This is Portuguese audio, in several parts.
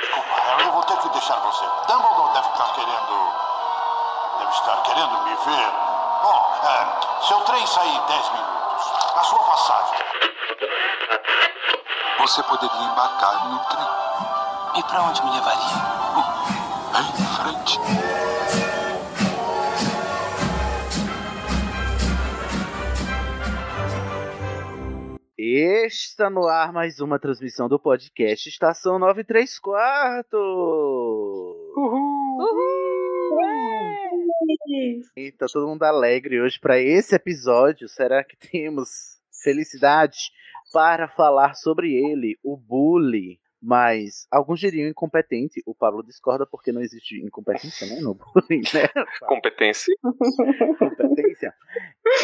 Desculpa, Harry, eu vou ter que deixar você. Dumbledore deve estar querendo. Deve estar querendo me ver. Bom, é, seu trem sair em 10 minutos. A sua passagem. Você poderia embarcar em um trem. E pra onde me levaria? Em frente. Está no ar mais uma transmissão do podcast Estação 93 Quartos. E tá todo mundo alegre hoje para esse episódio. Será que temos felicidade para falar sobre ele, o bully? Mas alguns diriam incompetente. O Pablo discorda porque não existe incompetência, né? No bullying, né? Competência. competência.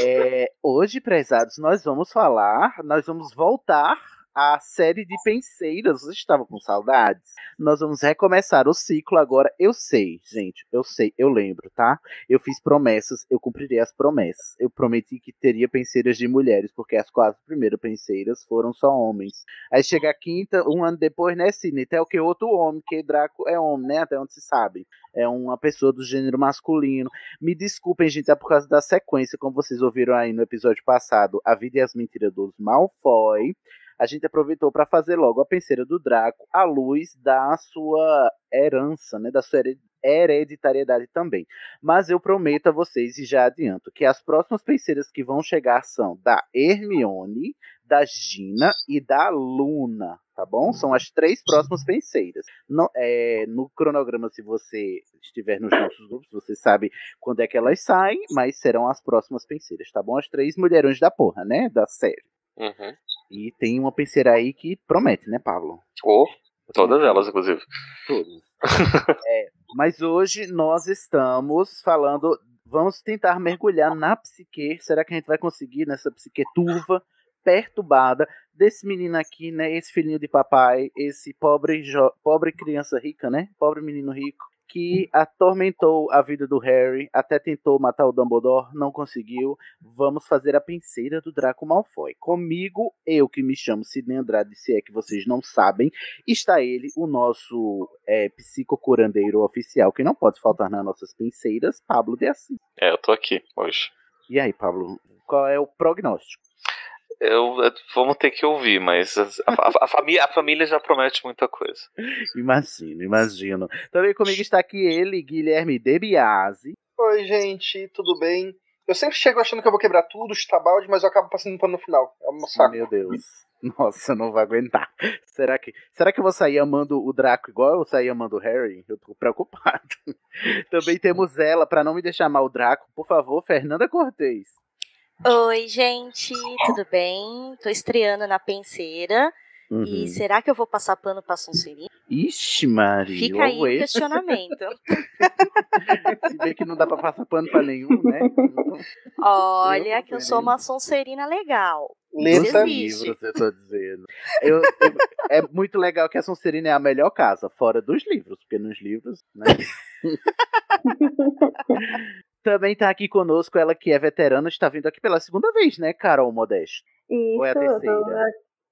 É, hoje, prezados, nós vamos falar, nós vamos voltar à série de penseiras. Vocês estavam com saudades? Nós vamos recomeçar o ciclo agora. Eu sei, gente, eu sei, eu lembro, tá? Eu fiz promessas, eu cumprirei as promessas. Eu prometi que teria penseiras de mulheres, porque as quatro primeiras penseiras foram só homens. Aí chega a quinta, um ano depois, né, Sidney? Até o que outro homem, que Draco é homem, né? Até onde se sabe. É uma pessoa do gênero masculino. Me desculpem, gente, é por causa da sequência, como vocês ouviram aí no episódio passado, A Vida e as Mentiras dos Malfoy. A gente aproveitou para fazer logo a penseira do Draco à luz da sua herança, né, da sua hered- hereditariedade também. Mas eu prometo a vocês e já adianto que as próximas penseiras que vão chegar são da Hermione, da Gina e da Luna, tá bom? São as três próximas penseiras. No, é, no cronograma, se você estiver nos nossos grupos, você sabe quando é que elas saem, mas serão as próximas penseiras, tá bom? As três mulherões da porra, né? Da série. Uhum. E tem uma penseira aí que promete, né, Pablo? Ou todas elas, inclusive. Todas. É, mas hoje nós estamos falando. Vamos tentar mergulhar na psique. Será que a gente vai conseguir nessa psique turva, perturbada, desse menino aqui, né? Esse filhinho de papai, esse pobre, pobre criança rica, né? Pobre menino rico. Que atormentou a vida do Harry, até tentou matar o Dumbledore, não conseguiu. Vamos fazer a penseira do Draco Malfoy. Comigo, eu que me chamo Sidney Andrade, se é que vocês não sabem, está ele, o nosso é, psicocurandeiro oficial, que não pode faltar nas nossas penseiras, Pablo de Assis. É, eu tô aqui hoje. E aí, Pablo, qual é o prognóstico? Eu, eu- vamos ter que ouvir, mas a, a- a família, a família já promete muita coisa. Imagino, imagino. Também comigo está aqui ele, Guilherme De Biasi. Oi, gente, tudo bem? Eu sempre chego achando que eu vou quebrar tudo, chutar balde, mas eu acabo passando pano no final. É um saco. Meu Deus. Nossa, não vai aguentar. Será que, será que eu vou sair amando o Draco igual eu saí amando o Harry? Eu tô preocupado. Também temos ela, para não me deixar mal o Draco, por favor, Fernanda Cortez. Oi, gente, tudo bem? Tô estreando na penseira. Uhum. E será que eu vou passar pano pra Sonserina? Ixi, Maria. Fica aí o questionamento. Se bem que não dá pra passar pano pra nenhum, né? Então, Olha que eu sou uma Sonserina legal. Existe. livros, eu tô dizendo. Eu- eu- é muito legal que a Sonserina é a melhor casa, fora dos livros, porque nos livros, né? Também tá aqui conosco ela que é veterana, está vindo aqui pela segunda vez, né, Carol Modesto? Isso, Ou é a terceira?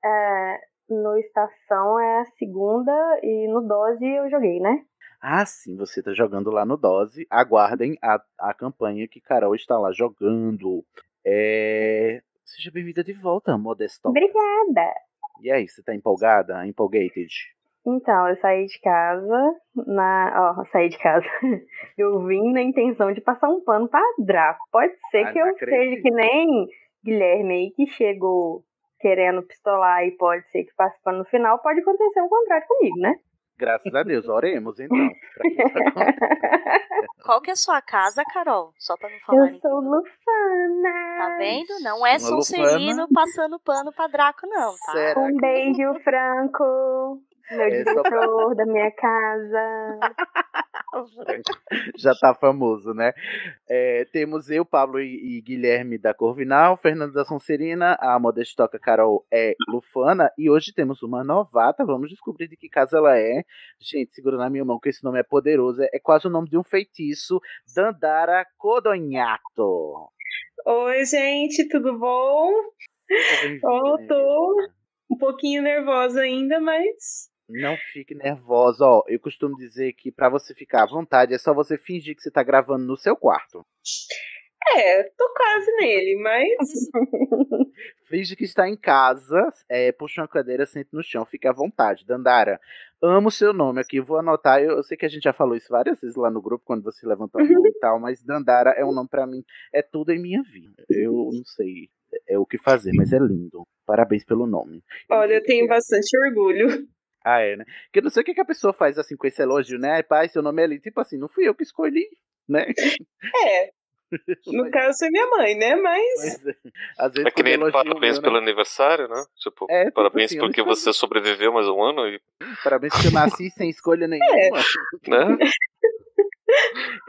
é, no Estação é a segunda e no Dose eu joguei, né? Ah, sim, você tá jogando lá no Dose. Aguardem a, a campanha que Carol está lá jogando. É... Seja bem-vinda de volta, Modesto. Obrigada! E aí, você tá empolgada? Empolgated? Então, eu saí de casa, na. Ó, saí de casa. Eu vim na intenção de passar um pano pra Draco. Pode ser Ah, que eu acredito. seja que nem Guilherme aí, que chegou querendo pistolar e pode ser que passe pano no final. Pode acontecer o contrário comigo, né? Graças a Deus, oremos então. Qual que é a sua casa, Carol? Só pra não Eu falar. sou Lufana. Tá vendo? Não é Sonserino passando pano pra Draco, não, tá? Será Um que- beijo, Franco. Meu É diretor da minha casa. Já tá famoso, né? É, temos eu, Pablo e, e Guilherme da Corvinal, Fernando da Sonserina, a modestoca Carol é Lufana, e hoje temos uma novata, vamos descobrir de que casa ela é. Gente, segura na minha mão que esse nome é poderoso, é, é quase o nome de um feitiço, Dandara Codonhato. Oi, gente, tudo bom? Querida. Um pouquinho nervosa ainda, mas. Não fique nervosa, ó. Eu costumo dizer que pra você ficar à vontade é só você fingir que você tá gravando no seu quarto. É, tô quase nele, mas. Finge que está em casa, é, puxa uma cadeira, sente no chão, fique à vontade. Dandara, amo seu nome aqui, vou anotar. Eu, eu sei que a gente já falou isso várias vezes lá no grupo, quando você levantou a mão e tal, mas Dandara é um nome pra mim, é tudo em minha vida. Eu não sei é o que fazer, mas é lindo. Parabéns pelo nome. Olha, eu tenho bastante orgulho. Ah, é, né? Porque eu não sei o que, que a pessoa faz assim com esse elogio, né? Ai, pai, seu nome é lindo. Tipo assim, não fui eu que escolhi, né? É. No Mas- caso, é minha mãe, né? Mas. Mas, às vezes, É que nem parabéns meu, pelo né? aniversário, né? Tipo, É, tipo parabéns assim, porque você sobreviveu mais um ano, e, Parabéns que eu nasci sem escolha nenhuma. né?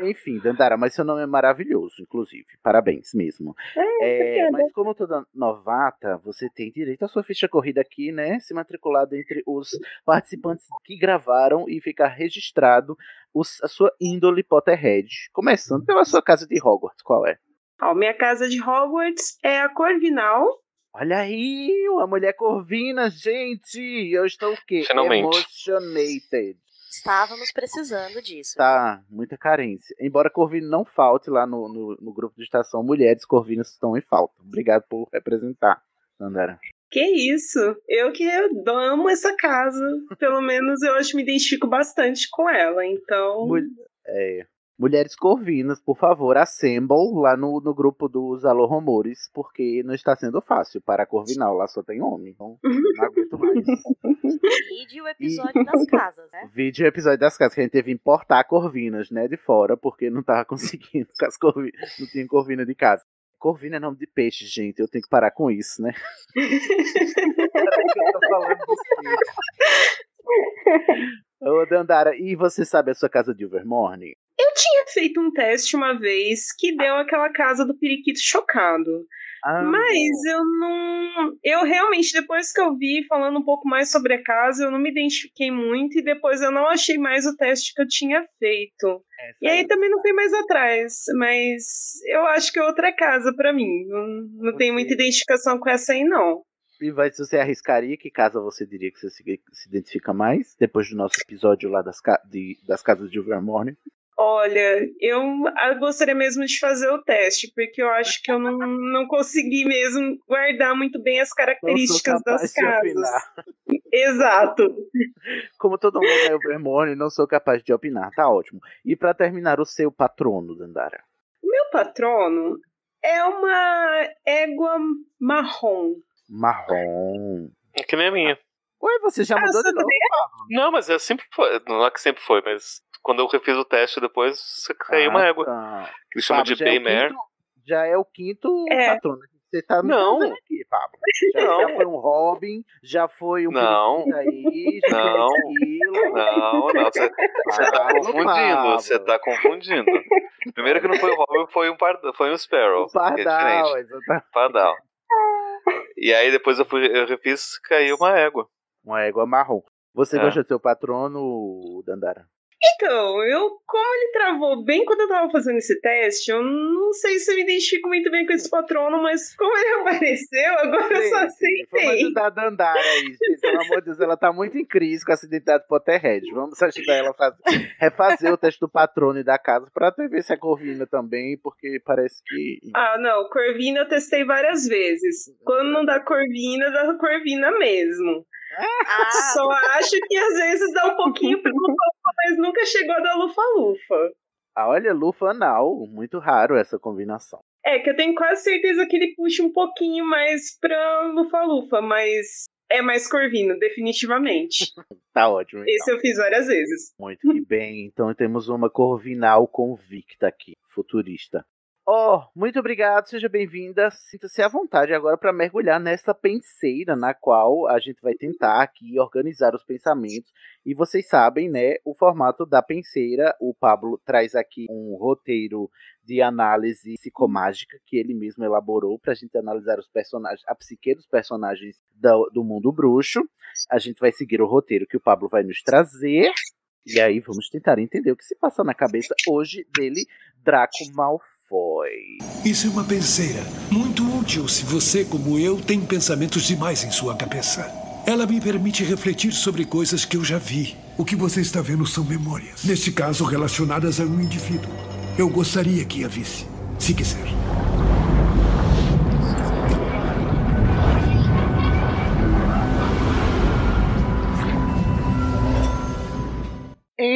Enfim, Dandara, mas seu nome é maravilhoso, inclusive. Parabéns mesmo. É, obrigada. mas como toda novata, você tem direito à sua ficha corrida aqui, né? Se matriculado entre os participantes que gravaram e ficar registrado os- a sua índole Potterhead. Começando pela sua casa de Hogwarts, qual é? Ó, minha casa de Hogwarts é a Corvinal. Olha aí, uma mulher corvina, gente! Eu estou o quê? Finalmente. Emotionated. Estávamos precisando disso. Tá, muita carência. Embora Corvino não falte lá no, no, no grupo de estação, mulheres corvinas estão em falta. Obrigado por representar, Andara. Que isso? Eu que amo essa casa. Pelo menos eu acho que me identifico bastante com ela. Então. Mul- é, mulheres corvinas, por favor, assemble lá no, no grupo dos Alô Rumores, porque não está sendo fácil para a Corvinal, lá só tem homem, então não aguento mais. Vide o episódio das casas, né? Vídeo e episódio das casas, que a gente teve que importar corvinas, né, de fora, porque não tava conseguindo, com as corvinas, não tinha corvina de casa. Corvina é nome de peixe, gente, eu tenho que parar com isso, né? Ô, Dandara, e você sabe a sua casa de Overmorning? Eu tinha feito um teste uma vez que deu aquela casa do periquito chocado. Ah, Mas eu não. Eu realmente, depois que eu vi falando um pouco mais sobre a casa, eu não me identifiquei muito e depois eu não achei mais o teste que eu tinha feito. essa E aí é- também não fui mais atrás. Mas eu acho que é outra casa pra mim. Não, não tenho muita identificação com essa aí, não. E vai, se você arriscaria, que casa você diria que você se, se identifica mais? Depois do nosso episódio lá das, ca- de- das casas de Overmorning? Olha, eu ah, gostaria mesmo de fazer o teste, porque eu acho que eu não, não consegui mesmo guardar muito bem as Não sou características capaz das de casas. opinar. Exato. Como todo mundo é Overmorning, não sou capaz de opinar. Tá ótimo. E pra terminar, o seu patrono, Dandara? O meu patrono é uma égua marrom. Marrom. É Que nem a minha. Ué, você já Ah, mudou você de novo? Não, mas é sempre foi. Não é que sempre foi, mas quando eu refiz o teste depois, caiu uma Ah, égua. tá. Que eles chamam Pablo, de já é o Baymare. quinto- Já é o quinto É. patrono. Você tá me Não. aqui, Pablo. Já, Não. já foi um Robin, já foi um Não. aí, já foi Não. um esquilo. Não, não, você, você tá confundindo, Pablo. você tá confundindo. Primeiro que não foi o Robin, foi um, pardal, foi um Sparrow. Que é pardal, diferente. exatamente. Pardal. E aí depois eu, fui, eu refiz, caiu uma égua. Uma égua marrom. Você É. gosta do seu patrono, Dandara? Então, eu, como ele travou bem quando eu tava fazendo esse teste, eu não sei se eu me identifico muito bem com esse patrono, mas como ele apareceu, agora eu só Gente, Vamos ajudar a Dandara aí, gente. Pelo amor de Deus, ela tá muito em crise com essa identidade Potterhead. Vamos ajudar ela a fazer, refazer o teste do patrono e da casa pra até ver se é Corvina também, porque parece que. Ah, não, Corvina eu testei várias vezes. Quando não dá Corvina, dá Corvina mesmo. Ah, Só acho que às vezes dá um pouquinho pra Lufa-Lufa, mas nunca chegou a dar Lufa-Lufa. Ah, olha, Lufa anal. Muito raro essa combinação. É, que eu tenho quase certeza que ele puxa um pouquinho mais pra Lufa-Lufa, mas é mais Corvino, definitivamente. Tá ótimo. Então. Esse eu fiz várias vezes. Muito que bem. Então temos uma corvinal convicta aqui, futurista. Oh, muito obrigado, seja bem-vinda. Sinta-se à vontade agora para mergulhar nessa penseira na qual a gente vai tentar aqui organizar os pensamentos. E vocês sabem, né, o formato da penseira. O Pablo traz aqui um roteiro de análise psicomágica que ele mesmo elaborou para a gente analisar os personagens, a psique dos personagens do, do mundo bruxo. A gente vai seguir o roteiro que o Pablo vai nos trazer. E aí vamos tentar entender o que se passa na cabeça hoje dele, Draco Malfoy foi. Isso é uma penseira muito útil se você, como eu, tem pensamentos demais em sua cabeça. Ela me permite refletir sobre coisas que eu já vi. O que você está vendo são memórias. Neste caso, relacionadas a um indivíduo. Eu gostaria que a visse, se quiser.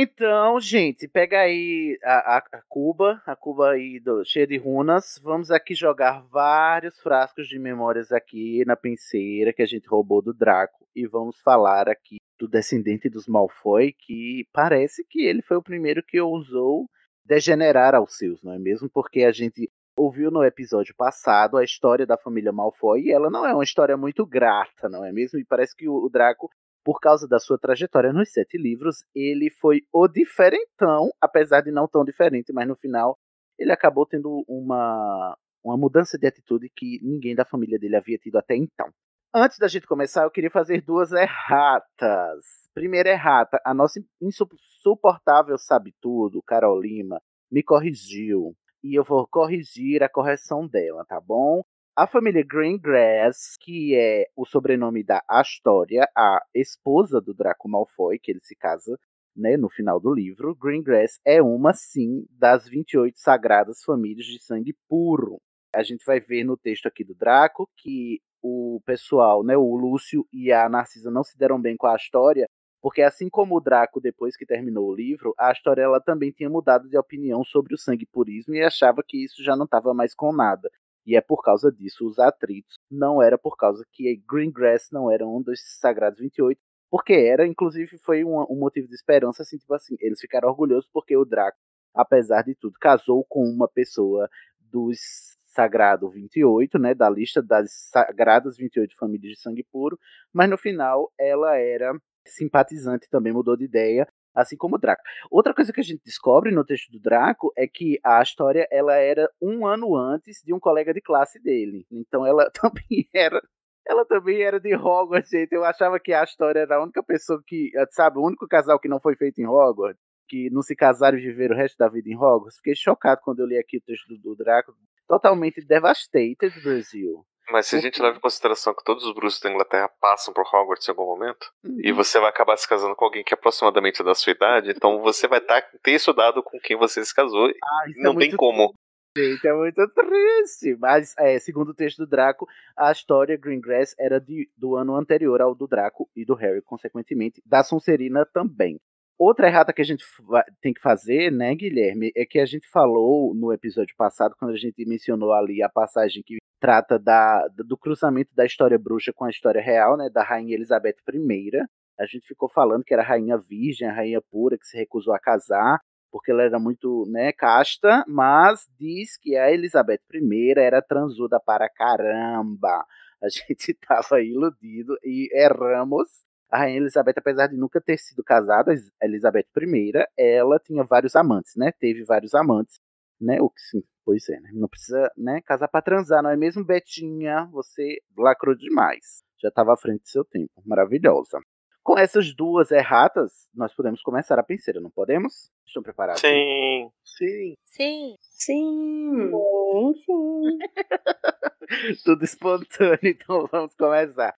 Então, gente, pega aí a, a, a cuba, a cuba aí do, cheia de runas. Vamos aqui jogar vários frascos de memórias aqui na penseira que a gente roubou do Draco. E vamos falar aqui do descendente dos Malfoy, que parece que ele foi o primeiro que ousou degenerar aos seus, não é mesmo? Porque a gente ouviu no episódio passado a história da família Malfoy e ela não é uma história muito grata, não é mesmo? E parece que o, o Draco por causa da sua trajetória nos sete livros, ele foi o diferentão, apesar de não tão diferente, mas no final ele acabou tendo uma, uma mudança de atitude que ninguém da família dele havia tido até então. Antes da gente começar, eu queria fazer duas erratas. Primeira errata, a nossa insuportável sabe tudo, Carol Lima, me corrigiu. E eu vou corrigir a correção dela, tá bom? A família Greengrass, que é o sobrenome da Astoria, a esposa do Draco Malfoy, que ele se casa né, no final do livro, Greengrass é uma, sim, das 28 sagradas famílias de sangue puro. A gente vai ver no texto aqui do Draco que o pessoal, né, o Lúcio e a Narcisa não se deram bem com a Astoria, porque assim como o Draco, depois que terminou o livro, a Astoria ela também tinha mudado de opinião sobre o sangue purismo e achava que isso já não estava mais com nada. E é por causa disso os atritos. Não era por causa que Greengrass não era um dos Sagrados 28, porque era, inclusive, foi um, um motivo de esperança, assim, tipo assim, eles ficaram orgulhosos porque o Draco, apesar de tudo, casou com uma pessoa dos Sagrado 28, né, da lista das Sagradas 28 famílias de sangue puro, mas no final ela era simpatizante, também mudou de ideia assim como o Draco. Outra coisa que a gente descobre no texto do Draco é que a história ela era um ano antes de um colega de classe dele. Então ela também era ela também era de Hogwarts, gente. Eu achava que a história era a única pessoa que, sabe, o único casal que não foi feito em Hogwarts, que não se casaram e viveram o resto da vida em Hogwarts. Fiquei chocado quando eu li aqui o texto do, do Draco. Totalmente devastated, Brasil. Mas se a gente leva em consideração que todos os bruxos da Inglaterra passam por Hogwarts em algum momento, uhum. e você vai acabar se casando com alguém que é aproximadamente da sua idade, então você vai tá, ter estudado com quem você se casou. Ah, não é tem como. Gente, é muito triste. Mas, é, segundo o texto do Draco, a história Greengrass era de, do ano anterior ao do Draco e do Harry, consequentemente, da Sonserina também. Outra errata que a gente tem que fazer, né, Guilherme, é que a gente falou no episódio passado, quando a gente mencionou ali a passagem que trata da, do cruzamento da história bruxa com a história real, né, da rainha Elizabeth I. A gente ficou falando que era a rainha virgem, a rainha pura, que se recusou a casar, porque ela era muito, né, casta, mas diz que a Elizabeth I era transuda para caramba. A gente estava iludido e erramos. A rainha Elizabeth, apesar de nunca ter sido casada, a Elizabeth I, ela tinha vários amantes, né? Teve vários amantes, né? O que sim, Pois é, né? Não precisa, né, casar para transar, não é mesmo, Betinha? Você lacrou demais. Já estava à frente do seu tempo. Maravilhosa. Com essas duas erratas, nós podemos começar a penseira, não podemos? Estão preparados? Sim. Sim. Sim. Sim. Sim. Tudo espontâneo, então vamos começar.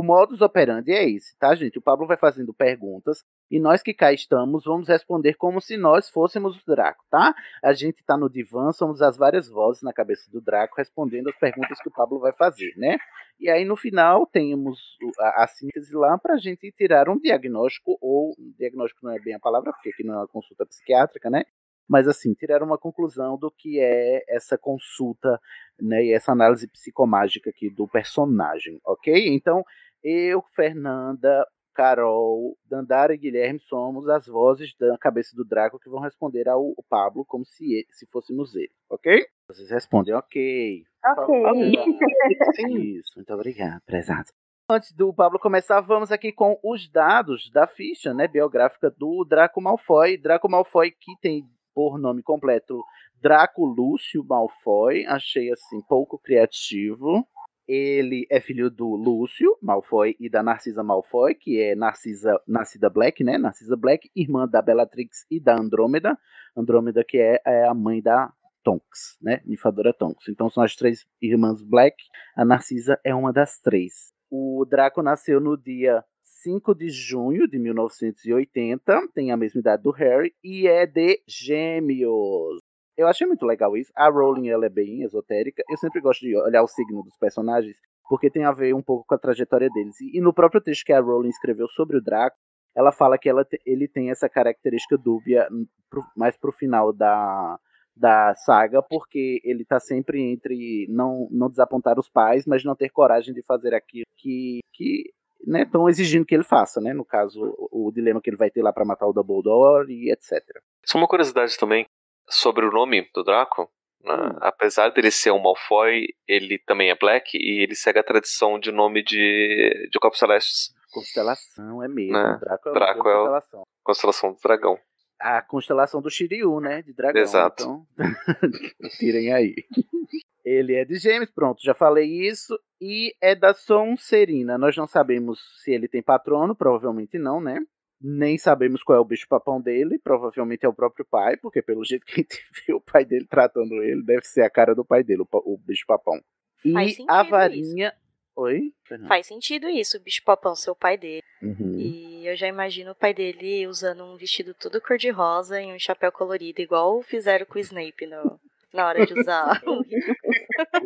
O modus operandi é esse, tá, gente? O Pablo vai fazendo perguntas e nós que cá estamos vamos responder como se nós fôssemos o Draco, tá? A gente tá no divã, somos as várias vozes na cabeça do Draco respondendo as perguntas que o Pablo vai fazer, né? E aí no final temos a, a síntese lá para a gente tirar um diagnóstico, ou diagnóstico não é bem a palavra, porque aqui não é uma consulta psiquiátrica, né? Mas assim, tiraram uma conclusão do que é essa consulta, né, e essa análise psicomágica aqui do personagem, ok? Então, eu, Fernanda, Carol, Dandara e Guilherme somos as vozes da cabeça do Draco que vão responder ao Pablo como se, ele, se fôssemos ele, ok? Vocês respondem ok. Ok. Isso, muito obrigado, prezados. Antes do Pablo começar, vamos aqui com os dados da ficha né, biográfica do Draco Malfoy. Draco Malfoy que tem por nome completo Draco Lúcio Malfoy. Achei assim pouco criativo. Ele é filho do Lúcio Malfoy e da Narcisa Malfoy, que é Narcisa, Narcisa Black, né? Narcisa Black, irmã da Bellatrix e da Andrômeda. Andrômeda que é, é a mãe da Tonks, né? Nifadora Tonks. Então são as três irmãs Black. A Narcisa é uma das três. O Draco nasceu no dia 5 de junho de 1980, tem a mesma idade do Harry e é de Gêmeos. Eu achei muito legal isso. A Rowling ela é bem esotérica. Eu sempre gosto de olhar o signo dos personagens porque tem a ver um pouco com a trajetória deles. E, no próprio texto que a Rowling escreveu sobre o Draco, ela fala que ela, ele tem essa característica dúbia mais pro final da, da saga, porque ele tá sempre entre não, não desapontar os pais, mas não ter coragem de fazer aquilo que, que né, estão exigindo que ele faça, né? No caso, o, o dilema que ele vai ter lá para matar o Dumbledore e etc. Só uma curiosidade também sobre o nome do Draco. Né? Hum. Apesar dele ser um Malfoy, ele também é Black e ele segue a tradição de nome de, de Corpos Celestes. Constelação, é mesmo. Né? Draco é, Draco é constelação. constelação do dragão a constelação do Shiryu, né? De dragão. Exato. Então, tirem aí. Ele é de Gêmeos, pronto, já falei isso. E é da Sonserina. Nós não sabemos se ele tem patrono, provavelmente não, né? Nem sabemos qual é o bicho-papão dele, provavelmente é o próprio pai, porque pelo jeito que a gente viu o pai dele tratando ele, deve ser a cara do pai dele, o, o bicho-papão. E a varinha. Isso. Oi? Faz sentido isso, o bicho-papão ser o pai dele. Uhum. E eu já imagino o pai dele usando um vestido todo cor-de-rosa e um chapéu colorido, igual fizeram com o Snape no, na hora de usar o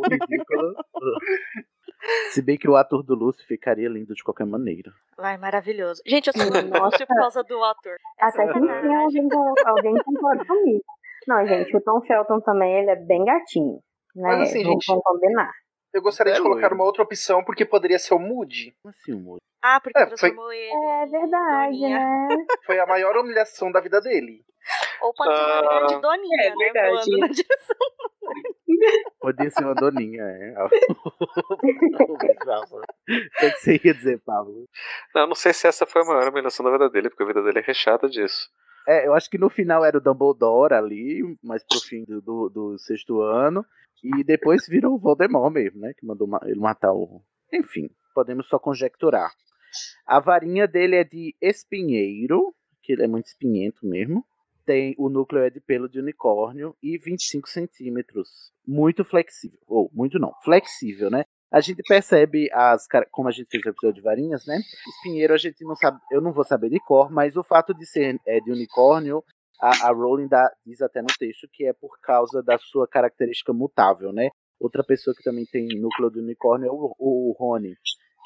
ridículo. Se bem que o ator do Lúcio ficaria lindo de qualquer maneira. Ai, maravilhoso. Gente, eu sou Lúcio por causa do ator. É Até que tem alguém, alguém concorda comigo. Não, gente, o Tom Felton também, ele é bem gatinho. Né? Mas assim, Vamos gente, combinar. Eu gostaria É de colocar loiro. uma outra opção, porque poderia ser o Moody. Como assim, amor? Ah, porque É, foi- transformou ele. É verdade, né? Foi a maior humilhação da vida dele. Ou pode ser uma Ah. grande doninha, É né? verdade. Voando na direção. Podia ser uma doninha, é. O que você ia dizer, Pablo? Não, não sei se essa foi a maior humilhação da vida dele, porque a vida dele é recheada disso. É, eu acho que no final era o Dumbledore ali, mas pro fim do, do, do sexto ano. E depois virou o Voldemort mesmo, né? Que mandou ma- ele matar o. Enfim, podemos só conjecturar. A varinha dele é de espinheiro, que ele é muito espinhento mesmo. Tem o núcleo é de pelo de unicórnio e 25 centímetros. Muito flexível. Ou, muito não, flexível, né? A gente percebe as. Como a gente fez o episódio de varinhas, né? Espinheiro a gente não sabe. Eu não vou saber de cor, mas o fato de ser é, de unicórnio, a, a Rowling dá- diz até no texto que é por causa da sua característica mutável, né? Outra pessoa que também tem núcleo de unicórnio é o, o Rony,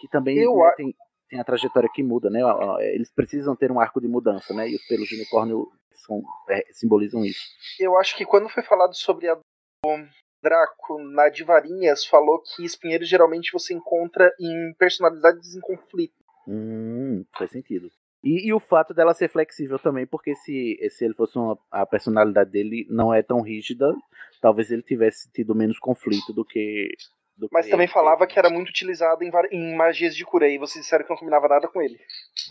que também Eu né, tem, tem a trajetória que muda, né? Ó, Eles precisam ter um arco de mudança, né? E os pelos de unicórnio são, é, simbolizam isso. Eu acho que quando foi falado sobre a do Draco na de Varinhas, falou que espinheiros geralmente você encontra em personalidades em conflito. Hum, faz sentido. E, e o fato dela ser flexível também, porque se, se ele fosse uma, a personalidade dele não é tão rígida, talvez ele tivesse tido menos conflito do que. Do Mas também falava que era muito utilizado em, em magias de cura, e vocês disseram que não combinava nada com ele.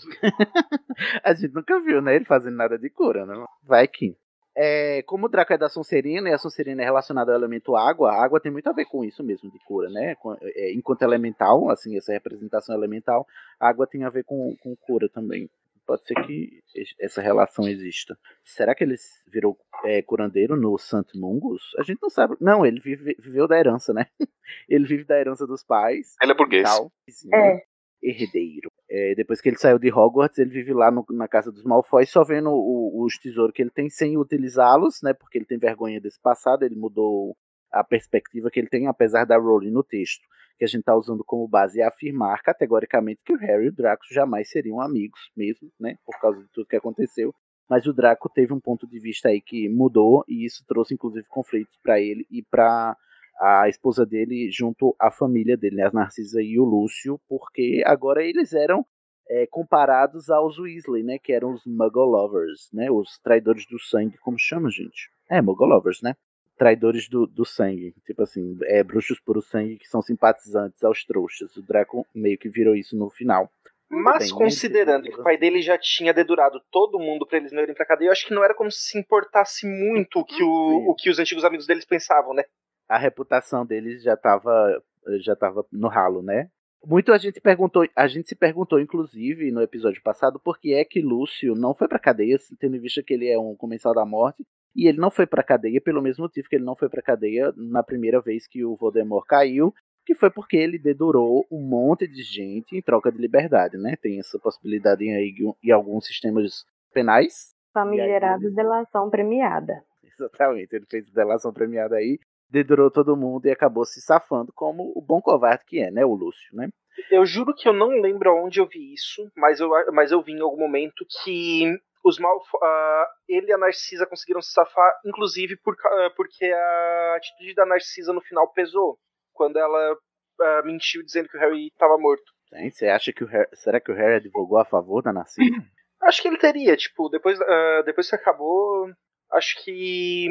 A gente nunca viu, né? Ele fazendo nada de cura, né? Vai que. É, como o Draco é da Sonserina e a Sonserina é relacionada ao elemento água, a água tem muito a ver com isso mesmo, de cura, né? É, enquanto elemental, assim, essa representação elemental, a água tem a ver com, com cura também. Pode ser que es- essa relação exista. Será que ele virou é, curandeiro no Santo Mungus? A gente não sabe. Não, ele vive- viveu da herança, né? Ele vive da herança dos pais. Ele é burguês. Tal, É. herdeiro. É, depois que ele saiu de Hogwarts, ele vive lá no- na casa dos Malfoy, só vendo o- os tesouros que ele tem sem utilizá-los, né? Porque ele tem vergonha desse passado, ele mudou a perspectiva que ele tem, apesar da Rowling no texto, que a gente está usando como base, é afirmar categoricamente que o Harry e o Draco jamais seriam amigos mesmo, né? Por causa de tudo que aconteceu. Mas o Draco teve um ponto de vista aí que mudou e isso trouxe inclusive conflitos para ele e para a esposa dele junto à família dele, né, as Narcisa e o Lúcio, porque agora eles eram é, comparados aos Weasley, né, que eram os Muggle Lovers, né, os traidores do sangue, como chama, gente? É, Muggle Lovers, né? Traidores do, do sangue, tipo assim, é, bruxos por sangue que são simpatizantes aos trouxas. O Draco meio que virou isso no final. Mas Bem, considerando que o pai dele já tinha dedurado todo mundo para eles não irem pra cadeia, eu acho que não era como se se importasse muito o que, o, o que os antigos amigos deles pensavam, né? A reputação deles já tava, já tava no ralo, né? Muito a gente perguntou, a gente se perguntou, inclusive, no episódio passado, por que é que Lúcio não foi pra cadeia, tendo em vista que ele é um comensal da morte, e ele não foi pra cadeia pelo mesmo motivo que ele não foi pra cadeia na primeira vez que o Voldemort caiu, que foi porque ele dedurou um monte de gente em troca de liberdade, né? Tem essa possibilidade em, aí, em alguns sistemas penais. Famigerado delação premiada. Exatamente, ele fez delação premiada aí, dedurou todo mundo e acabou se safando como o bom covarde que é, né? O Lúcio, né? Eu juro que eu não lembro onde eu vi isso, mas eu, mas eu vi em algum momento que os mal, uh, ele e a Narcisa conseguiram se safar, inclusive por, uh, porque a atitude da Narcisa no final pesou quando ela uh, mentiu dizendo que o Harry estava morto. Sim, você acha que o Harry, será que o Harry advogou a favor da Narcisa? Acho que ele teria, tipo, depois, uh, depois que acabou, acho que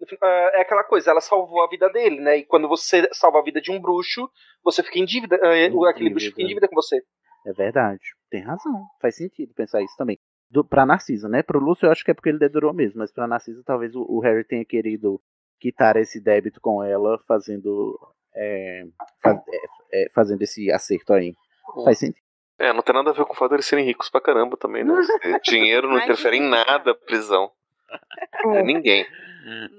uh, é aquela coisa, ela salvou a vida dele, né? E quando você salva a vida de um bruxo, você fica em dívida, uh, aquele bruxo fica em dívida com você. É verdade, tem razão, faz sentido pensar isso também. Do, pra Narcisa, né? Pro Lúcio eu acho que é porque ele dedurou mesmo, mas pra Narcisa talvez o, o Harry tenha querido quitar esse débito com ela, fazendo é, faz, é, é, fazendo esse acerto aí. Hum. Faz sentido. É, não tem nada a ver com o fato de eles serem ricos pra caramba também, né? Dinheiro não interfere em nada prisão. É ninguém.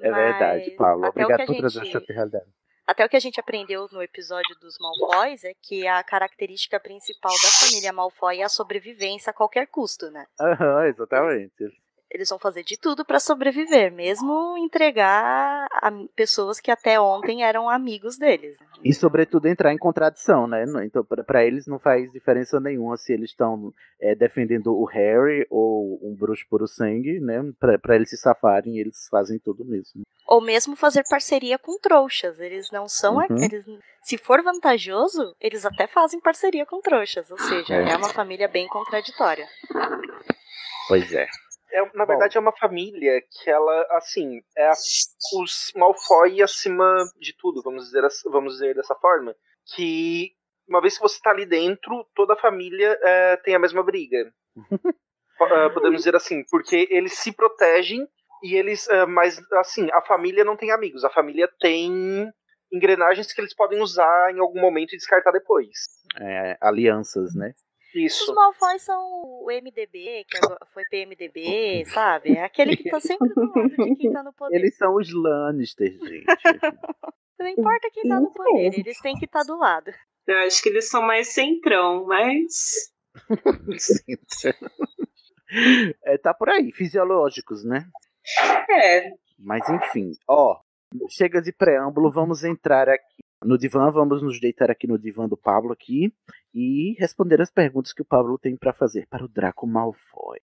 É verdade, Paulo. Obrigado por trazer gente... essa realidade. Até o que a gente aprendeu no episódio dos Malfoys é que a característica principal da família Malfoy é a sobrevivência a qualquer custo, né? Aham, uhum, exatamente eles vão fazer de tudo para sobreviver, mesmo entregar a pessoas que até ontem eram amigos deles. E sobretudo entrar em contradição, né? Então para eles não faz diferença nenhuma se eles estão é, defendendo o Harry ou um bruxo por o sangue, né? Para eles se safarem, eles fazem tudo mesmo. Ou mesmo fazer parceria com trouxas. Eles não são uhum. eles, se for vantajoso, eles até fazem parceria com trouxas. Ou seja, é, é uma família bem contraditória. Pois é. É, na verdade, Bom. é uma família que ela, assim, é a, os Malfoy acima de tudo, vamos dizer, vamos dizer dessa forma. Que uma vez que você está ali dentro, toda a família é, tem a mesma briga. uh, podemos dizer assim, porque eles se protegem e eles. Uh, mas, assim, a família não tem amigos, a família tem engrenagens que eles podem usar em algum momento e descartar depois. É, alianças, né? Isso. Os Malfoy são o MDB, que foi PMDB, sabe? É aquele que tá sempre do lado de quem tá no poder. Eles são os Lannister, gente. Não importa quem tá no poder, eles têm que estar tá do lado. Eu acho que eles são mais centrão, mas. é, tá por aí, fisiológicos, né? É. Mas enfim, ó, chega de preâmbulo, vamos entrar aqui no divã, vamos nos deitar aqui no divã do Pablo aqui e responder as perguntas que o Pablo tem para fazer para o Draco Malfoy.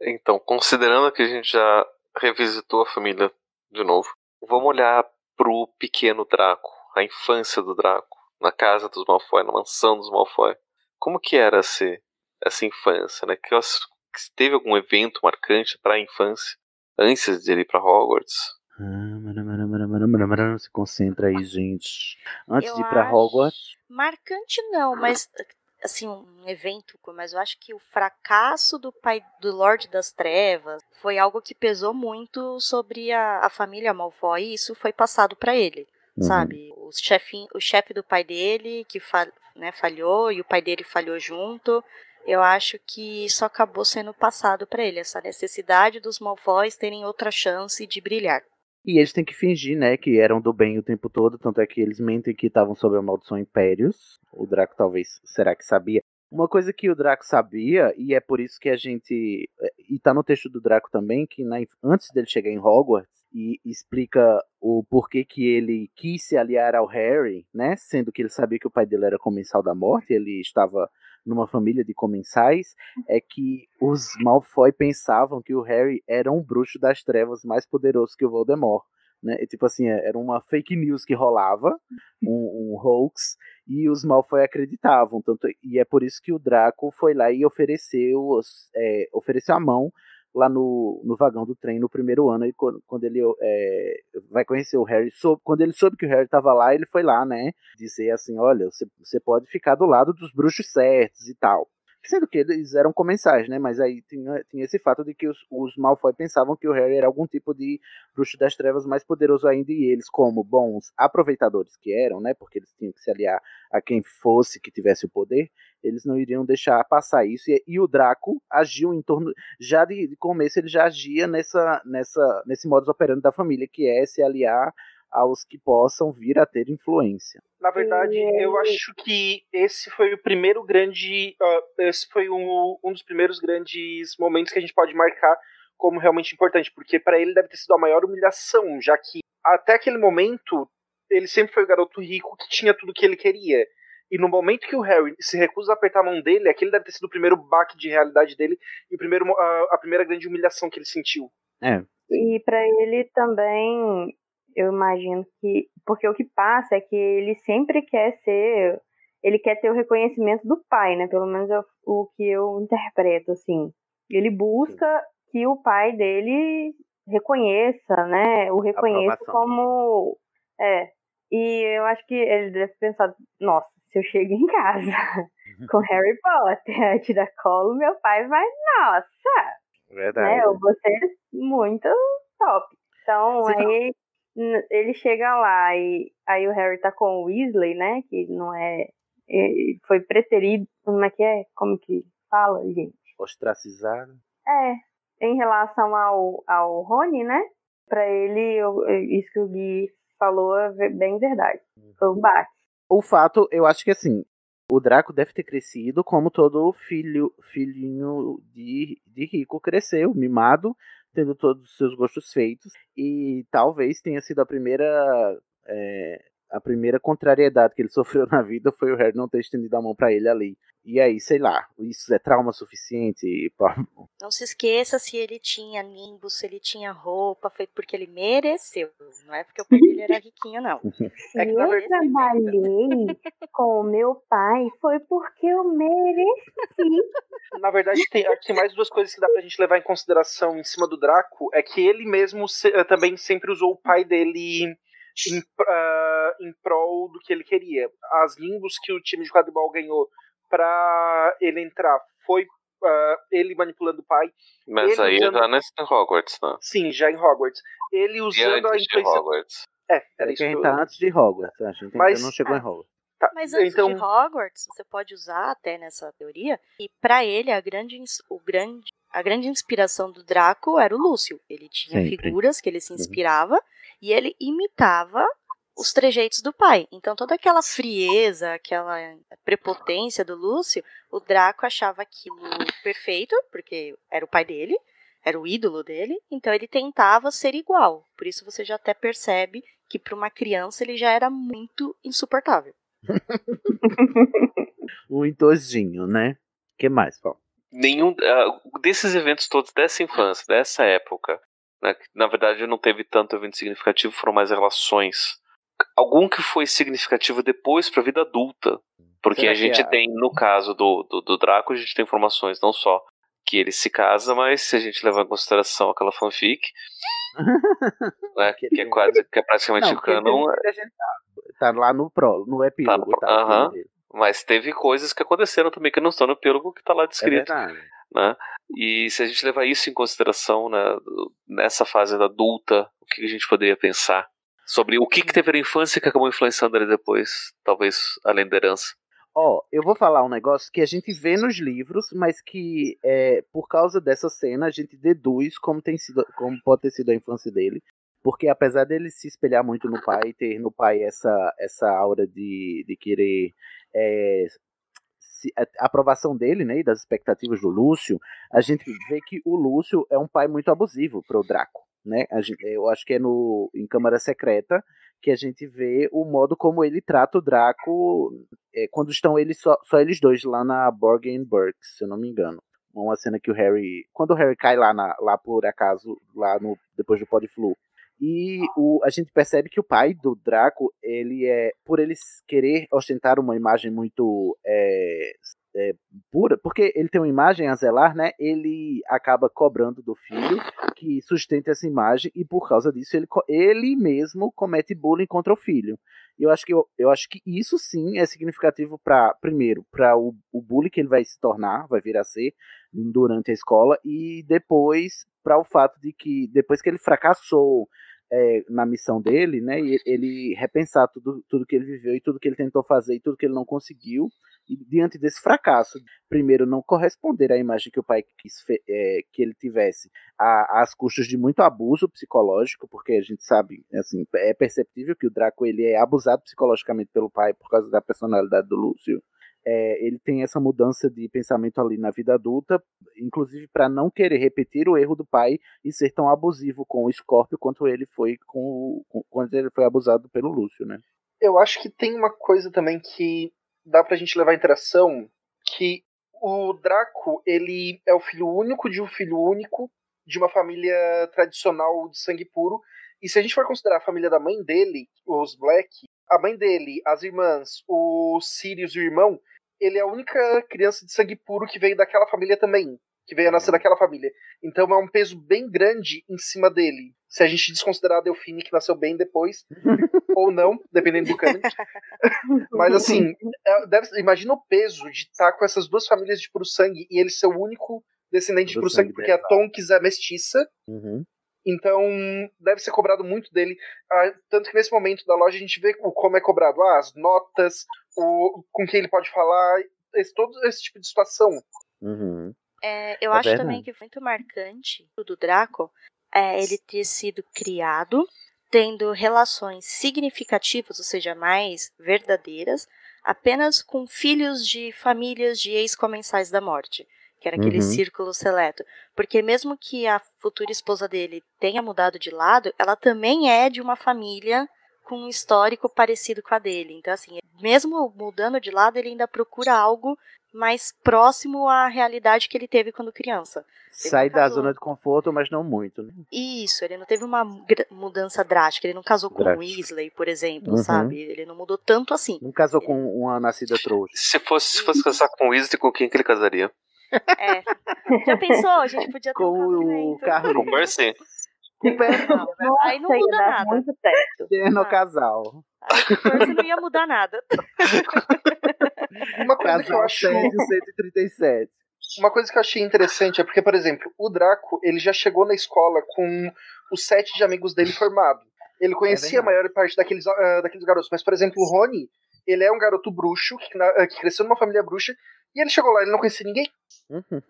Então, considerando que a gente já revisitou a família de novo, vamos olhar pro pequeno Draco, a infância do Draco, na casa dos Malfoy, na mansão dos Malfoy. Como que era essa, essa infância, né? Que, teve algum evento marcante para a infância antes de ir para Hogwarts? Se concentra aí, gente. Antes eu de ir para Hogwarts. Marcante não, mas assim, um evento, mas eu acho que o fracasso do pai do Lorde das Trevas foi algo que pesou muito sobre a, a família Malfoy e isso foi passado para ele, uhum. sabe? O chefe, o chefe do pai dele que fa, né, falhou e o pai dele falhou junto eu acho que isso acabou sendo passado para ele, essa necessidade dos Malfoys terem outra chance de brilhar. E eles têm que fingir, né, que eram do bem o tempo todo, tanto é que eles mentem que estavam sob a maldição Impérios. O Draco talvez, será que sabia? Uma coisa que o Draco sabia, e é por isso que a gente. E tá no texto do Draco também, que na, antes dele chegar em Hogwarts, e explica o porquê que ele quis se aliar ao Harry, né? Sendo que ele sabia que o pai dele era comensal da morte, ele estava numa família de comensais, é que os Malfoy pensavam que o Harry era um bruxo das trevas mais poderoso que o Voldemort né? E, tipo assim, é, era uma fake news que rolava, um, um hoax, e os Malfoy acreditavam. Tanto, e é por isso que o Draco foi lá e ofereceu, é, ofereceu a mão lá no, no vagão do trem no primeiro ano, e quando, quando ele é, vai conhecer o Harry, soube, quando ele soube que o Harry estava lá, ele foi lá, né, dizer assim, olha, você, você pode ficar do lado dos bruxos certos e tal. Sendo que eles eram comensais, né? Mas aí tinha, tinha esse fato de que os, os Malfoy pensavam que o Harry era algum tipo de bruxo das trevas mais poderoso ainda, e eles, como bons aproveitadores que eram, né? Porque eles tinham que se aliar a quem fosse que tivesse o poder, eles não iriam deixar passar isso. E, e o Draco agiu em torno. Já de, de começo, ele já agia nessa, nessa, nesse modus operandi da família, que é se aliar aos que possam vir a ter influência. Na verdade, eu acho que esse foi o primeiro grande. Uh, esse foi um, um dos primeiros grandes momentos que a gente pode marcar como realmente importante, porque para ele deve ter sido a maior humilhação, já que até aquele momento ele sempre foi o garoto rico que tinha tudo que ele queria. E no momento que o Harry se recusa a apertar a mão dele, aquele deve ter sido o primeiro baque de realidade dele e o primeiro, a, a primeira grande humilhação que ele sentiu. É. E para ele também eu imagino que. Porque o que passa é que ele sempre quer ser. Ele quer ter o reconhecimento do pai, né? Pelo menos é o que eu interpreto, assim. Ele busca Sim. que o pai dele reconheça, né? O reconheça como. É. E eu acho que ele deve pensar, nossa, se eu chego em casa com Harry Potter, tirar colo, meu pai vai, nossa! Verdade. Né? Eu vou ser muito top. Então, Você aí ele chega lá e aí o Harry tá com o Weasley, né? Que não é. Foi preterido. Como é que é? Como que fala, gente? Ostracizado. É. Em relação ao, ao Rony, né? Pra ele, isso que o Gui falou é bem verdade. Uhum. Foi um bate. O fato, eu acho que assim, o Draco deve ter crescido como todo filho, filhinho de, de rico cresceu, mimado, tendo todos os seus gostos feitos. E talvez tenha sido a primeira. É, a primeira contrariedade que ele sofreu na vida foi o Harry não ter estendido a mão para ele ali. E aí, sei lá, isso é trauma suficiente? Não se esqueça se ele tinha nimbus, se ele tinha roupa, feito porque ele mereceu. Não é porque o pai dele era riquinho, não. É que, eu trabalhei com o meu pai, foi porque eu mereci. Na verdade, tem, tem mais duas coisas que dá pra gente levar em consideração em cima do Draco. É que ele mesmo se, eh, também sempre usou o pai dele em, uh, em prol do que ele queria. As nimbus que o time de quadribol ganhou para ele entrar. Foi uh, ele manipulando o pai. Mas aí usando... já nesse Hogwarts, né? Sim, já em Hogwarts. Ele usando a influência. Hogwarts. É, era isso. Quem tá antes de Hogwarts, a gente Mas... não chegou em Hogwarts. Tá. Mas antes então... de Hogwarts, você pode usar até nessa teoria, e para ele a grande, o grande, a grande inspiração do Draco era o Lúcio. Ele tinha Sempre. figuras que ele se uhum. inspirava uhum. E ele imitava os trejeitos do pai. Então toda aquela frieza, aquela prepotência do Lúcio, o Draco achava aquilo perfeito, porque era o pai dele, era o ídolo dele, então ele tentava ser igual. Por isso você já até percebe que para uma criança ele já era muito insuportável. o idosinho, né? que mais, Paulo? Nenhum uh, desses eventos todos dessa infância, dessa época, né, na verdade não teve tanto evento significativo, foram mais relações algum que foi significativo depois para a vida adulta. Porque Será a gente é? tem, no caso do, do, do, Draco, a gente tem informações não só que ele se casa, mas se a gente levar em consideração aquela fanfic, né, que, é quase, que é praticamente não, o canon. Tá lá no pro, no epílogo. Tá, no, tá uh -huh, mas teve coisas que aconteceram também que não estão no epílogo que está lá descrito. É né? E se a gente levar isso em consideração né, nessa fase adulta, o que a gente poderia pensar? sobre o que, que teve na infância que acabou influenciando ele depois, talvez além da herança. Ó, oh, eu vou falar um negócio que a gente vê nos livros, mas que é, por causa dessa cena a gente deduz como tem sido, como pode ter sido a infância dele, porque apesar dele se espelhar muito no pai, ter no pai essa essa aura de, de querer é, a aprovação dele, né, e das expectativas do Lúcio, a gente vê que o Lúcio é um pai muito abusivo para o Draco, né? Gente, eu acho que é no em Câmara Secreta que a gente vê o modo como ele trata o Draco é, quando estão eles só, só eles dois lá na Borgenburg, se eu não me engano. Uma cena que o Harry, quando o Harry cai lá, na, lá por acaso, lá no depois do Podflu, e o, a gente percebe que o pai do Draco, ele é, por ele querer ostentar uma imagem muito é, é, pura, porque ele tem uma imagem a zelar, né? Ele acaba cobrando do filho que sustenta essa imagem e por causa disso ele, ele mesmo comete bullying contra o filho. Eu acho que eu, eu acho que isso sim é significativo para primeiro para o, o bullying que ele vai se tornar, vai vir a ser durante a escola e depois para o fato de que depois que ele fracassou é, na missão dele, né? Ele repensar tudo, tudo que ele viveu e tudo que ele tentou fazer e tudo que ele não conseguiu. E diante desse fracasso, primeiro, não corresponder à imagem que o pai quis é, que ele tivesse, às custas de muito abuso psicológico, porque a gente sabe, assim, é perceptível que o Draco ele é abusado psicologicamente pelo pai por causa da personalidade do Lúcio é, ele tem essa mudança de pensamento ali na vida adulta, inclusive para não querer repetir o erro do pai e ser tão abusivo com o Scorpio quanto ele foi com, com quando ele foi abusado pelo Lúcio, né? Eu acho que tem uma coisa também que dá pra gente levar em interação, que o Draco, ele é o filho único de um filho único de uma família tradicional de sangue puro, e se a gente for considerar a família da mãe dele, os Black, a mãe dele, as irmãs, o Sirius e o irmão, ele é a única criança de sangue puro que veio daquela família também. Que veio a nascer daquela família. Então é um peso bem grande em cima dele. Se a gente desconsiderar a Delfine, que nasceu bem depois, ou não, dependendo do canon. Mas assim, é, deve, imagina o peso de estar com essas duas famílias de puro sangue e ele ser o único descendente de puro sangue, sangue porque a Tonks é mestiça. Uhum. Então, deve ser cobrado muito dele. Ah, tanto que nesse momento da loja a gente vê o, como é cobrado ah, as notas, o, com quem ele pode falar, esse, todo esse tipo de situação. Uhum. É, eu é acho verdade. também que foi muito marcante do Draco é, ele ter sido criado tendo relações significativas, ou seja, mais verdadeiras, apenas com filhos de famílias de ex-comensais da morte que era aquele uhum. círculo seleto. Porque mesmo que a futura esposa dele tenha mudado de lado, ela também é de uma família com um histórico parecido com a dele. Então, assim, mesmo mudando de lado, ele ainda procura algo mais próximo à realidade que ele teve quando criança. Sai da zona de conforto, mas não muito, né? Isso, ele não teve uma mudança drástica. Ele não casou com o Weasley, por exemplo, uhum. sabe? Ele não mudou tanto assim. Não casou ele... com uma nascida trouxa. Se fosse, se fosse casar com o Weasley, com quem que ele casaria? É. Já pensou? A gente podia ter Com um o Carlos. Com o Percy. Não, aí não muda nada. Muito certo. no ah. casal. Aí não ia mudar nada. Uma coisa que eu acho... 137. Uma coisa que eu achei interessante é porque, por exemplo, o Draco, ele já chegou na escola com os sete de amigos dele formado. Ele conhecia é a maior parte daqueles, uh, daqueles garotos. Mas, por exemplo, o Rony, ele é um garoto bruxo, que, na, que cresceu numa família bruxa, e ele chegou lá, ele não conhecia ninguém. Uhum.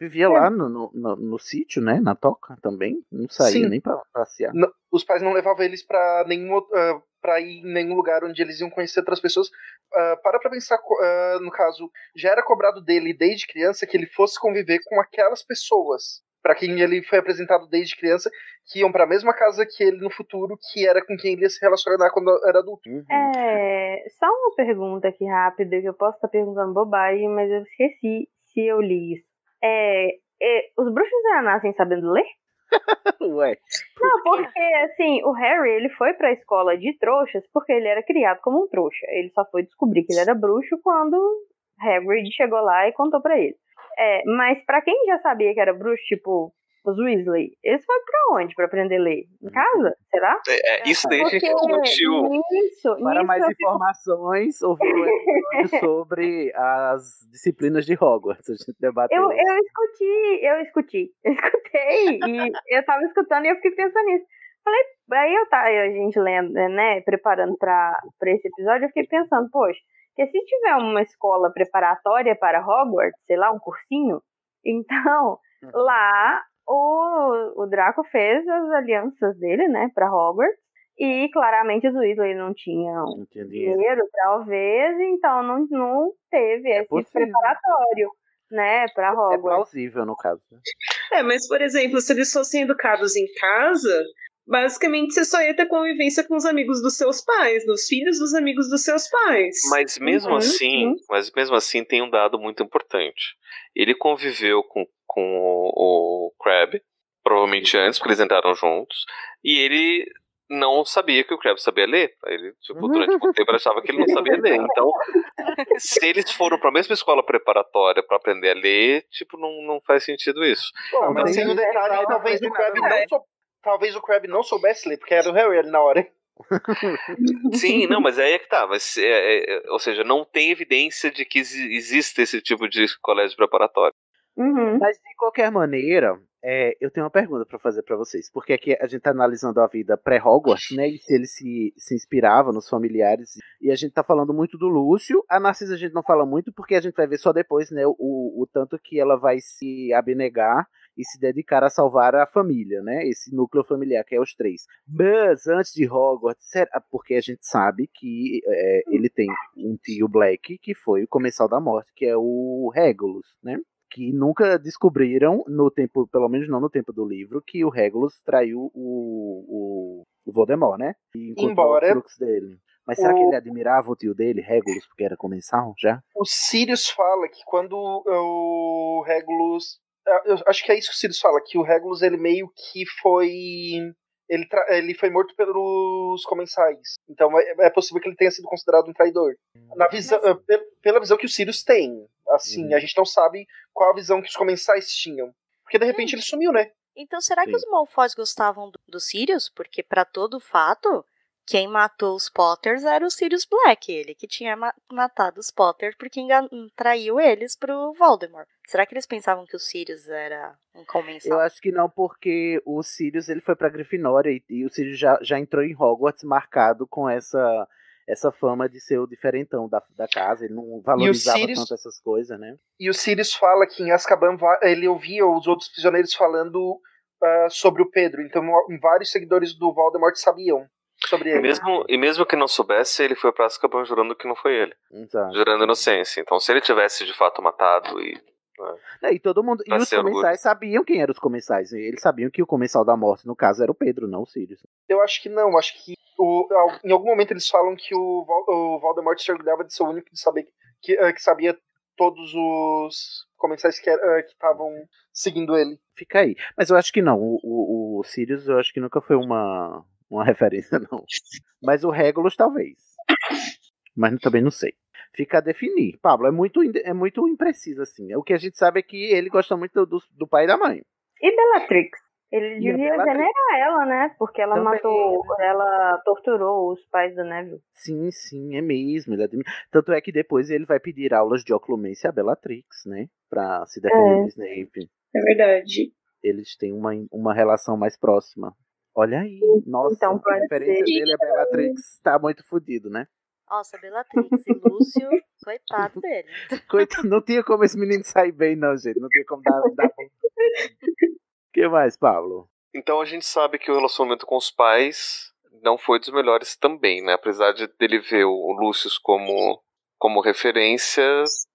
Vivia é. lá no, no, no, no, sítio, né? Na toca também. Não saía Sim. nem pra passear. Não, os pais não levavam eles pra nenhum uh, pra ir em nenhum lugar onde eles iam conhecer outras pessoas. Uh, para pra pensar, uh, no caso, já era cobrado dele desde criança que ele fosse conviver com aquelas pessoas para quem ele foi apresentado desde criança, que iam para a mesma casa que ele no futuro, que era com quem ele ia se relacionar quando era adulto. Uhum. É, só uma pergunta aqui rápida, que eu posso estar perguntando bobagem, mas eu esqueci se eu li isso. É, é, os bruxos já nascem sabendo ler? Ué. Não, porque assim, o Harry ele foi pra escola de trouxas porque ele era criado como um trouxa. Ele só foi descobrir que ele era bruxo quando Hagrid chegou lá e contou para ele. É, mas para quem já sabia que era bruxo, tipo os Weasley, eles foram pra onde pra aprender a ler? Em casa? Será? É, é isso daí a gente discutiu. Isso, Para isso mais informações, fico... um episódio sobre as disciplinas de Hogwarts. A gente debateu. Eu, eu escutei, eu escutei, eu escutei e eu tava escutando e eu fiquei pensando nisso. Falei, aí eu tava, a gente lendo, né, preparando para esse episódio, eu fiquei pensando, poxa, porque se tiver uma escola preparatória para Hogwarts, sei lá, um cursinho, então uhum. lá o, o Draco fez as alianças dele, né, para Hogwarts. E claramente os Weasley não tinham tinha dinheiro. talvez, então não, não teve esse possível. preparatório, né, pra É Hogwarts. plausível, no caso. né? É, mas, por exemplo, se eles fossem educados em casa, basicamente você só ia ter convivência com os amigos dos seus pais, dos filhos dos amigos dos seus pais. Mas mesmo Uhum, assim, uhum. mas mesmo assim tem um dado muito importante. Ele conviveu com, com o, o Crab, provavelmente antes, porque eles entraram juntos, e ele não sabia que o Crab sabia ler. Ele, tipo, durante muito tempo achava que ele não sabia ler. Então, se eles foram para a mesma escola preparatória para aprender a ler, tipo, não, não faz sentido isso. Bom, mas um que- detalhe, talvez o Crab não É. Talvez o Crab não soubesse ler, porque era o Harry ali na hora. Sim, não, mas aí é que tá. Mas, é, é, ou seja, não tem evidência de que exi- existe esse tipo de colégio preparatório. Uhum. Mas de qualquer maneira, é, eu tenho uma pergunta pra fazer pra vocês. Porque aqui a gente tá analisando a vida pré-Hogwarts, né? E se ele se, se inspirava nos familiares. E a gente tá falando muito do Lúcio. A Narcisa a gente não fala muito, porque a gente vai ver só depois, né? O, o tanto que ela vai se abnegar e se dedicar a salvar a família, né? Esse núcleo familiar que é os três. Mas antes de Hogwarts, será- porque a gente sabe que é, ele tem um tio Black que foi o comensal da morte, que é o Regulus, né? Que nunca descobriram no tempo, pelo menos não no tempo do livro, que o Regulus traiu o, o, o Voldemort, né? E Embora o crux dele. Mas será o- que ele admirava o tio dele, Regulus, porque era comensal já? O Sirius fala que quando o Regulus. Ah, Eu acho que é isso que o Sirius fala, que o Regulus ele meio que foi. Ele, tra- ele foi morto pelos comensais. Então é, é possível que ele tenha sido considerado um traidor. Na visão, ah, pe- pela visão que o Sirius tem. Assim, Uhum. a gente não sabe qual a visão que os comensais tinham. Porque de repente ele sumiu, né? Então, será que Sim. os Malfoys gostavam do, do Sirius? Porque, pra todo fato, quem matou os Potters era o Sirius Black, ele que tinha ma- matado os Potters porque engan- traiu eles pro Voldemort. Será que eles pensavam que o Sirius era um Eu comensal? acho que não, porque o Sirius ele foi pra Grifinória e, e o Sirius já, já entrou em Hogwarts marcado com essa essa fama de ser o diferentão da, da casa. Ele não valorizava Sirius- tanto essas coisas, né? E o Sirius fala que em Azkaban ele ouvia os outros prisioneiros falando ah, sobre o Pedro. Então vários seguidores do Voldemort sabiam sobre E ele. mesmo, e mesmo que não soubesse, ele foi pra Azkaban jurando que não foi ele. Exato. Jurando inocência. Então, se ele tivesse de fato matado e. É, E todo mundo. E os ser orgulho. comensais sabiam quem eram os comensais. e Eles sabiam que o comensal da morte, no caso, era o Pedro, não o Sirius. Eu acho que não, acho que o- em algum momento eles falam que o, o Voldemort se orgulhava de ser o único de saber que, eh, que sabia todos os comensais eh, que estavam seguindo ele. Fica aí. Mas eu acho que não. O, o, o Sirius eu acho que nunca foi uma, uma referência, não. Mas o Regulus talvez. Mas também não sei. Fica a definir. Pablo, é muito, é muito impreciso, assim. O que a gente sabe é que ele gosta muito do, do pai e da mãe. E Bellatrix? Ele E devia Bellatrix? venerar ela, né? Porque ela Também, matou, né? ela torturou os pais do Neville. Sim, sim, é mesmo. Ele admi- Tanto é que depois ele vai pedir aulas de oclumência a Bellatrix, né? Pra se defender É. do Snape. É verdade. Eles têm uma, uma relação mais próxima. Olha aí. Nossa, Então a ser. dele é Bellatrix. Tá muito fudido, né? Nossa, Bellatrix e Lúcio, coitado dele. Coitado, não tinha como esse menino sair bem, não, gente. Não tinha como dar. dar... O que mais, Pablo? Então a gente sabe que o relacionamento com os pais não foi dos melhores também, né? Apesar de dele ver o Lúcio como, como referência,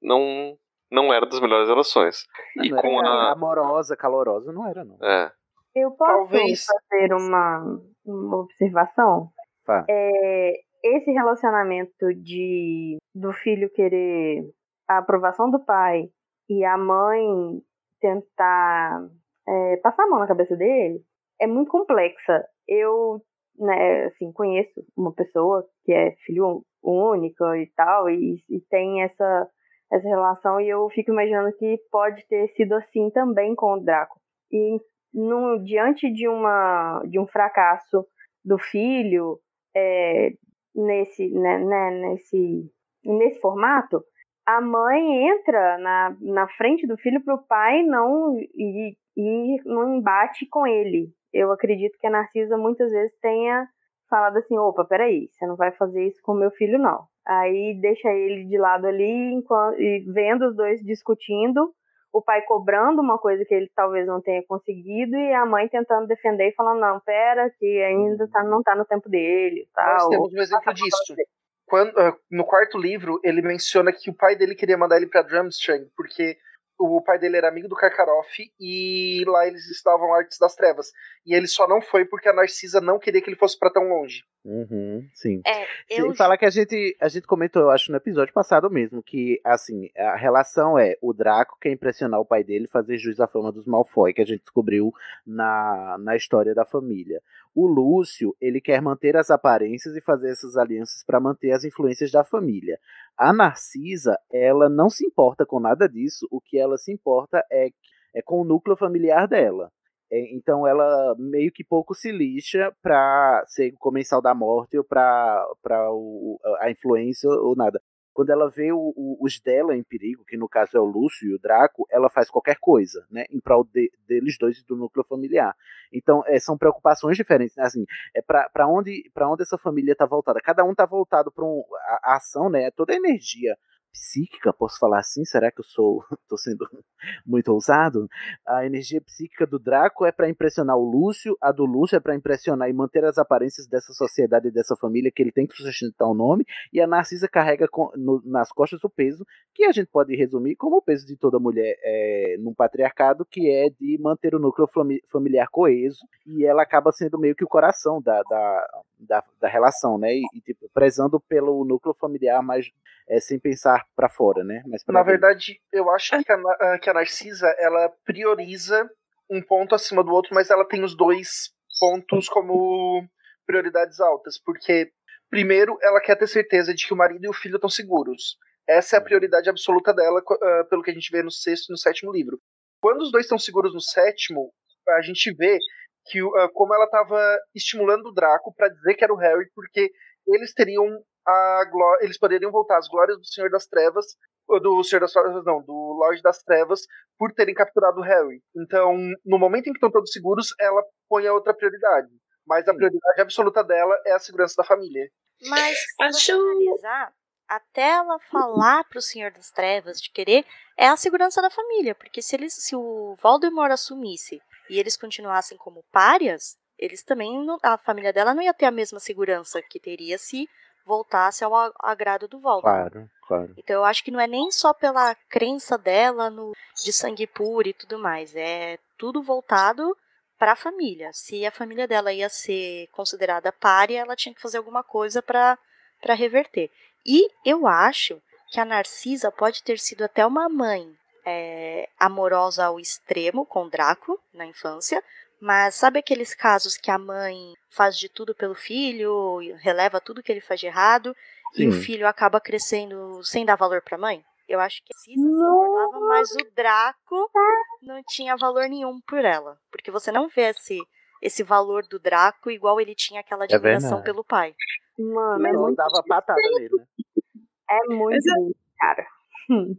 não, não era das melhores relações. E Não era com a. Amorosa, calorosa, não era, não. É, Eu posso Talvez. fazer uma, uma observação? Fá. É, esse relacionamento de do filho querer a aprovação do pai e a mãe tentar é, passar a mão na cabeça dele é muito complexa. Eu, né, assim, conheço uma pessoa que é filho único e tal e, e tem essa essa relação e eu fico imaginando que pode ter sido assim também com o Draco. E no, diante de uma de um fracasso do filho é, nesse, né, né, nesse, nesse formato, a mãe entra na, na frente do filho para o pai não ir, ir num embate com ele. Eu acredito que a Narcisa muitas vezes tenha falado assim, opa, peraí, você não vai fazer isso com meu filho, não. Aí deixa ele de lado ali, enquanto, vendo os dois discutindo, o pai cobrando uma coisa que ele talvez não tenha conseguido e a mãe tentando defender e falando, não, pera, que ainda tá, não tá no tempo dele. Tal. Nós temos um exemplo disso. Quando, uh, no quarto livro, ele menciona que o pai dele queria mandar ele pra Drumstrang, porque o pai dele era amigo do Karkaroff e lá eles estavam Artes das Trevas. E ele só não foi porque a Narcisa não queria que ele fosse para tão longe. Uhum, sim. É, Sem eu falar que a gente, a gente comentou, eu acho, no episódio passado mesmo, que, assim, a relação é o Draco quer impressionar o pai dele fazer jus à fama dos Malfoy, que a gente descobriu na, na história da família. O Lúcio, ele quer manter as aparências e fazer essas alianças para manter as influências da família. A Narcisa, ela não se importa com nada disso, o que ela se importa é, é com o núcleo familiar dela. É, então ela meio que pouco se lixa pra ser comensal da morte ou o, a influência ou nada. Quando ela vê o, o, os dela em perigo, que no caso é o Lúcio e o Draco, ela faz qualquer coisa, né? Em prol de, deles dois e do núcleo familiar. Então, é, são preocupações diferentes. Né? Assim, é para onde, pra onde essa família está voltada? Cada um está voltado para um, a, a ação, né? Toda a energia psíquica, posso falar assim? Será que eu sou tô sendo muito ousado? A energia psíquica do Draco é para impressionar o Lúcio, a do Lúcio é para impressionar e manter as aparências dessa sociedade e dessa família que ele tem que sustentar o nome, e a Narcisa carrega com, no, nas costas o peso que a gente pode resumir como o peso de toda mulher é, num patriarcado, que é de manter o núcleo familiar coeso, e ela acaba sendo meio que o coração da, da, da, da relação, né? E, e tipo, prezando pelo núcleo familiar, mas é, sem pensar para fora, né? Mas Na verdade, eu acho que a, que a Narcisa ela prioriza um ponto acima do outro, mas ela tem os dois pontos como prioridades altas, porque primeiro ela quer ter certeza de que o marido e o filho estão seguros. Essa é a prioridade absoluta dela, uh, pelo que a gente vê no sexto e no sétimo livro. Quando os dois estão seguros no sétimo, a gente vê que uh, como ela estava estimulando o Draco para dizer que era o Harry, porque eles teriam a glória, eles poderiam voltar às glórias do Senhor das Trevas, do Senhor das Trevas, não, do Lorde das Trevas, por terem capturado o Harry. Então, no momento em que estão todos seguros, ela põe a outra prioridade. Mas a prioridade absoluta dela é a segurança da família. Mas se você analisar, até ela falar pro Senhor das Trevas de querer, é a segurança da família. Porque se, eles, se o Voldemort assumisse e eles continuassem como párias, eles também, a família dela não ia ter a mesma segurança que teria se voltasse ao agrado do Voldemort. Claro, claro. Então eu acho que não é nem só pela crença dela no de sangue puro e tudo mais, é tudo voltado para a família. Se a família dela ia ser considerada párea, ela tinha que fazer alguma coisa para para reverter. E eu acho que a Narcisa pode ter sido até uma mãe é, amorosa ao extremo com Draco na infância, mas sabe aqueles casos que a mãe faz de tudo pelo filho, releva tudo que ele faz de errado, Sim. e o filho acaba crescendo sem dar valor para a mãe? Eu acho que a Cisa se importava, mas o Draco não tinha valor nenhum por ela. Porque você não vê esse, esse valor do Draco igual ele tinha aquela É admiração pelo pai. Mano, é Ela muito dava patada nele, né? É muito, Mas muito, cara. Hum.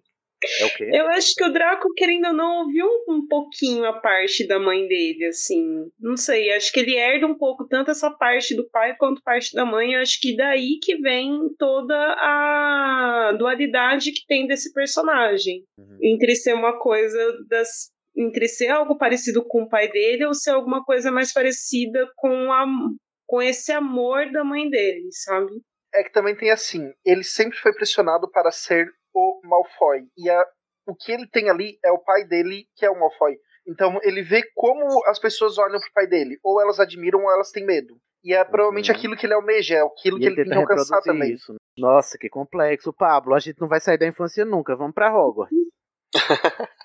É o quê? Eu acho que o Draco, querendo ou não, ouviu um, um pouquinho a parte da mãe dele, assim. Não sei, acho que ele herda um pouco tanto essa parte do pai quanto parte da mãe. Eu acho que daí que vem toda a dualidade que tem desse personagem. Entre ser uma coisa das. Entre ser algo parecido com o pai dele ou ser alguma coisa mais parecida com, a, com esse amor da mãe dele, sabe? É que também tem assim, ele sempre foi pressionado para ser o Malfoy. E a, o que ele tem ali é o pai dele, que é o Malfoy. Então ele vê como as pessoas olham pro pai dele. Ou elas admiram ou elas têm medo. E é provavelmente aquilo que ele almeja, é aquilo E que ele tem tenta que alcançar também. isso. né? Nossa, que complexo. Pablo, a gente não vai sair da infância nunca. Vamos pra Hogwarts.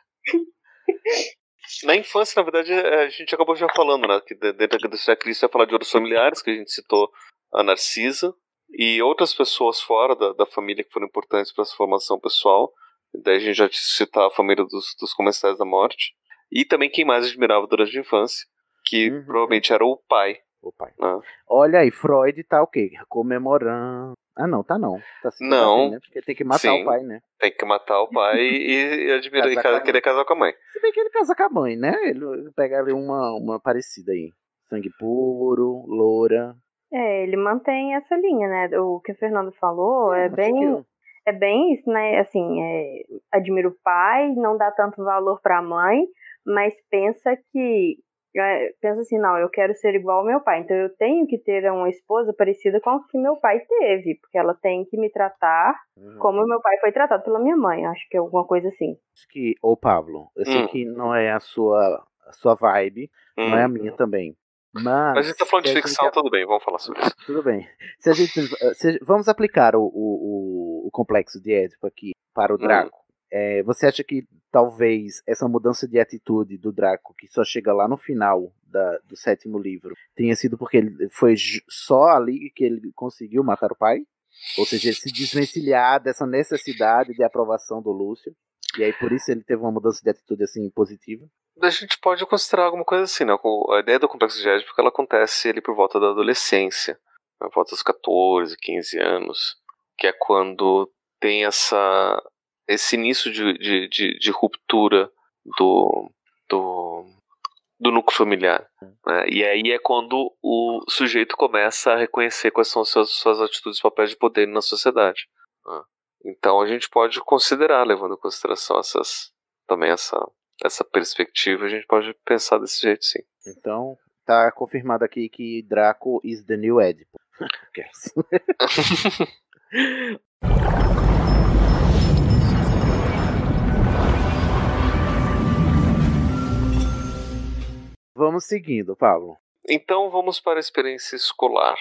Na infância, na verdade, é, a gente acabou já falando, né? Que de- dentro desse checklist ia falar de outros familiares, que a gente citou a Narcisa, e outras pessoas fora da, da família que foram importantes para essa formação pessoal. Daí a gente já citar a família dos, dos comensais da morte. E também quem mais admirava durante a infância, que provavelmente era o pai. O pai. Né? Olha aí, Freud tá o quê? Comemorando. Ah, não, tá não. Tá se Não. debatendo, né? Porque tem que matar Sim. o pai, né? Tem que matar o pai e, e admirar e Casar com a ca- mãe. querer casar com a mãe. Se bem que ele casa com a mãe, né? Ele ele pega ali uma, uma parecida aí. Sangue puro, loura. É, ele mantém essa linha, né? O que o Fernando falou é Mas bem. é bem isso, né? Assim, é, admira o pai, não dá tanto valor para a mãe, mas pensa que é, pensa assim, não, eu quero ser igual ao meu pai, então eu tenho que ter uma esposa parecida com a que meu pai teve, porque ela tem que me tratar Uhum. como meu pai foi tratado pela minha mãe, acho que é alguma coisa assim. Acho que, ô Pablo, eu sei Hum. que não é a sua, a sua vibe, não é a Hum. minha também. Mas. Mas a gente tá falando de a gente- ficção, tudo bem, vamos falar sobre isso. Tudo bem. Se a gente, se- vamos aplicar o, o, o- complexo de Édipo aqui para o Draco. É, você acha que talvez essa mudança de atitude do Draco, que só chega lá no final da- do sétimo livro, tenha sido porque ele foi só ali que ele conseguiu matar o pai? Ou seja, ele se desvencilhar dessa necessidade de aprovação do Lúcio. E aí por isso ele teve uma mudança de atitude assim positiva. A gente pode considerar alguma coisa assim, né? A ideia do complexo de Édipo ela acontece ali por volta da adolescência, por volta dos 14, 15 anos, que é quando tem essa esse início de, de, de, de ruptura do, do, do núcleo familiar. né? E aí é quando o sujeito começa a reconhecer quais são as suas, suas atitudes e papéis de poder na sociedade. né? Então a gente pode considerar, levando em consideração essas, também essa, essa perspectiva, a gente pode pensar desse jeito sim. Então, tá confirmado aqui que Draco is the new. Guess. Vamos seguindo, Pablo. Então vamos para a experiência escolar.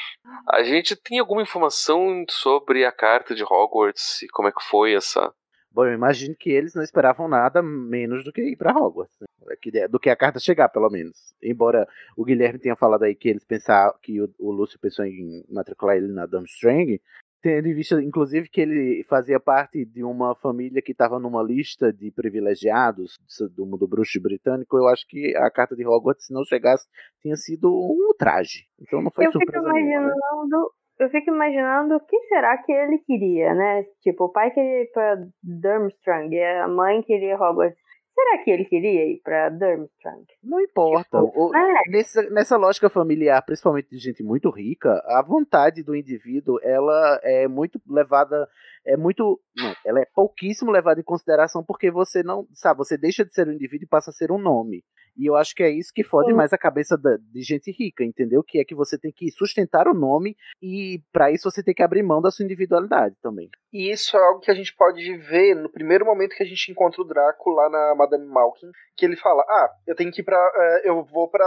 A gente tem alguma informação sobre a carta de Hogwarts e como é que foi essa. Bom, eu imagino que eles não esperavam nada menos do que ir para Hogwarts. né? Que- Do que a carta chegar, pelo menos. Embora o Guilherme tenha falado aí que eles pensaram que o, o Lúcio pensou em matricular ele na Durmstrang, tendo em vista, inclusive, que ele fazia parte de uma família que estava numa lista de privilegiados do mundo bruxo britânico, eu acho que a carta de Hogwarts, se não chegasse, tinha sido um ultraje. Então não foi eu fico surpresa nenhuma, né? imaginando, eu fico imaginando o que será que ele queria, né? Tipo, o pai queria ir pra Durmstrang, e a mãe queria Hogwarts. Será que ele queria ir pra Durmstrang? Não importa. O- é. nessa, nessa lógica familiar, principalmente de gente muito rica, a vontade do indivíduo, ela é muito levada, é muito, não, ela é pouquíssimo levada em consideração porque você não, sabe, você deixa de ser um indivíduo e passa a ser um nome. E eu acho que é isso que fode mais a cabeça da- de gente rica, entendeu? Que é que você tem que sustentar o nome e para isso você tem que abrir mão da sua individualidade também. E isso é algo que a gente pode ver no primeiro momento que a gente encontra o Draco lá na Madame Malkin, que ele fala: "Ah, eu tenho que ir para, eu vou pra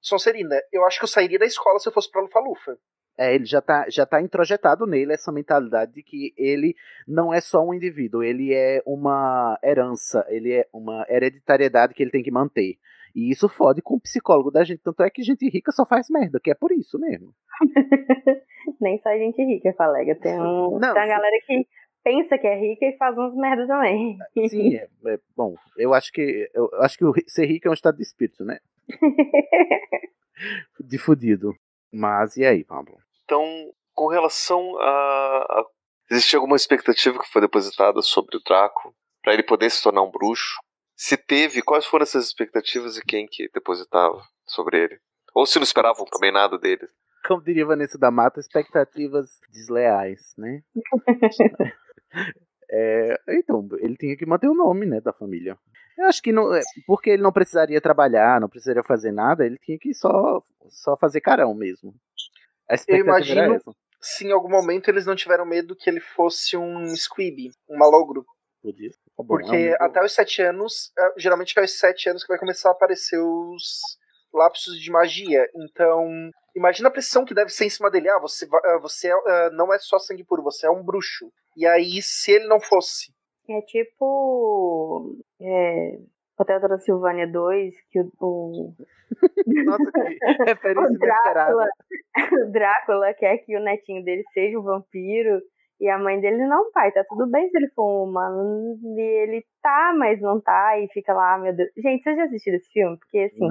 Sonserina. Eu acho que eu sairia da escola se eu fosse para Lufa-Lufa." É, ele já tá, já tá introjetado nele essa mentalidade de que ele não é só um indivíduo, ele é uma herança, ele é uma hereditariedade que ele tem que manter. E isso fode com o psicólogo da gente. Tanto é que gente rica só faz merda, que é por isso mesmo. Nem só gente rica, colega. Tem, um, Não, tem a sim. galera que pensa que é rica e faz uns merda também. Sim, é, é- bom, eu acho que eu acho que ser rico é um estado de espírito, né? De fudido. Mas e aí, Pablo? Então, com relação a. a... Existia alguma expectativa que foi depositada sobre o Draco para ele poder se tornar um bruxo? Se teve, quais foram essas expectativas e quem que depositava sobre ele? Ou se não esperavam também nada dele? Como diria Vanessa da Mata, expectativas desleais, né? É, então, ele tinha que manter o nome, né, da família. Eu acho que não, é, porque ele não precisaria trabalhar, não precisaria fazer nada, ele tinha que só, só fazer carão mesmo. A Eu imagino se em algum momento eles não tiveram medo que ele fosse um squib, um malogro. Podia. Tá Porque é um- até os sete anos, é, geralmente é aos sete anos que vai começar a aparecer os lapsos de magia. Então, imagina a pressão que deve ser em cima dele. Ah, você, ah, você ah, não é só sangue puro, você é um bruxo. E aí, se ele não fosse. É tipo. É, Hotel Transilvânia 2, que o. o Nossa, que referência o Drácula, o Drácula quer que o netinho dele seja um vampiro. E a mãe dele, não, pai, tá tudo bem se ele for um humano. E ele tá, mas não tá. E fica lá, "Ah, meu Deus. Gente, vocês já assistiram esse filme? Porque assim.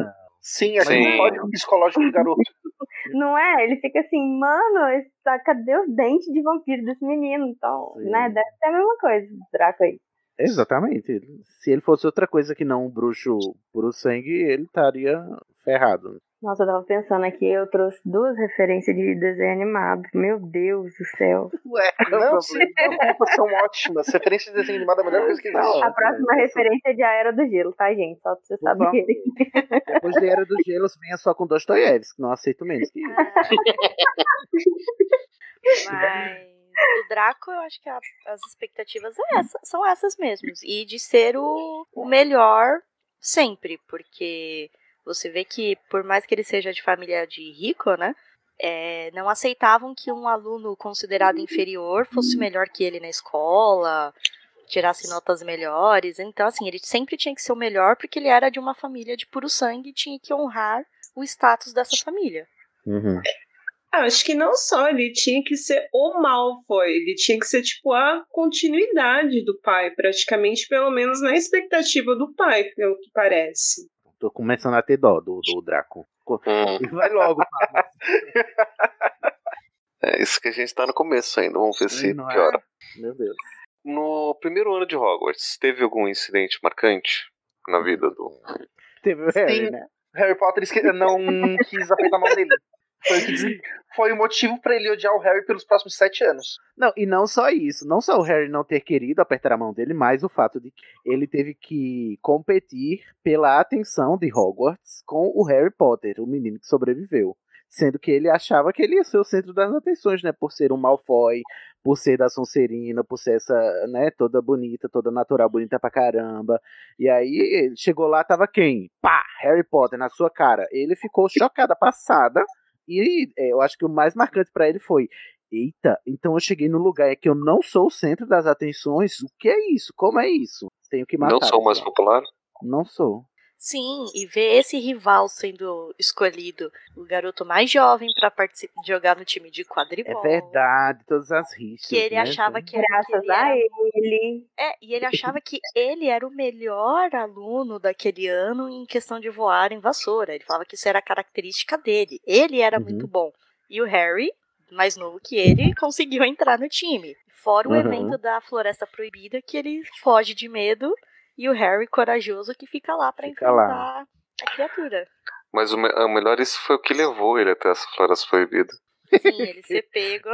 Sim, aquele Sim. código psicológico do garoto. Não é? Ele fica assim, mano, cadê os dentes de vampiro desse menino? Então, Sim. né? Deve ser a mesma coisa, Draco aí. Exatamente. Se ele fosse outra coisa que não um bruxo puro sangue, ele estaria ferrado. Nossa, eu tava pensando aqui, eu trouxe duas referências de desenho animado. Meu Deus do céu. Ué, Não, preocupa, são ótimas. Referências de desenho animado é a melhor coisa que existe. A próxima referência é de A Era do Gelo, tá, gente? Só pra Por favor. saberem. Depois de Era dos Gelos, venha só com Dostoiévski, não aceito menos que isso. Mas o Draco, eu acho que a- as expectativas é essa- são essas mesmas. E de ser o, o melhor sempre, porque você vê que, por mais que ele seja de família de rico, né? é, não aceitavam que um aluno considerado inferior fosse melhor que ele na escola, tirasse notas melhores. Então, assim, ele sempre tinha que ser o melhor porque ele era de uma família de puro sangue e tinha que honrar o status dessa família. Uhum. Ah, Acho que não só, ele tinha que ser o Malfoy, ele tinha que ser tipo a continuidade do pai, praticamente, pelo menos na expectativa do pai, pelo que parece. Tô começando a ter dó do, do Draco. Co- Hum, Vai logo, Pablo. é isso que a gente tá no começo ainda, vamos ver se Não é? piora. Meu Deus. No primeiro ano de Hogwarts, teve algum incidente marcante na vida do. Teve o Harry, Sim. né? Harry Potter esque- não quis apertar a mão dele. Foi o, que des- foi o motivo pra ele odiar o Harry pelos próximos sete anos. Não, e não só isso. Não só o Harry não ter querido apertar a mão dele, mas o fato de que ele teve que competir pela atenção de Hogwarts com o Harry Potter, o menino que sobreviveu. Sendo que ele achava que ele ia ser o centro das atenções, né? Por ser um Malfoy, por ser da Sonserina, por ser essa, né, toda bonita, toda natural, bonita pra caramba. E aí chegou lá, tava quem? Pá! Harry Potter na sua cara. Ele ficou chocada, passada. E é, eu acho que o mais marcante pra ele foi: Eita, então eu cheguei no lugar que eu não sou o centro das atenções. O que é isso? Como é isso? Tenho que matar. Não sou o mais popular? Não sou. Sim, e ver esse rival sendo escolhido, o garoto mais jovem pra participar jogar no time de É quadribol. verdade, todas as rixas. Que ele né? achava que, era, que Graças ele a era ele. É, e ele achava que ele era o melhor aluno daquele ano em questão de voar em vassoura. Ele falava que isso era a característica dele. Ele era Uhum. muito bom. E o Harry, mais novo que ele, conseguiu entrar no time. Fora o Uhum. evento da Floresta Proibida, que ele foge de medo, e o Harry corajoso que fica lá pra Fica lá. enfrentar a criatura. Mas o, me- o melhor, isso foi o que levou ele até essa floresta proibida. Sim, ele ser pego.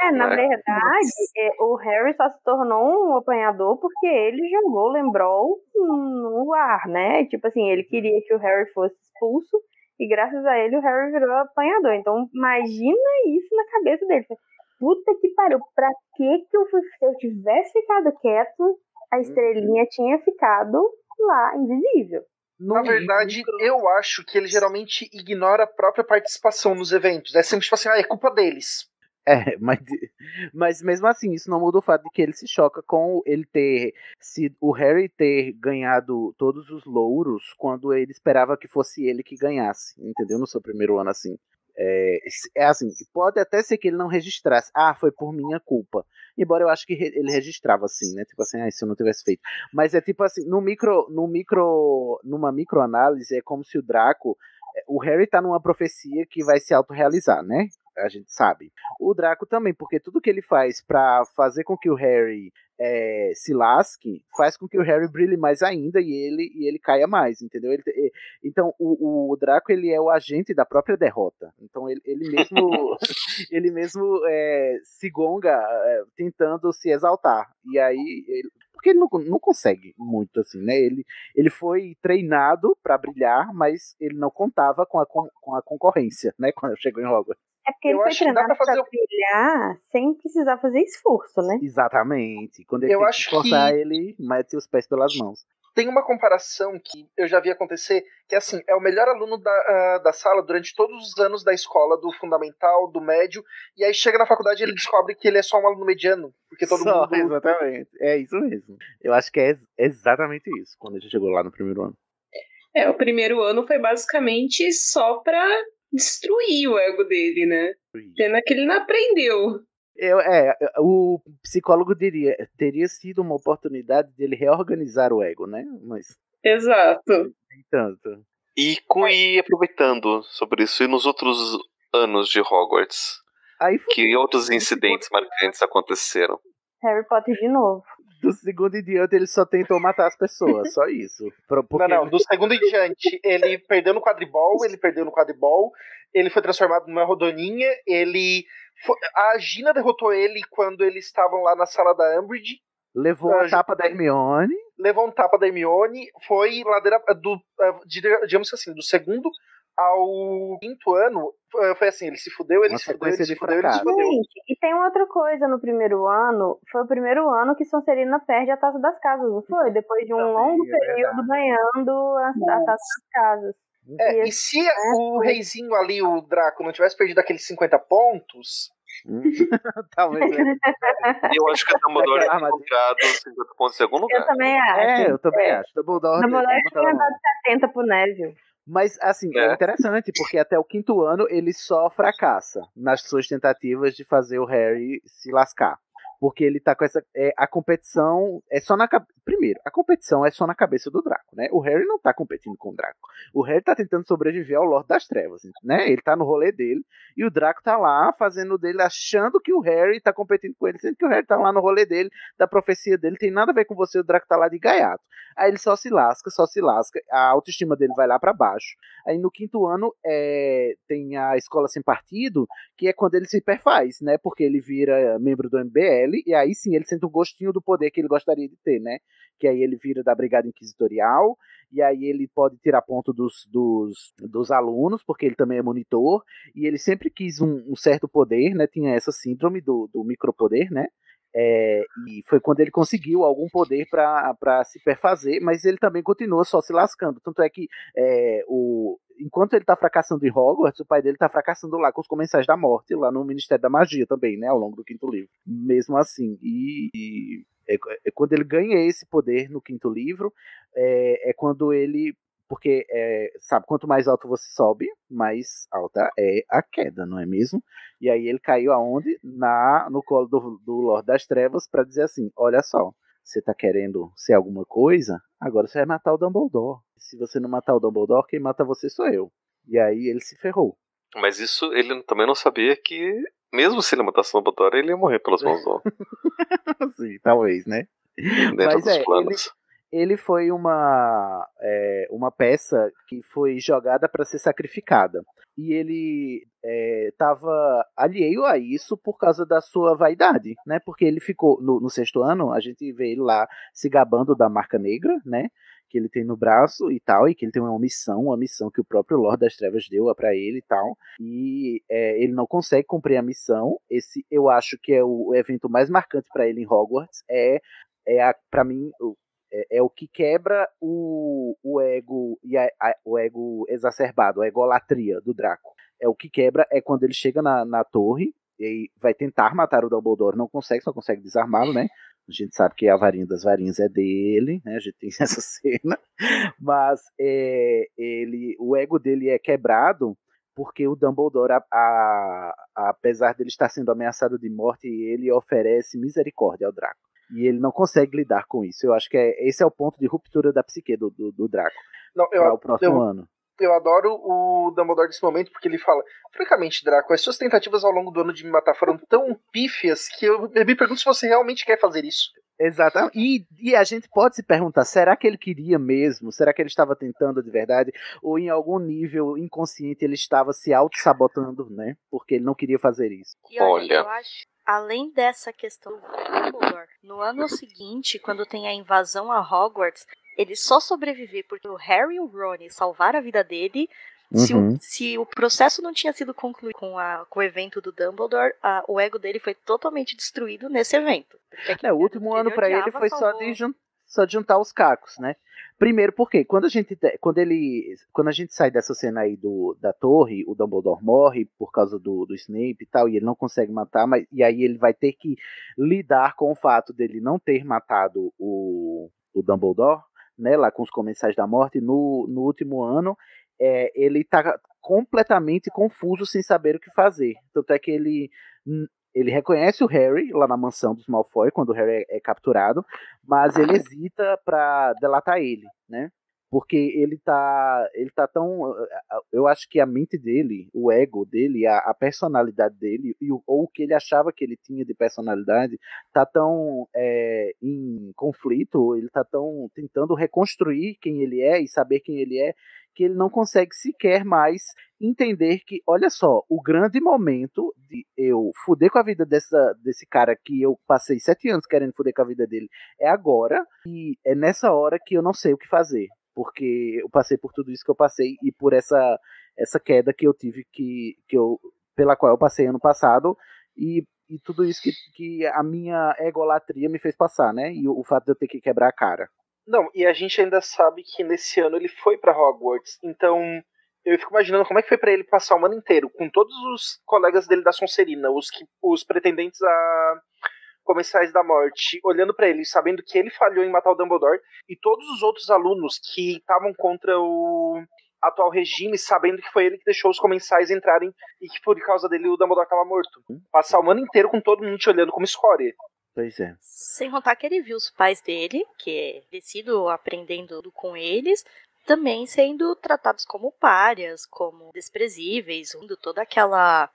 É, na Né? verdade, é, o Harry só se tornou um apanhador porque ele jogou o Lembrol no ar, né? Tipo assim, ele queria que o Harry fosse expulso e graças a ele o Harry virou apanhador. Então, imagina isso na cabeça dele. Puta que pariu, pra que que eu fui... Se eu tivesse ficado quieto, a estrelinha tinha ficado lá, invisível. Na verdade, eu acho que ele geralmente ignora a própria participação nos eventos. É sempre tipo assim, ah, é culpa deles. É, mas, mas mesmo assim, isso não muda o fato de que ele se choca com ele ter. Se o Harry ter ganhado todos os louros quando ele esperava que fosse ele que ganhasse, entendeu? No seu primeiro ano, assim. É, é assim, pode até ser que ele não registrasse. Ah, foi por minha culpa. Embora eu acho que re- ele registrava assim, né? Tipo assim, ah, se eu não tivesse feito. Mas é tipo assim, no micro, no micro, numa microanálise, é como se o Draco. é, O Harry tá numa profecia que vai se autorrealizar, né? A gente sabe. O Draco também, porque tudo que ele faz pra fazer com que o Harry é, se lasque, faz com que o Harry brilhe mais ainda e ele, e ele caia mais, entendeu? Ele, e- então, o, o Draco, ele é o agente da própria derrota. Então, ele, ele mesmo, ele mesmo é, se gonga é, tentando se exaltar. E aí, ele- porque ele não, não consegue muito, assim, né? Ele, ele foi treinado pra brilhar, mas ele não contava com a, com a concorrência, né? Quando chegou em Hogwarts. É porque ele Eu foi treinado pra fazer pra brilhar sem precisar fazer esforço, né? Exatamente. Quando ele Eu tem acho que esforçar, que- ele mete os pés pelas mãos. Tem uma comparação que eu já vi acontecer, que é assim, é o melhor aluno da, ah, da sala durante todos os anos da escola, do fundamental, do médio, e aí chega na faculdade e ele descobre que ele é só um aluno mediano, porque todo Só, mundo... Exatamente. É isso mesmo. Eu acho que é ex- exatamente isso, quando a gente chegou lá no primeiro ano. É, o primeiro ano foi basicamente só pra destruir o ego dele, né? Pena que ele não aprendeu. Eu, é, o psicólogo diria, teria sido uma oportunidade dele reorganizar o ego, né? Mas, Exato. nem tanto. E, com, e aproveitando sobre isso, e nos outros anos de Hogwarts? Aí Que outros incidentes marcantes aconteceram? Harry Potter de novo. Do segundo em diante ele só tentou matar as pessoas, só isso. Porque... Não, não, do segundo em diante ele perdeu no quadribol, ele perdeu no quadribol, ele foi transformado numa rodoninha, ele. Foi... A Gina derrotou ele quando eles estavam lá na sala da Umbridge. Levou a tapa da Hermione. Levou um tapa da Hermione, foi ladeira do. Digamos assim, do segundo ao quinto ano, foi assim, ele se fudeu, ele Uma se fudeu, ele se de fudeu, ele se fudeu. Gente, e tem outra coisa no primeiro ano. Foi o primeiro ano que Sonserina perde a taça das casas, não foi? Depois de um longo é período ganhando a, a taça das casas. É, E e se o reizinho ali, o Draco, não tivesse perdido aqueles 50 pontos, Talvez. Eu acho que a Dumbledore tinha colocado 50 pontos em algum lugar. Eu também acho. É, eu também acho. Dumbledore, Dumbledore tinha dado 70 pro Neville. Mas, assim, é. É. interessante, porque até o quinto ano ele só fracassa nas suas tentativas de fazer o Harry se lascar. Porque ele tá com essa. é, a competição é só na. Primeiro, a competição é só na cabeça do Draco, né? O Harry não tá competindo com o Draco. O Harry tá tentando sobreviver ao Lorde das Trevas, né? Ele tá no rolê dele e o Draco tá lá fazendo dele, achando que o Harry tá competindo com ele, sendo que o Harry tá lá no rolê dele, da profecia dele, tem nada a ver com você, o Draco tá lá de gaiato. Aí ele só se lasca, só se lasca, a autoestima dele vai lá para baixo. Aí no quinto ano é, tem a escola sem partido, que é quando ele se perfaz, né? Porque ele vira membro do MBL e aí sim ele sente o gostinho do poder que ele gostaria de ter, né? Que aí ele vira da Brigada Inquisitorial e aí ele pode tirar ponto dos, dos, dos alunos, porque ele também é monitor, e ele sempre quis um, um certo poder, né? Tinha essa síndrome do, do micropoder, né? É, e foi quando ele conseguiu algum poder para se perfazer, mas ele também continua só se lascando. Tanto é que é, o, enquanto ele tá fracassando em Hogwarts, o pai dele tá fracassando lá com os comensais da morte, lá no Ministério da Magia também, né? Ao longo do quinto livro. Mesmo assim. E, e é, é quando ele ganha esse poder no quinto livro, é, é quando ele. Porque, é, sabe, quanto mais alto você sobe, mais alta é a queda, não é mesmo? E aí ele caiu aonde? Na, no colo do, do Lorde das Trevas para dizer assim: olha só, você tá querendo ser alguma coisa, agora você vai matar o Dumbledore. Se você não matar o Dumbledore, quem mata você sou eu. E aí ele se ferrou. Mas isso ele também não sabia que, mesmo se ele matasse o Dumbledore, ele ia morrer pelas mãos do Sim, talvez, né? dentro Mas dos é, planos. Ele foi uma, é, uma peça que foi jogada para ser sacrificada. E ele estava alheio a isso por causa da sua vaidade, né? Porque ele ficou, no, no sexto ano, a gente vê ele lá se gabando da marca negra, né? Que ele tem no braço e tal, e que ele tem uma missão, uma missão que o próprio Lord das Trevas deu para ele e tal. E é, ele não consegue cumprir a missão. Esse, eu acho que é o evento mais marcante para ele em Hogwarts. É, é para mim, é, é, o que quebra o, o ego e a, a, o ego exacerbado, a egolatria do Draco. É o que quebra é quando ele chega na, na torre e vai tentar matar o Dumbledore, não consegue, só consegue desarmá-lo, né? A gente sabe que a varinha das varinhas é dele, né? A gente tem essa cena, mas é, ele, o ego dele é quebrado porque o Dumbledore, a, a, apesar dele estar sendo ameaçado de morte, ele oferece misericórdia ao Draco e ele não consegue lidar com isso. Eu acho que é, esse é o ponto de ruptura da psique do, do, do Draco não, eu, para o próximo eu, ano. Eu adoro o Dumbledore nesse momento porque ele fala: Francamente, Draco, as suas tentativas ao longo do ano de me matar foram tão pífias que eu, me pergunto se você realmente quer fazer isso. Exatamente. E, e, a gente pode se perguntar: será que ele queria mesmo? Será que ele estava tentando de verdade? Ou em algum nível inconsciente ele estava se auto-sabotando, né? Porque ele não queria fazer isso. E olha, olha. eu acho além dessa questão do Dumbledore, no ano seguinte, quando tem a invasão a Hogwarts, ele só sobrevive porque o Harry e o Ron salvaram a vida dele. Uhum. Se, o, se, o, processo não tinha sido concluído com, a, com o evento do Dumbledore, a, o ego dele foi totalmente destruído nesse evento. É, o último ano para ele foi só de, só de juntar os cacos, né? Primeiro, porque quando a gente quando ele quando a gente sai dessa cena aí do, da torre, o Dumbledore morre por causa do, do Snape e tal, e ele não consegue matar, mas e aí ele vai ter que lidar com o fato dele não ter matado o, o Dumbledore, né, lá com os comensais da morte no, no último ano, é, ele tá completamente confuso sem saber o que fazer. Tanto é que ele ele reconhece o Harry lá na mansão dos Malfoy quando o Harry é, é capturado, mas ele hesita para delatar ele, né? Porque ele tá ele tá tão eu acho que a mente dele o ego dele a, a personalidade dele e o, ou o que ele achava que ele tinha de personalidade tá tão é, em conflito ele tá tão tentando reconstruir quem ele é e saber quem ele é que ele não consegue sequer mais entender que, olha só, o grande momento de eu fuder com a vida dessa, desse cara que eu passei sete anos querendo fuder com a vida dele é agora, e é nessa hora que eu não sei o que fazer. Porque eu passei por tudo isso que eu passei e por essa, essa queda que eu tive que, que eu, pela qual eu passei ano passado e, e tudo isso que, que a minha egolatria me fez passar, né? E o, o fato de eu ter que quebrar a cara. Não, e a gente ainda sabe que nesse ano ele foi para Hogwarts, então eu fico imaginando como é que foi para ele passar o ano inteiro com todos os colegas dele da Sonserina, os, que, os pretendentes a comensais da morte, olhando para ele, sabendo que ele falhou em matar o Dumbledore, e todos os outros alunos que estavam contra o atual regime, sabendo que foi ele que deixou os comensais entrarem e que por causa dele o Dumbledore estava morto. Passar o ano inteiro com todo mundo te olhando como escória. Pois é. Sem contar que ele viu os pais dele, que é crescido aprendendo com eles, também sendo tratados como párias, como desprezíveis, toda aquela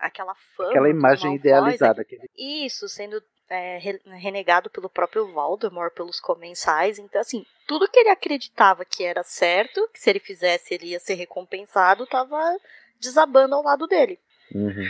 aquela fama. Aquela imagem idealizada. Aquele... Isso, sendo é, renegado pelo próprio Voldemort, pelos comensais. Então, assim, tudo que ele acreditava que era certo, que se ele fizesse ele ia ser recompensado, tava desabando ao lado dele. Uhum.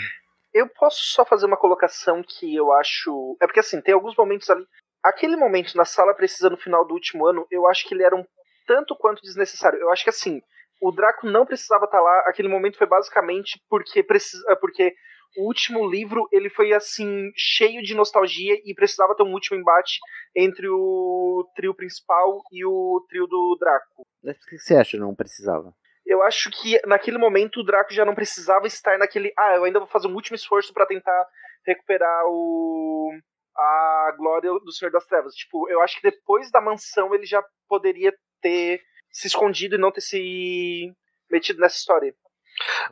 Eu posso só fazer uma colocação que eu acho. É porque assim, tem alguns momentos ali. Aquele momento na sala precisa no final do último ano, eu acho que ele era um tanto quanto desnecessário. Eu acho que assim, o Draco não precisava estar lá. Aquele momento foi basicamente porque precisa, é porque o último livro ele foi assim cheio de nostalgia e precisava ter um último embate entre o trio principal e o trio do Draco. O que você acha? Não precisava? eu acho que naquele momento o Draco já não precisava estar naquele. Ah, eu ainda vou fazer um último esforço para tentar recuperar o a glória do Senhor das Trevas. Tipo, eu acho que depois da mansão ele já poderia ter se escondido e não ter se metido nessa história.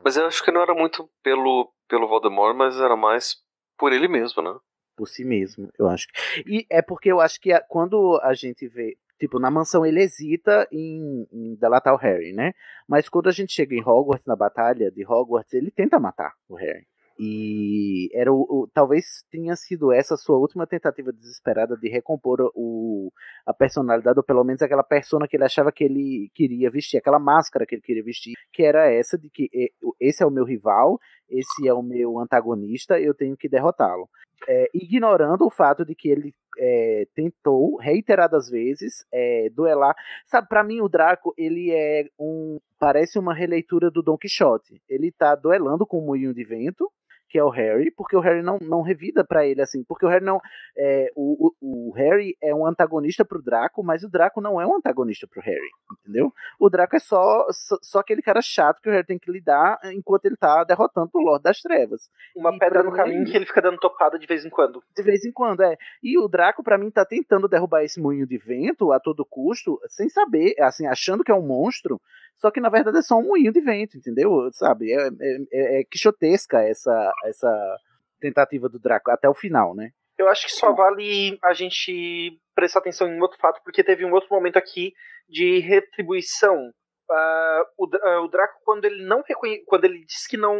Mas eu acho que não era muito pelo, pelo Voldemort, mas era mais por ele mesmo, né? Por si mesmo, eu acho. E é porque eu acho que a, quando a gente vê Tipo, na mansão ele hesita em, em delatar o Harry, né? Mas quando a gente chega em Hogwarts, na batalha de Hogwarts, ele tenta matar o Harry. E era o, o, talvez tenha sido essa sua última tentativa desesperada de recompor o, a personalidade, ou pelo menos aquela persona que ele achava que ele queria vestir, aquela máscara que ele queria vestir, que era essa de que esse é o meu rival, esse é o meu antagonista, eu tenho que derrotá-lo. É, ignorando o fato de que ele é, tentou reiteradas vezes é, duelar. Sabe, para mim o Draco ele é um parece uma releitura do Don Quixote. Ele tá duelando com o moinho de vento que é o Harry, porque o Harry não, não revida para ele assim, porque o Harry não é, o, o, o, Harry é um antagonista pro Draco, mas o Draco não é um antagonista pro Harry, entendeu? O Draco é só, só, só aquele cara chato que o Harry tem que lidar enquanto ele tá derrotando o Lorde das Trevas. Uma e pedra no caminho que ele fica dando topada de vez em quando. De vez em quando, é. E o Draco para mim tá tentando derrubar esse moinho de vento a todo custo, sem saber, assim, achando que é um monstro, só que na verdade é só um moinho de vento, entendeu? Sabe? É, é, é, é quixotesca essa, essa tentativa do Draco até o final, né? Eu acho que só vale a gente prestar atenção em outro fato, porque teve um outro momento aqui de retribuição. Uh, o, uh, o, Draco, quando ele não reconhe... quando ele disse que não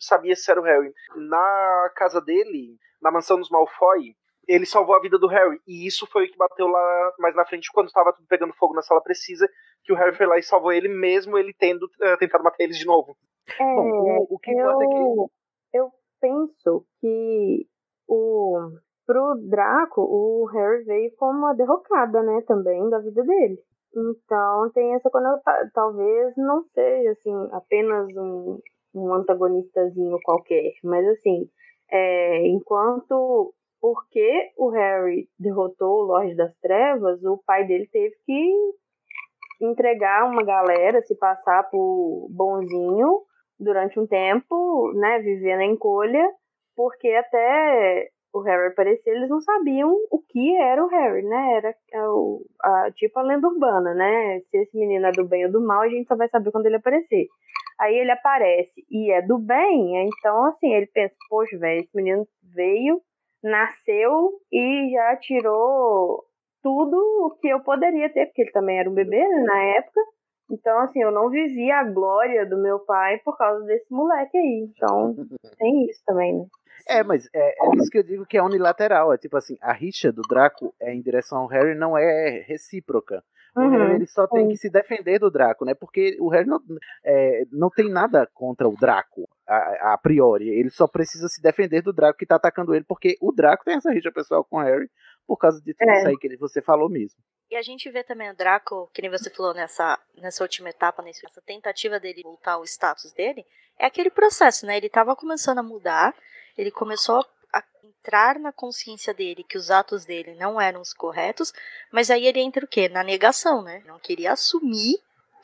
sabia se era o Harry, na casa dele, na mansão dos Malfoy, ele salvou a vida do Harry. E isso foi o que bateu lá mais na frente, quando estava tudo pegando fogo na sala precisa, que o Harry foi lá e salvou ele, mesmo ele tendo uh, tentado matar eles de novo. É, Bom, o, o que eu, importa é que. Eu penso que o. Pro Draco, o Harry veio como uma derrocada, né, também, da vida dele. Então tem essa conotação. Talvez não seja, assim, apenas um, um antagonistazinho qualquer, mas assim, é, enquanto porque o Harry derrotou o Lorde das Trevas, o pai dele teve que entregar uma galera, se passar por bonzinho durante um tempo, né, viver na encolha, porque até o Harry aparecer, eles não sabiam o que era o Harry, né? Era a, a, tipo a lenda urbana, né? Se esse menino é do bem ou do mal, a gente só vai saber quando ele aparecer. Aí ele aparece e é do bem, então assim, ele pensa, poxa, velho, esse menino veio nasceu e já tirou tudo o que eu poderia ter, porque ele também era um bebê né, na época. Então, assim, eu não vivia a glória do meu pai por causa desse moleque aí. Então, tem isso também, né? É, mas é, é, isso que eu digo que é unilateral. É tipo assim, a rixa do Draco é em direção ao Harry não é recíproca. O Uhum, Harry ele só tem que se defender do Draco, né? Porque o Harry não, é, não tem nada contra o Draco, a, a priori. Ele só precisa se defender do Draco que tá atacando ele, porque o Draco tem essa rixa pessoal com o Harry por causa de tudo É. isso aí que ele- você falou mesmo. E a gente vê também o Draco, que nem você falou nessa, nessa última etapa, nessa tentativa dele voltar ao status dele, é aquele processo, né? Ele tava começando a mudar, ele começou a entrar na consciência dele que os atos dele não eram os corretos, mas aí ele entra o quê? Na negação, né? Não queria assumir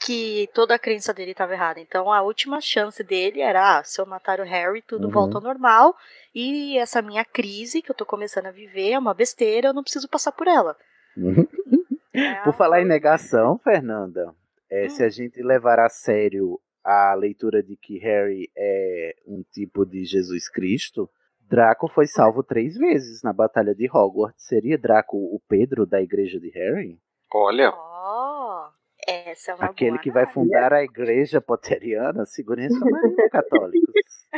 que toda a crença dele estava errada. Então a última chance dele era, ah, se eu matar o Harry, tudo Uhum. volta ao normal, e essa minha crise que eu tô começando a viver é uma besteira, eu não preciso passar por ela. É Por falar em negação, Fernanda, é, se a gente levar a sério a leitura de que Harry é um tipo de Jesus Cristo, Draco foi salvo três vezes na Batalha de Hogwarts. Seria Draco o Pedro da igreja de Harry? Olha. Essa é uma Aquele boa que vai fundar a igreja potteriana, segurem sua marinha, católicos.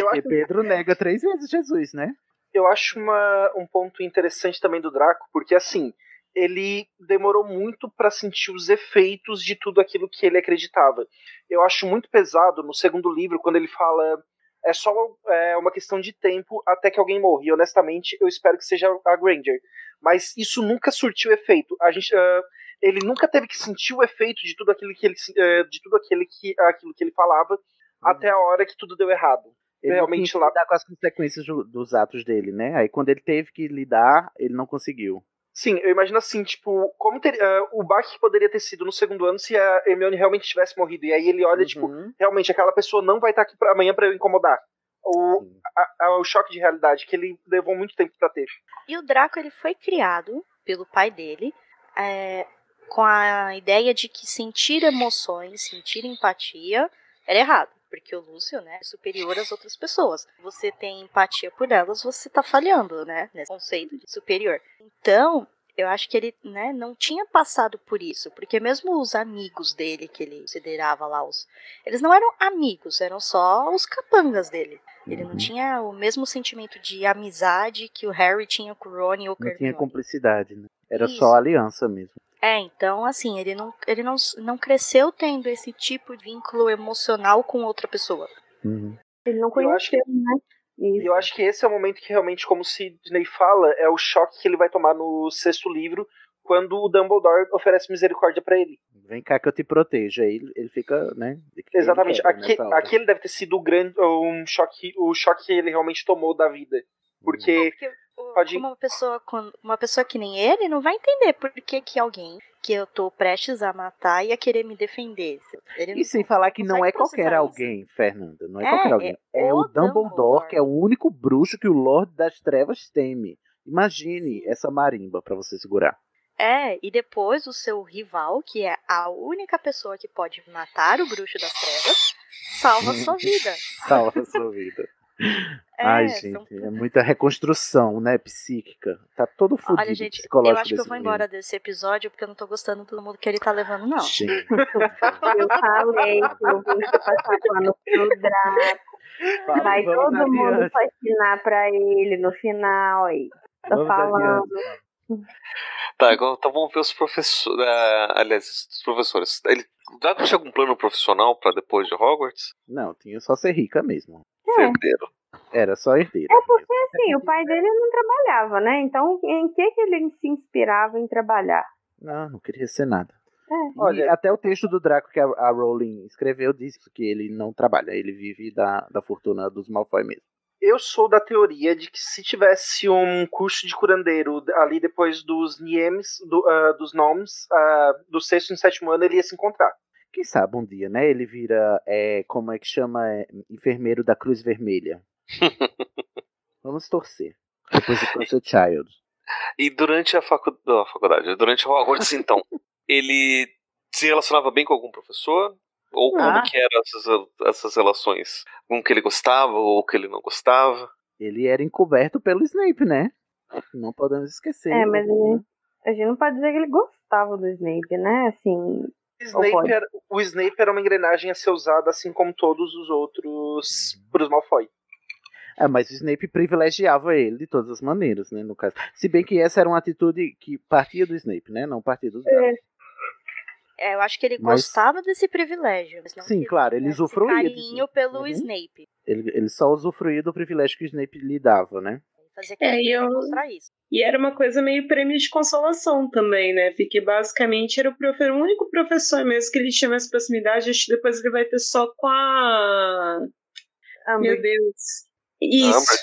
Porque Pedro nega três vezes Jesus, né? eu acho uma, um ponto interessante também do Draco, porque assim, ele demorou muito pra sentir os efeitos de tudo aquilo que ele acreditava. Eu acho muito pesado no segundo livro, quando ele fala. É só é, uma questão de tempo até que alguém morra. E honestamente, eu espero que seja a Granger. Mas isso nunca surtiu efeito. A gente, ah, ele nunca teve que sentir o efeito de tudo aquilo que ele, eh, de tudo aquele que, aquilo que ele falava até a hora que tudo deu errado. Ele Realmente lá- lidar com as consequências do- dos atos dele, né? Aí quando ele teve que lidar, ele não conseguiu. Sim, eu imagino assim, tipo, como ter, ah, o baque que poderia ter sido no segundo ano se a Hermione realmente tivesse morrido. E aí ele olha, tipo, Uhum. realmente aquela pessoa não vai estar aqui pra, amanhã pra eu incomodar. O, a- a- o choque de realidade que ele levou muito tempo pra ter. E o Draco ele foi criado pelo pai dele é, com a ideia de que sentir emoções, sentir empatia era errado. Porque o Lúcio, né, é superior às outras pessoas. Você tem empatia por elas, você tá falhando, né, nesse conceito de superior. Então, eu acho que ele, né, não tinha passado por isso, porque mesmo os amigos dele, que ele considerava lá os, eles não eram amigos, eram só os capangas dele. Ele não Uhum. tinha o mesmo sentimento de amizade que o Harry tinha com o Ron e o Não tinha cumplicidade, né? Era Isso. só aliança mesmo. É, então, assim, ele não, ele não, não cresceu tendo esse tipo de vínculo emocional com outra pessoa. Uhum. Ele não Eu acho conheceu, né? E Isso. eu acho que esse é o momento que realmente, como o Sidney fala, é o choque que ele vai tomar no sexto livro, quando o Dumbledore oferece misericórdia pra ele. Vem cá que eu te protejo. Aí ele, ele fica, né? ele Exatamente. nessa hora. aquele deve ter sido o grande, um choque, o choque que ele realmente tomou da vida. Porque Porque o- Pode uma pessoa, uma pessoa que nem ele não vai entender por que, que alguém que eu tô prestes a matar ia querer me defender. Ele E sem falar que não é qualquer processar isso. alguém, Fernanda. Não é, É, qualquer alguém. é É, o Dumbledore, Dumbledore. que é o único bruxo que o Lorde das Trevas teme. Imagine essa marimba pra você segurar. É, e depois o seu rival, que é a única pessoa que pode matar o bruxo das trevas, salva a sua vida. Salva a sua vida. É, Ai, são gente, é muita reconstrução, né, psíquica. Tá todo fudido Olha, gente, eu acho que eu vou menino. embora desse episódio porque eu não tô gostando do mundo que ele tá levando, não. Gente, Eu falei que eu vim passar pano pro Draco. Vai todo mundo adiante. fascinar pra ele no final aí. Tô Vamos falando. adiante. Tá, agora então vamos ver os professores. aliás, os professores. Ele, o Draco tinha algum plano profissional pra depois de Hogwarts? Não, tinha só ser rica mesmo. É. Herdeiro. Era só herdeira. É porque assim, o pai dele não trabalhava, né? Então, em que que ele se inspirava em trabalhar? Não, não queria ser nada. É. E Olha- até o texto do Draco que a, a Rowling escreveu diz que ele não trabalha, ele vive da, da fortuna dos Malfoy mesmo. eu sou da teoria de que se tivesse um curso de curandeiro ali depois dos Niemes, do, ah, dos nomes, ah, do sexto e sétimo ano, ele ia se encontrar. Quem sabe um dia, né? Ele vira, é, como é que chama, é, enfermeiro da Cruz Vermelha. Vamos torcer. Depois de Crystal Child. E durante a, facu... a faculdade, durante o Hogwarts, então, ele se relacionava bem com algum professor? Ou como Ah. que eram essas, essas relações? Com que ele gostava ou que ele não gostava? Ele era encoberto pelo Snape, né? Não podemos esquecer. É, mas a né? gente, a gente não pode dizer que ele gostava do Snape, né? Assim. Snape, era, o Snape era uma engrenagem a ser usada assim como todos os outros pros Malfoy. É, mas o Snape privilegiava ele de todas as maneiras, né, no caso. Se bem que essa era uma atitude que partia do Snape, né, não partia dos Dracos. É, eu acho que ele Mas- gostava desse privilégio. Mas não Sim, claro, ele usufruía carinho pelo Uhum. Snape. Ele, ele só usufruía do privilégio que o Snape lhe dava, né? Fazia É, e de eu- mostrar isso. E era uma coisa meio prêmio de consolação também, né? Porque basicamente era o, profe- o único professor mesmo que ele tinha mais proximidade. Acho que depois ele vai ter só com a. Meu Deus. Isso.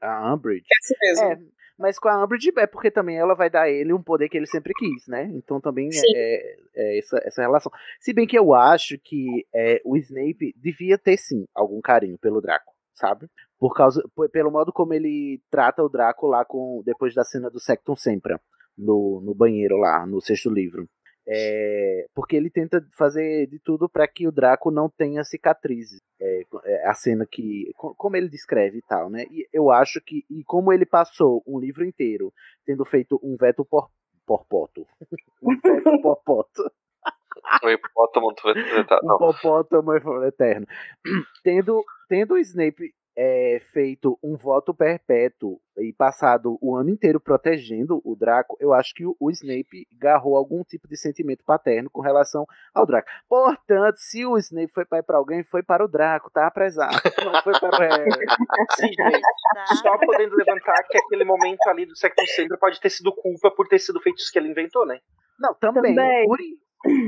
A Umbridge. Essa mesmo. É, mas com a Umbridge é porque também ela vai dar a ele um poder que ele sempre quis, né? Então também Sim. é, é essa, essa relação. Se bem que eu acho que é, o Snape devia ter sim algum carinho pelo Draco, sabe? Por causa, pelo modo como ele trata o Draco lá com depois da cena do Sectum Sempra no, no banheiro lá no sexto livro. É, porque ele tenta fazer de tudo para que o Draco não tenha cicatrizes. É, é, a cena que. co- Como ele descreve e tal, né? E eu acho que. E como ele passou um livro inteiro tendo feito um veto por, porpoto. um veto porpoto. O hipopótamo do um hipopótamo eterno. Tendo, tendo o Snape é, feito um voto perpétuo e passado o ano inteiro protegendo o Draco, eu acho que o, o Snape garrou algum tipo de sentimento paterno com relação ao Draco. Portanto, se o Snape foi pai para alguém, foi para o Draco, tá, prezado? Não foi para o Harry. Sim, gente. Só podendo levantar que aquele momento ali do Sectum Sempra pode ter sido culpa por ter sido feito isso que ele inventou, né? Não, também. Também. por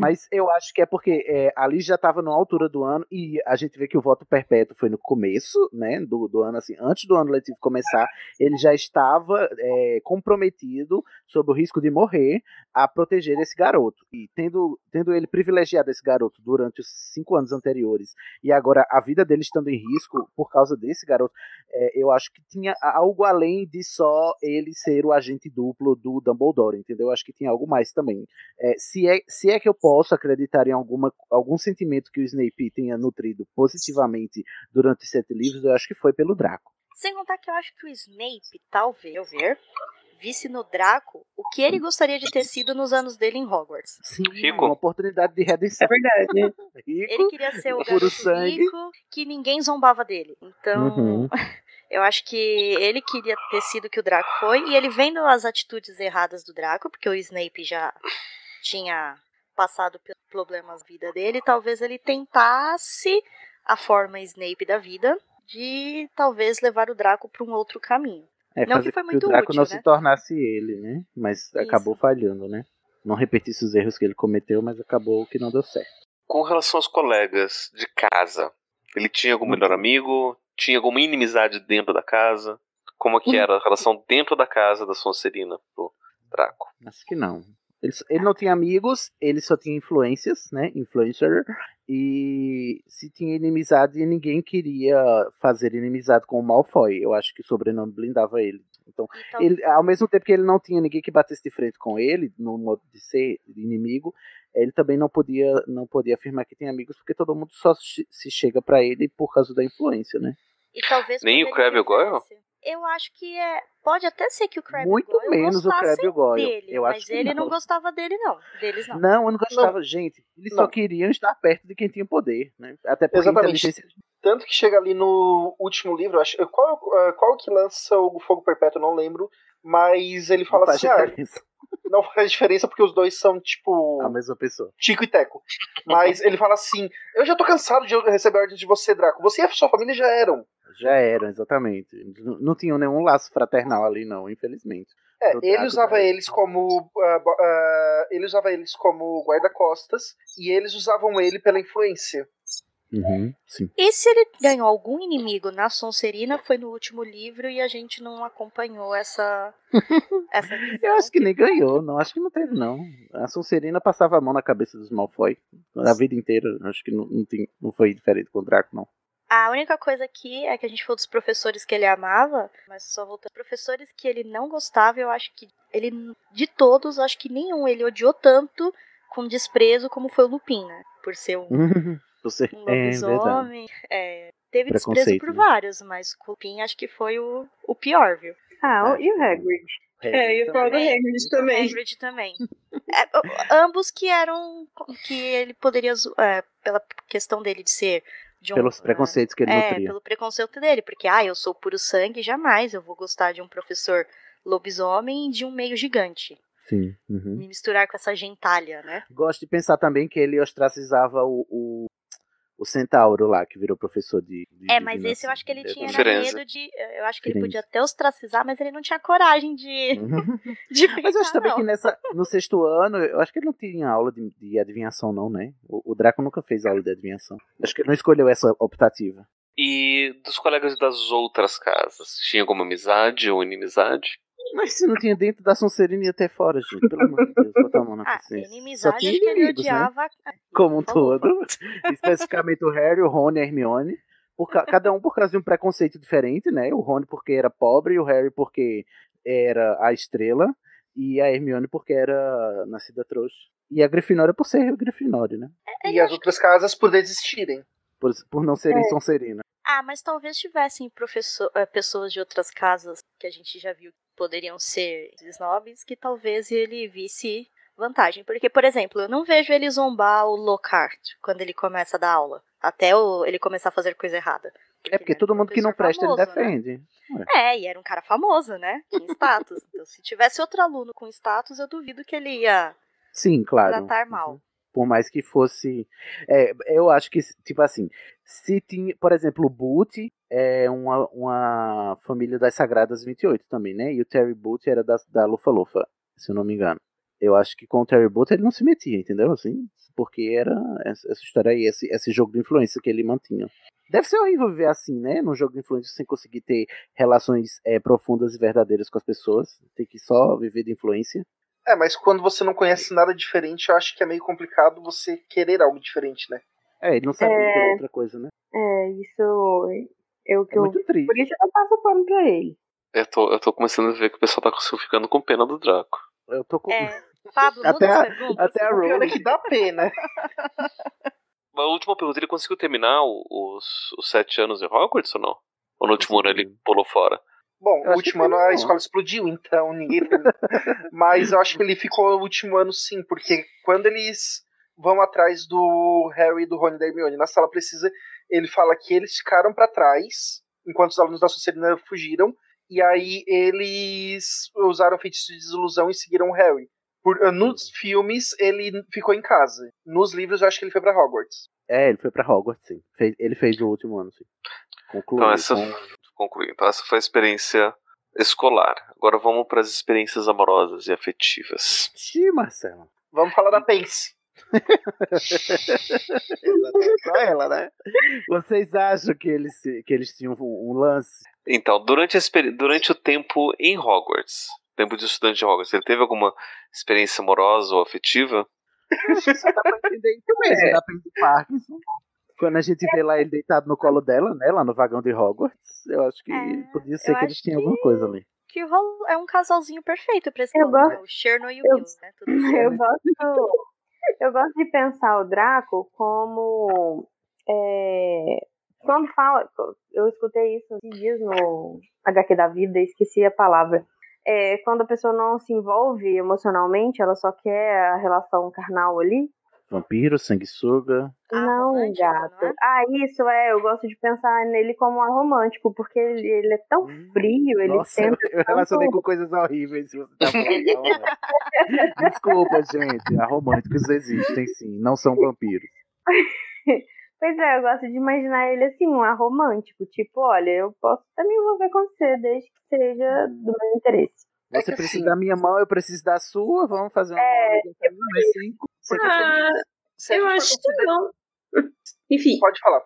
Mas eu acho que é porque é, ali já estava na altura do ano e a gente vê que o voto perpétuo foi no começo, né, do, do ano, assim, antes do ano letivo começar, ele já estava é, comprometido sob o risco de morrer a proteger esse garoto. E tendo, tendo ele privilegiado esse garoto durante os cinco anos anteriores e agora a vida dele estando em risco por causa desse garoto, é, eu acho que tinha algo além de só ele ser o agente duplo do Dumbledore, entendeu? Eu acho que tinha algo mais também. É, se, é, se é que eu posso acreditar em alguma, algum sentimento que o Snape tenha nutrido positivamente durante os sete livros, eu acho que foi pelo Draco. Sem contar que eu acho que o Snape, talvez, eu ver, visse no Draco o que ele gostaria de ter sido nos anos dele em Hogwarts. Sim, Rico. uma oportunidade de redenção. É verdade. Rico, Ele queria ser o puro garoto sangue. rico que ninguém zombava dele. Então, Uhum. eu acho que ele queria ter sido o que o Draco foi. E ele vendo as atitudes erradas do Draco, porque o Snape já tinha passado pelos problemas da vida dele, talvez ele tentasse a forma Snape da vida de talvez levar o Draco para um outro caminho. É, Não que foi muito o Draco útil, não né? se tornasse ele, né? Mas acabou falhando, né? Não repetisse os erros que ele cometeu, mas acabou que não deu certo. Com relação aos colegas de casa, ele tinha algum melhor amigo? Tinha alguma inimizade dentro da casa? Como que era a relação dentro da casa da Sonserina pro Draco? Acho que não. Ele, ele não tinha amigos, ele só tinha influências, né? Influencer. E se tinha inimizade, ninguém queria fazer inimizade com o Malfoy. Eu acho que o sobrenome blindava ele. Então, Então, ele, ao mesmo tempo que ele não tinha ninguém que batesse de frente com ele, no modo de ser inimigo, ele também não podia, não podia afirmar que tem amigos, porque todo mundo só se chega pra ele por causa da influência, né? E talvez Nem o Crabbe o Goyle? Eu acho que é. Pode até ser que o Crabbe Muito Goyle menos o Crabbe e o Goyle. dele, Eu mas acho que ele não. não. gostava dele, não. Deles não. Não, eu não gostava. Gente, eles só Não. queriam estar perto de quem tinha poder, né? Até porque Exatamente. inteligência Tanto que chega ali no último livro, acho, qual, eh, qual que lança o Fogo Perpétuo, eu não lembro, mas ele fala não assim, ah, diferença. não faz diferença porque os dois são, tipo, A mesma pessoa. Tico e Teco. Mas ele fala assim, eu já tô cansado de receber ordens de você, Draco. Você e a sua família já eram. Já eram, exatamente. N- Não tinham nenhum laço fraternal ali, não, infelizmente. É, ele Draco usava daí. eles como bo- ah, ele usava eles como guarda-costas e eles usavam ele pela influência. Uhum. E se ele ganhou algum inimigo na Sonserina foi no último livro e a gente não acompanhou essa. essa. Eu acho que nem ganhou, não. Acho que não teve, não. A Sonserina passava a mão na cabeça dos Malfoy a vida inteira. Acho que não, não, tem- não foi diferente com o Draco, não. A única coisa aqui é que a gente falou dos professores que ele amava, mas só voltando. Professores que ele não gostava, eu acho que ele, de todos, acho que nenhum ele odiou tanto com desprezo como foi o Lupin, né? Por ser um, Você, um é lobisomem. É, teve desprezo Preconceito, por né? vários, mas o Lupin acho que foi o, o pior, viu? Ah, e o Hagrid? É, eu ia falar do Hagrid também. Hagrid também. É, o- ambos que eram. que ele poderia. é, pela questão dele de ser. De um, Pelos preconceitos que ele é, nutria. pelo preconceito dele, porque, ah, eu sou puro sangue, jamais eu vou gostar de um professor lobisomem de um meio gigante. Sim. uhum. Me misturar com essa gentalha, né? Gosto de pensar também que ele ostracizava o, o, o centauro lá, que virou professor de. de É, mas divinação. esse eu acho que ele De- tinha medo de. Eu acho que ele podia até ostracizar, mas ele não tinha coragem de. De Mas eu acho também não. que nessa, no sexto ano, eu acho que ele não tinha aula de, de adivinhação, não, né? O, o Draco nunca fez aula de adivinhação. Acho que ele não escolheu essa optativa. E dos colegas das outras casas, tinha alguma amizade ou inimizade? Mas se não tinha dentro da Sonserina ia até fora, gente. Pelo amor de Deus, bota a mão na Ah, consciência. Só inimizade, tinha acho que ele inimigos, né? odiava. Como um todo. Especificamente o Harry, o Rony e a Hermione. Por ca- cada um por causa de um preconceito diferente, né? O Rony porque era pobre, o Harry porque era a estrela, e a Hermione porque era nascida trouxa. E a Grifinória por ser Grifinória, né? E as outras casas por desistirem. Por, por não serem É. Sonserina. Ah, mas talvez tivessem professor, eh, pessoas de outras casas que a gente já viu poderiam ser snobs, que talvez ele visse vantagem. Porque, por exemplo, eu não vejo ele zombar o Lockhart quando ele começa a dar aula. Até o- ele começar a fazer coisa errada. É porque ele todo um mundo que não presta, ele famoso, né? defende. É, e era um cara famoso, né? Tinha status. então, se tivesse outro aluno com status, eu duvido que ele ia Sim, claro. tratar mal. Por mais que fosse. É, eu acho que, tipo assim, se tinha. Por exemplo, o Boot é uma, uma família das Sagradas 28 também, né? E o Terry Boot era da, da Lufa Lufa, se eu não me engano. Eu acho que com o Terry Boot ele não se metia, entendeu? Assim, porque era essa, essa história aí, esse, esse jogo de influência que ele mantinha. Deve ser horrível viver assim, né? Num jogo de influência sem conseguir ter relações é, profundas e verdadeiras com as pessoas. Tem que só viver de influência. É, mas quando você não conhece nada diferente, eu acho que é meio complicado você querer algo diferente, né? É, ele não sabia É. outra coisa, né? É, isso. Eu, que É eu, muito triste. por isso eu passo pano pra ele. Eu tô, eu tô começando a ver que o pessoal tá ficando com pena do Draco. Eu tô com. É, Pablo, Até a-. Até a pior é que dá pena. A última pergunta, ele conseguiu terminar os, os sete anos em Hogwarts ou não? Ou no último ano ele pulou fora? Bom, Eu o último ano a escola explodiu, então ninguém. Mas eu acho que ele ficou o último ano sim, porque quando eles vão atrás do Harry e do Rony e da Hermione na sala precisa, ele fala que eles ficaram pra trás enquanto os alunos da Sonserina fugiram, e aí eles usaram feitiço de desilusão e seguiram o Harry. Por, uh, nos filmes ele ficou em casa. Nos livros eu acho que ele foi pra Hogwarts. É, ele foi pra Hogwarts, sim. Fez- ele fez o último ano, sim. Concluiu. Então essa, com- concluí. Então essa foi a experiência escolar. Agora vamos para as experiências amorosas e afetivas. Xiii, Marcelo. Vamos falar da Pense. Exatamente, só ela, né? Vocês acham que eles, que eles tinham um, lance? Então, durante, a experi- durante o tempo em Hogwarts, tempo de estudante de Hogwarts, ele teve alguma experiência amorosa ou afetiva? Acho que só dá pra entender isso mesmo, da Pink Parkinson. Quando a gente vê lá ele deitado no colo dela, né? Lá no vagão de Hogwarts, eu acho que É, podia ser eu que eles tinham que- alguma coisa ali. Que rolo- é um casalzinho perfeito pra esse Eu nome, né? gosto- O Cherno e o eu- Will, né? Tudo certo. Eu gosto, eu gosto de pensar o Draco como. é, quando fala. Eu escutei isso esses dias no HQ da vida, esqueci a palavra. É, quando a pessoa não se envolve emocionalmente, ela só quer a relação carnal ali. Vampiro, sanguessuga. Ah, não, gato. não é? Ah, isso é. Eu gosto de pensar nele como um romântico, porque ele, ele é tão frio, ele Nossa, eu, tenta eu relacionei tanto- com coisas horríveis. Se você tá falando romântico. Desculpa, gente. A românticos existem, sim. Não são vampiros. Pois é, eu gosto de imaginar ele assim, um ar romântico. Tipo, olha, eu posso até me envolver com você, desde que seja do meu interesse. É Você que precisa assim- da minha mão, eu preciso da sua. Vamos fazer uma É, mão cinco. Tá Ah, feliz. Eu acho que não. Enfim, Pode falar.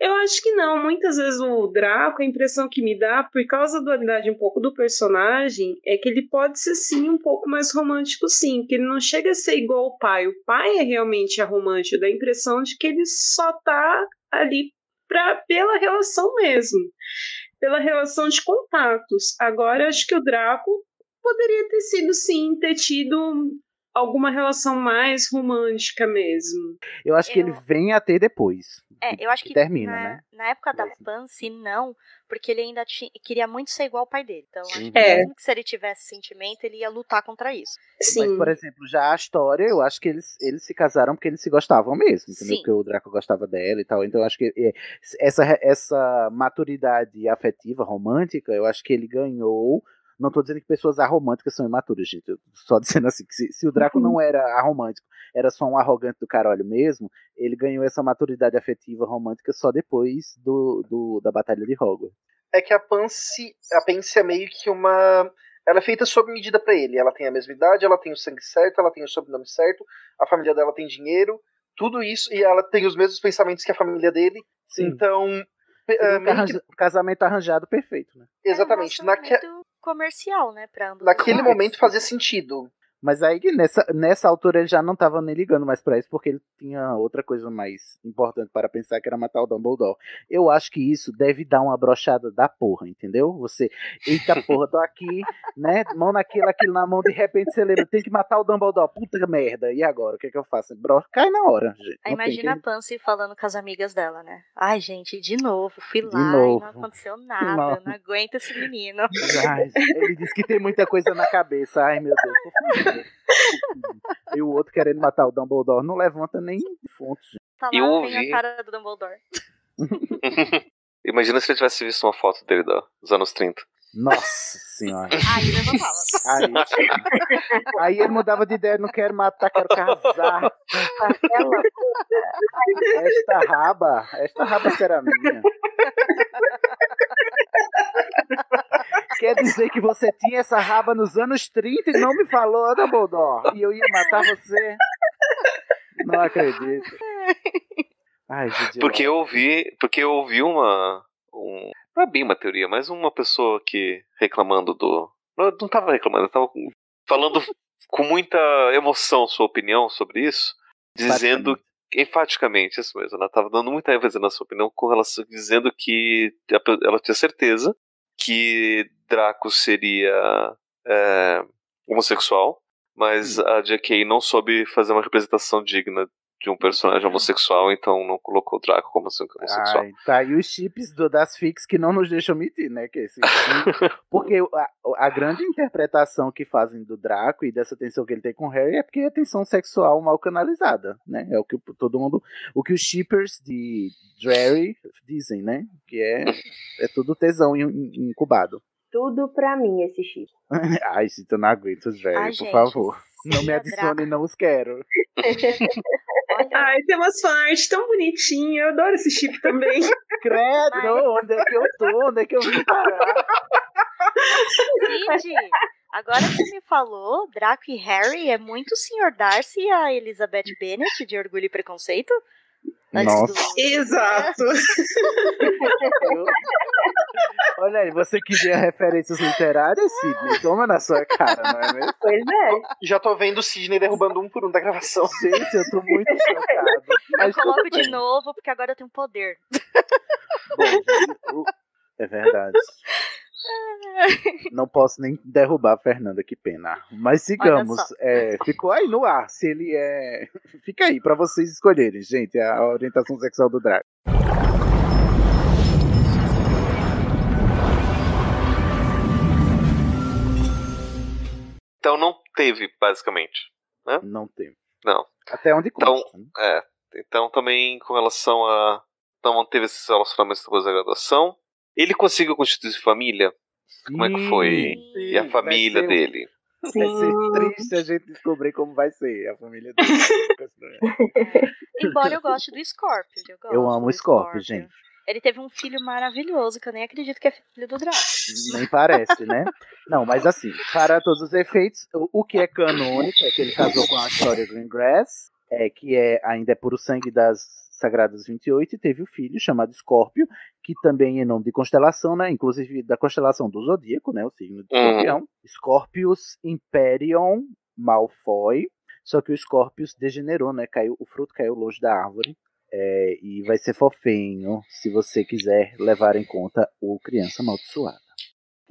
eu acho que não. Muitas vezes o Draco, a impressão que me dá, por causa da dualidade um pouco do personagem, é que ele pode ser sim um pouco mais romântico, sim. Que ele não chega a ser igual o pai. O pai é realmente a romântico, dá a impressão de que ele só tá ali pra, pela relação mesmo. Pela relação de contatos. Agora, acho que o Draco poderia ter sido, sim, ter tido alguma relação mais romântica mesmo. Eu acho que ele Eu- vem a ter depois É, eu acho que, termina, na, né? na época da Pansy, não, porque ele ainda ti- queria muito ser igual ao pai dele. Então, acho que É. mesmo que se ele tivesse sentimento, ele ia lutar contra isso. Mas, por exemplo, já a história, eu acho que eles, eles se casaram porque eles se gostavam mesmo, entendeu? Sim. Porque o Draco gostava dela e tal. Então, eu acho que é, essa, essa maturidade afetiva, romântica, eu acho que ele ganhou. Não tô dizendo que pessoas aromânticas são imaturas, gente. Eu tô só dizendo assim, que se, se o Draco não era aromântico, era só um arrogante do caralho mesmo, ele ganhou essa maturidade afetiva romântica só depois do, do da Batalha de Hogwarts. É que a Pansy, a Pansy é meio que uma. Ela é feita sob medida pra ele. Ela tem a mesma idade, ela tem o sangue certo, ela tem o sobrenome certo, a família dela tem dinheiro, tudo isso, e ela tem os mesmos pensamentos que a família dele. Sim. Então. Um que- arranja- casamento arranjado perfeito, né? exatamente. É um Naque, comercial, né, pra ambos. os naquele momento fazia sentido. Mas aí nessa, nessa altura ele já não tava nem ligando mais pra isso, porque ele tinha outra coisa mais importante para pensar, que era matar o Dumbledore. Eu acho que isso deve dar uma brochada da porra, entendeu? Você, eita porra, tô aqui, né? Mão naquilo, aquilo na mão, de repente você lembra, tem que matar o Dumbledore, puta merda, e agora? O que é que eu faço? Bro, cai na hora, gente. Não imagina que- a Pansy falando com as amigas dela, né? Ai, gente, de novo, fui lá novo. e não aconteceu nada, Não. não aguento esse menino. Ai, ele disse que tem muita coisa na cabeça. Ai, meu Deus, por favor. E o outro querendo matar o Dumbledore não levanta nem fontes. Tá lá, Eu ouvi. a cara do Dumbledore. Imagina se ele tivesse visto uma foto dele dos anos 30. Nossa senhora. Aí levantava. Aí, aí ele mudava de ideia, não quero matar, quero casar. Aquela Esta raba, esta raba será minha. Quer dizer que você tinha essa raba nos anos 30 e não me falou, Dumbledore? E eu ia matar você? Não acredito. Ai, gente, Porque eu ouvi, porque eu ouvi uma, um, não é bem uma teoria, mas uma pessoa que reclamando do, não, não tava reclamando, tava falando com muita emoção sua opinião sobre isso, dizendo enfaticamente isso mesmo, ela tava dando muita ênfase na sua opinião com relação dizendo que ela tinha certeza que Draco seria é, homossexual, mas a J.K. não soube fazer uma representação digna de um personagem homossexual, então não colocou o Draco como homossexual. Ai, tá aí os chips do, das fix que não nos deixam mentir, né? Que esse, porque a, a grande interpretação que fazem do Draco e dessa tensão que ele tem com o Harry é porque é tensão sexual mal canalizada, né? É o que todo mundo, o que os shippers de Drarry dizem, né? Que é, é tudo tesão in- in- incubado. Tudo pra mim esse chip. Ai, gente, eu não aguento Drarry, Ai, por gente, favor. Não me adicione, não os quero. Olha, Ai, tem umas fanart tão bonitinhas. Eu adoro esse chip também. Credo, Mas- onde é que eu tô? Onde é que eu vim parar? Cid, agora que você me falou, Draco e Harry é muito o Sr. Darcy e a Elizabeth Bennet de Orgulho e Preconceito? Nossa. do- Exato. Eu- Olha aí, você queria referências literárias, Sidney? Toma na sua cara, não é mesmo? Pois é. Já tô vendo o Sidney derrubando um por um da gravação. Gente, eu tô muito chocado. Eu Mas tudo coloco de novo, porque agora eu tenho poder. Bom, o- é verdade. Não posso nem derrubar a Fernanda, que pena. Mas sigamos. É, ficou aí no ar. Se ele é. Fica aí pra vocês escolherem, gente, a orientação sexual do Draco. Então não teve, basicamente. Não tem. Não. Até onde Então, consta. né? É. Então também com relação a. Então manteve esses relacionamentos depois da graduação. Ele conseguiu constituir família? Como é que foi? Sim, E a família ser- dele? Vai ser triste a gente descobrir como vai ser a família dele. Embora eu goste do Scorpio. Eu, gosto Eu amo o Scorpio, gente. Ele teve um filho maravilhoso, que eu nem acredito que é filho do Draco. Nem parece, né? Não, mas assim, para todos os efeitos, o, o que é canônico é que ele casou com a Victoria Greengrass, é, que é, ainda é puro sangue das Sagradas 28, e teve o filho chamado Escórpio, que também é nome de constelação, né? Inclusive da constelação do Zodíaco, né? O signo de Uhum. Escorpião. Scorpius Imperium Malfoy. Só que o Scorpius degenerou, né? Caiu, o fruto caiu longe da árvore. É, e vai ser fofinho se você quiser levar em conta o Criança Amaldiçoada.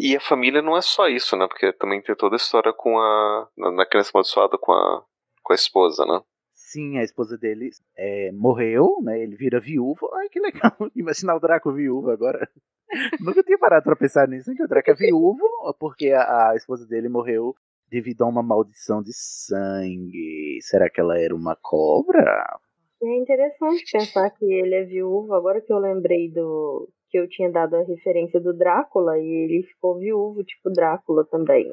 E a família não é só isso, né? Porque também tem toda a história com a. na, criança amaldiçoada com a, com a esposa, né? Sim, a esposa dele é, morreu, né? Ele vira viúvo. Ai, que legal. Imaginar o Draco viúvo agora. Nunca tinha parado pra pensar nisso, que o Draco é viúvo, porque a, a esposa dele morreu devido a uma maldição de sangue. Será que ela era uma cobra? É interessante pensar que ele é viúvo, agora que eu lembrei do que eu tinha dado a referência do Drácula e ele ficou viúvo, tipo Drácula também.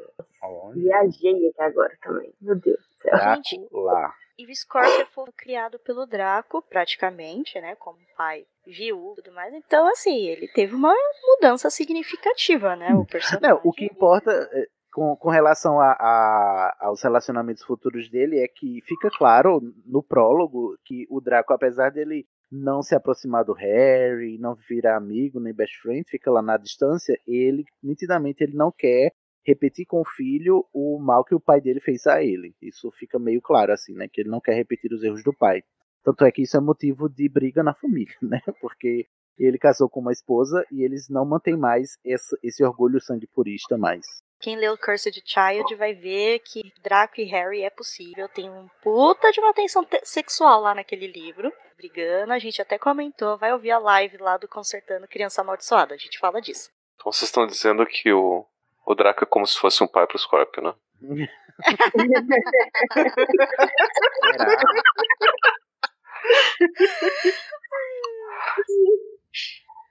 Viajei aqui agora também. Meu Deus do céu. Drácula. E Scorpio foi criado pelo Draco, praticamente, né? Como pai viúvo e tudo mais. Então, assim, ele teve uma mudança significativa, né? O personagem. Não, o que importa é, com, com relação a, a, aos relacionamentos futuros dele é que fica claro no prólogo que o Draco, apesar dele não se aproximar do Harry, não virar amigo nem best friend, fica lá na distância, ele nitidamente ele não quer repetir com o filho o mal que o pai dele fez a ele. Isso fica meio claro assim, né, que ele não quer repetir os erros do pai. Tanto é que isso é motivo de briga na família, né? Porque ele casou com uma esposa e eles não mantêm mais esse, esse orgulho sangue purista mais. Quem leu Cursed Child vai ver que Draco e Harry é possível. Tem um puta de uma tensão sexual lá naquele livro. Brigando, a gente até comentou, vai ouvir a live lá do Consertando Criança Amaldiçoada. A gente fala disso. Então vocês estão dizendo que o, o Draco é como se fosse um pai pro Scorpio, né? Será?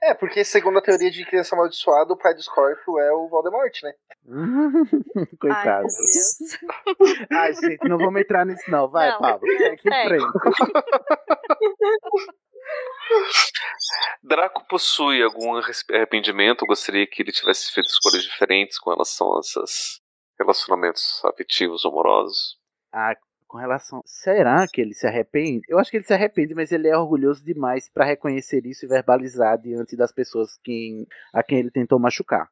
É, porque segundo a teoria de criança amaldiçoada, o pai do Scorpio é o Voldemort, né? Coitado. Ai, meu Deus. Ai, gente, não vamos entrar nisso não. Vai, Não, Pablo. Em segue. frente. Draco possui algum arrependimento? Gostaria que ele tivesse feito escolhas diferentes com relação a esses relacionamentos afetivos, amorosos? Ah, com relação. Será que ele se arrepende? Eu acho que ele se arrepende, mas ele é orgulhoso demais pra reconhecer isso e verbalizar diante das pessoas quem, a quem ele tentou machucar.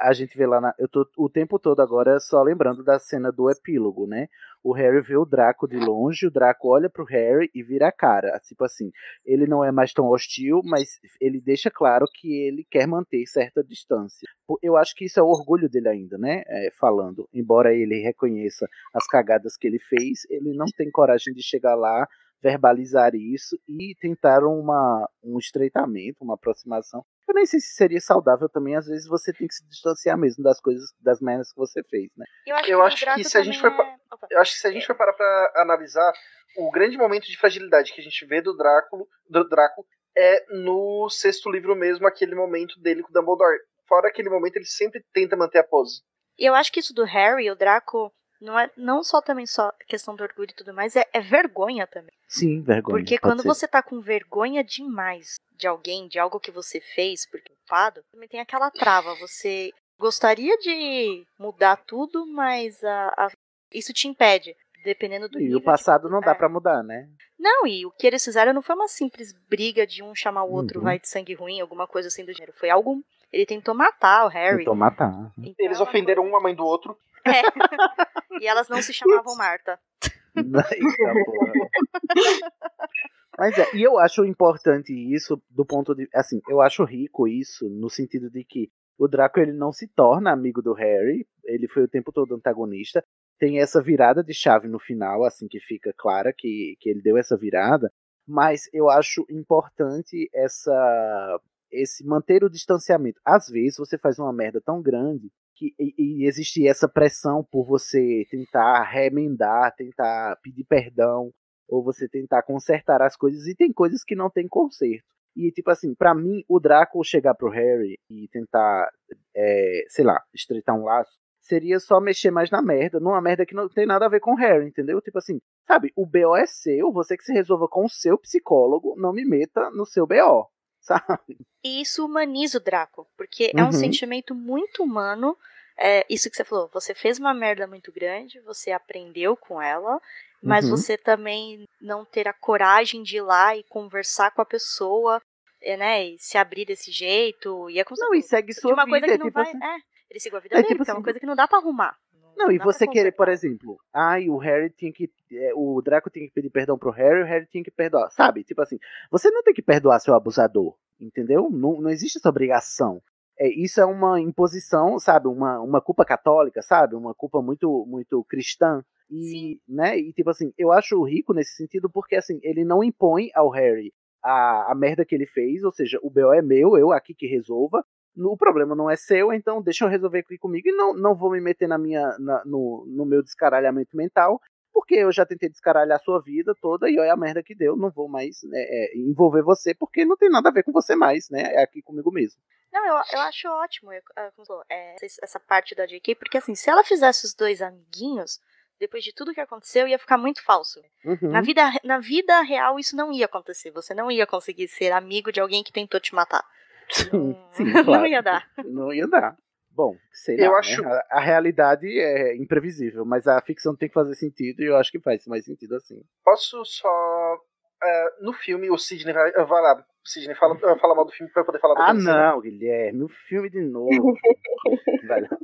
A gente vê lá na. Eu tô o tempo todo agora só lembrando da cena do epílogo, né? O Harry vê o Draco de longe, o Draco olha pro Harry e vira a cara. Tipo assim, ele não é mais tão hostil, mas ele deixa claro que ele quer manter certa distância. Eu acho que isso é o orgulho dele ainda, né? É, falando. Embora ele reconheça as cagadas que ele fez, ele não tem coragem de chegar lá, verbalizar isso e tentar uma, um estreitamento, uma aproximação. Eu nem sei se seria saudável também, às vezes você tem que se distanciar mesmo das coisas, das merdas que você fez, né? Eu acho Eu que, acho se a gente for é-. Eu acho que se a gente for parar pra analisar, o grande momento de fragilidade que a gente vê do Draco, do Draco é no sexto livro mesmo, aquele momento dele com o Dumbledore. Fora aquele momento, ele sempre tenta manter a pose. E eu acho que isso do Harry, o Draco, não é não só também só questão do orgulho e tudo mais, é, é vergonha também. Sim, vergonha. Porque quando ser. você tá com vergonha demais de alguém, de algo que você fez, porque é culpado, também tem aquela trava. Você gostaria de mudar tudo, mas a- a- isso te impede. Dependendo do E nível o passado de... não dá é. pra mudar, né? Não, e o que eles fizeram não foi uma simples briga de um chamar o outro Uhum. vai de sangue ruim, alguma coisa assim do gênero. Foi algo. Ele tentou matar o Harry. Tentou matar. Então, Eles é uma ofenderam coisa- um a mãe do outro. É. e elas não se chamavam Marta. Mas é, e eu acho importante isso do ponto de. Assim, eu acho rico isso no sentido de que o Draco ele não se torna amigo do Harry, ele foi o tempo todo antagonista. Tem essa virada de chave no final, assim, que fica clara que, que ele deu essa virada. Mas eu acho importante essa esse manter o distanciamento. Às vezes você faz uma merda tão grande que e, e existe essa pressão por você tentar remendar, tentar pedir perdão ou você tentar consertar as coisas e tem coisas que não tem conserto. E tipo assim, pra mim o Draco chegar pro Harry e tentar, é, sei lá, estreitar um laço seria só mexer mais na merda, numa merda que não tem nada a ver com o Harry, entendeu? Tipo assim, sabe, o BO é seu, você que se resolva com o seu psicólogo, não me meta no seu BO, sabe? E isso humaniza o Draco, porque é um Uhum. sentimento muito humano. É, isso que você falou, você fez uma merda muito grande, você aprendeu com ela, mas Uhum. você também não ter a coragem de ir lá e conversar com a pessoa, é, né, e se abrir desse jeito, e é como se Não, e segue sua uma vida, coisa que é não tipo vai, assim- é, ele seguiu a vida É dele, tipo porque é uma assim- coisa que não dá pra arrumar. Não, e você querer, por exemplo, ai, o Harry tinha que. é, o Draco tinha que pedir perdão pro Harry, o Harry tinha que perdoar. Sabe? Tipo assim, você não tem que perdoar seu abusador, entendeu? Não, não existe essa obrigação. é, isso é uma imposição, sabe? Uma, uma culpa católica, sabe? Uma culpa muito muito cristã. E, né? E tipo assim, eu acho rico nesse sentido porque assim, ele não impõe ao Harry a, a merda que ele fez, ou seja, o BO é meu, eu aqui que resolva. O problema não é seu, então deixa eu resolver aqui comigo e não, não vou me meter na minha, na, no, no meu descaralhamento mental, porque eu já tentei descaralhar a sua vida toda e olha a merda que deu, não vou mais né, é, envolver você porque não tem nada a ver com você mais, né? É aqui comigo mesmo. Não, eu, eu acho ótimo eu, é, essa parte da JK, porque assim, se ela fizesse os dois amiguinhos, depois de tudo que aconteceu, ia ficar muito falso. Uhum. Na, vida, na vida real, isso não ia acontecer. Você não ia conseguir ser amigo de alguém que tentou te matar. Sim, não, sim, não claro. ia dar. Não ia dar. Bom, sei Eu lá, acho- né? a, a realidade é imprevisível, mas a ficção tem que fazer sentido e eu acho que faz mais sentido assim. Posso só. é, no filme, o Sidney vai. Vai lá, Sidney, fala, fala mal do filme pra eu poder falar Ah, não, Guilherme, o filme de novo.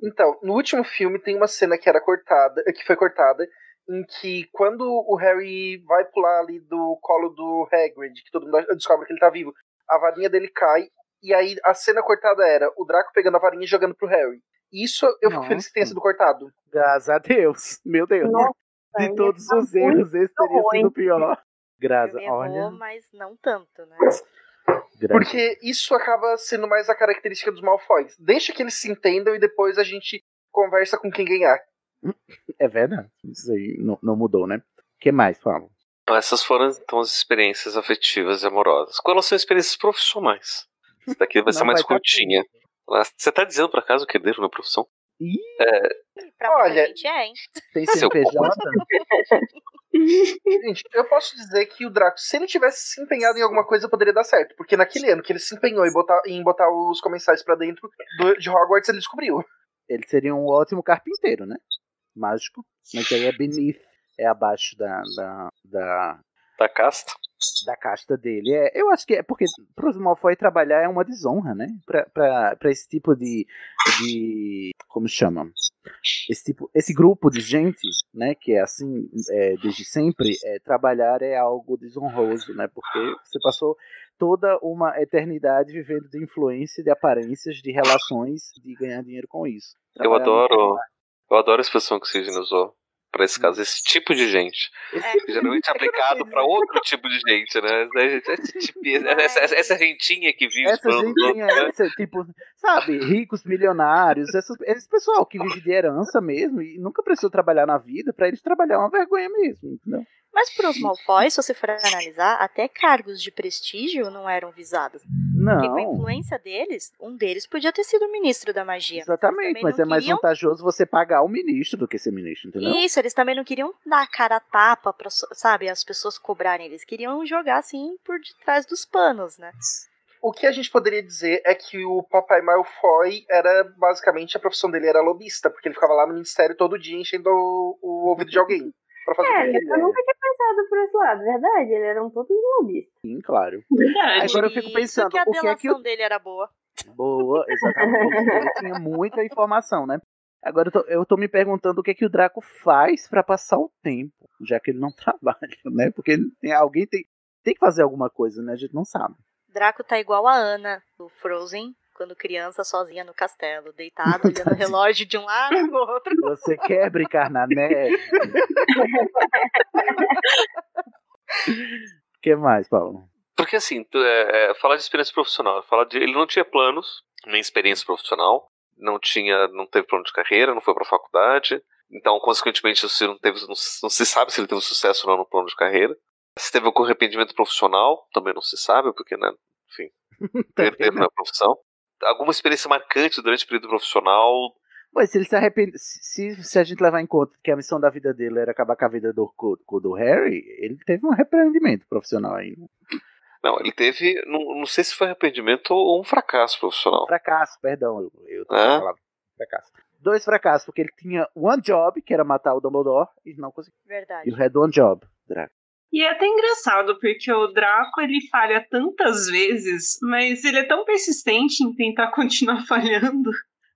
Então, no último filme tem uma cena que era cortada, que foi cortada, em que quando o Harry vai pular ali do colo do Hagrid, que todo mundo descobre que ele tá vivo, a varinha dele cai, e aí a cena cortada era o Draco pegando a varinha e jogando pro Harry. Isso eu fico feliz que tenha sido cortado. Graças a Deus, meu Deus. Nossa, de todos ficar os erros, esse teria ruim. sido o pior. Graças, Errou, olha. mas não tanto, né? Graças. Porque isso acaba sendo mais a característica dos Malfoys. Deixa que eles se entendam e depois a gente conversa com quem ganhar. É verdade. Isso aí não, não mudou, né? O que mais, Paulo? Essas foram então as experiências afetivas e amorosas. Com relação às experiências profissionais. Isso daqui vai ser Não mais vai tá curtinha. Você tá dizendo por acaso que herdeiro na profissão? Ih, Pra Olha- é, hein? tem Seu CNPJ? Gente, eu posso dizer que o Draco, se ele tivesse se empenhado em alguma coisa, poderia dar certo. Porque naquele ano que ele se empenhou em botar, em botar os comensais pra dentro do- de Hogwarts, ele descobriu. Ele seria um ótimo carpinteiro, né? Mágico. Mas aí é beneath, é abaixo da, da, da, Da casta? da casta dele. É, eu acho que é porque pros Malfoy trabalhar é uma desonra, né? Pra, pra, pra esse tipo de, de. Como chama? Esse, tipo, esse grupo de gente, né? Que é assim é, desde sempre, é, trabalhar é algo desonroso, né? Porque você passou toda uma eternidade vivendo de influência, de aparências, de relações, de ganhar dinheiro com isso. Eu Trabalhar no adoro. Eu adoro a expressão que o Sidney usou pra esse caso. Esse tipo de gente. Esse Que geralmente é aplicado pra outro tipo de gente, né? Esse tipo, essa, essa, essa gentinha que vive Essa gentinha, né? essa, tipo, sabe, ricos, milionários, essas, esse pessoal que vive de herança mesmo e nunca precisou trabalhar na vida, pra eles trabalhar é uma vergonha mesmo, entendeu? Mas pros Malfoy, se você for analisar, até cargos de prestígio não eram visados. Porque com a Não, influência deles, um deles podia ter sido ministro da magia. exatamente, também mas não é mais queriam- vantajoso você pagar o ministro do que ser ministro, entendeu? Isso, eles também não queriam dar a cara a tapa pra, so- sabe, as pessoas cobrarem. Eles queriam jogar assim por detrás dos panos, né? O que a gente poderia dizer é que o Papai Malfoy era basicamente a profissão dele era lobista, porque ele ficava lá no ministério todo dia enchendo o, o ouvido de alguém pra fazer o que É, eu nunca tinha pensado por esse lado, verdade. Ele era um pouco lobista. Sim, claro. Verdade. Agora eu fico pensando, isso que a o que é que delação dele era boa. Boa, exatamente. Ele tinha muita informação, né? Agora eu tô, eu tô me perguntando o que é que o Draco faz pra passar o tempo, já que ele não trabalha, né? Porque tem, alguém tem, tem que fazer alguma coisa, né? A gente não sabe. Draco tá igual a Ana, do Frozen, quando criança sozinha no castelo, deitado, olhando o relógio de um lado pro outro. Você quer brincar na neve? O que mais, Paulo? Porque assim, é, é, falar de experiência profissional, falar de, ele não tinha planos, nem experiência profissional, não tinha, não teve plano de carreira, não foi pra faculdade, então consequentemente você não teve, não, se- não se sabe se ele teve sucesso ou não no plano de carreira. Se teve algum arrependimento profissional, também não se sabe, porque, né, enfim, teve tempo na profissão. Alguma experiência marcante durante o período profissional, Mas se ele se arrepende. Se, se a gente levar em conta que a missão da vida dele era acabar com a vida do, com, com o do Harry, ele teve um arrependimento profissional aí. não, ele teve, não, não sei se foi arrependimento ou um fracasso profissional. Fracasso, perdão. Eu, eu tô a palavra fracasso. Dois fracassos, porque ele tinha one job, que era matar o Dumbledore, e não conseguiu. Verdade. E o had one job, Draco. E é até engraçado, porque o Draco ele falha tantas vezes, mas ele é tão persistente em tentar continuar falhando.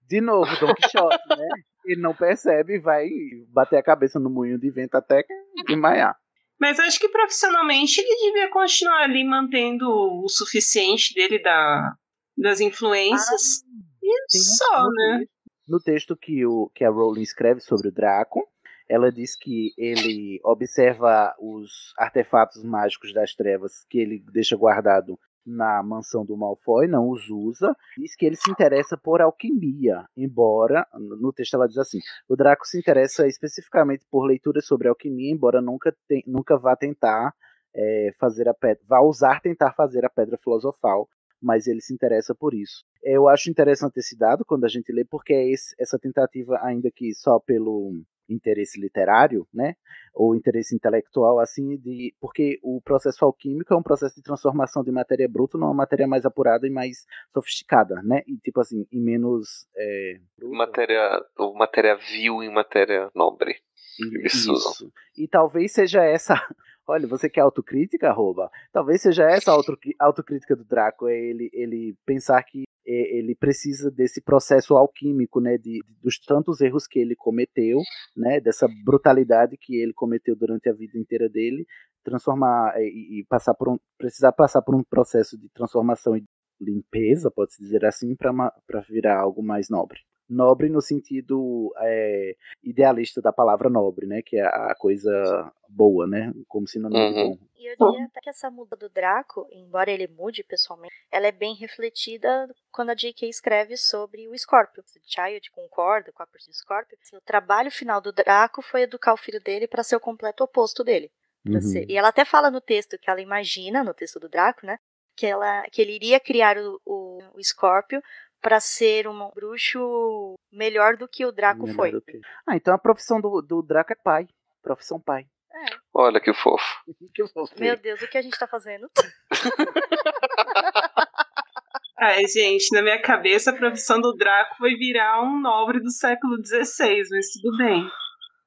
De novo, Don Quixote, né? Ele não percebe e vai bater a cabeça no moinho de vento até desmaiar. Mas acho que profissionalmente ele devia continuar ali mantendo o suficiente dele da, das influências. E Tem um- só, né? No texto que, o, que a Rowling escreve sobre o Draco, ela diz que ele observa os artefatos mágicos das trevas que ele deixa guardado na mansão do Malfoy, não os usa. Diz que ele se interessa por alquimia, embora, no texto ela diz assim, o Draco se interessa especificamente por leituras sobre alquimia, embora nunca, nunca vá tentar é, fazer a pedra, vá usar tentar fazer a pedra filosofal, mas ele se interessa por isso. Eu acho interessante esse dado quando a gente lê, porque é esse- essa tentativa, ainda que só pelo interesse literário, né, ou interesse intelectual, assim, de porque o processo alquímico é um processo de transformação de matéria bruta numa matéria mais apurada e mais sofisticada, né, e tipo assim, e menos é, Matéria, ou matéria vil em matéria nobre. Usam. Isso. E talvez seja essa. Olha, você quer autocrítica, arroba? Talvez seja essa autocrítica do Draco, é ele, ele pensar que é, ele precisa desse processo alquímico, né, de- dos tantos erros que ele cometeu, né, dessa brutalidade que ele cometeu durante a vida inteira dele, transformar é, e, e passar por um, precisar passar por um processo de transformação e limpeza, pode-se dizer assim, para virar algo mais nobre. Nobre no sentido é, idealista da palavra nobre, né? Que é a coisa boa, né? Como sinônimo de Uhum. bom. E eu diria até que essa muda do Draco, embora ele mude pessoalmente, ela é bem refletida quando a J.K. escreve sobre o Scorpio. O Child concorda com a parte do Scorpio. Assim, o trabalho final do Draco foi educar o filho dele para ser o completo oposto dele. Uhum. ser- E ela até fala no texto que ela imagina, no texto do Draco, né? Que, ela, que ele iria criar o, o, o Scorpio para ser um bruxo melhor do que o Draco Melhor foi. que- Ah, então a profissão do, do Draco é pai. Profissão pai. Olha que fofo. Que ver. Meu Deus, o que a gente tá fazendo? Ai, gente, na minha cabeça a profissão do Draco foi virar um nobre do século XVI, mas tudo bem.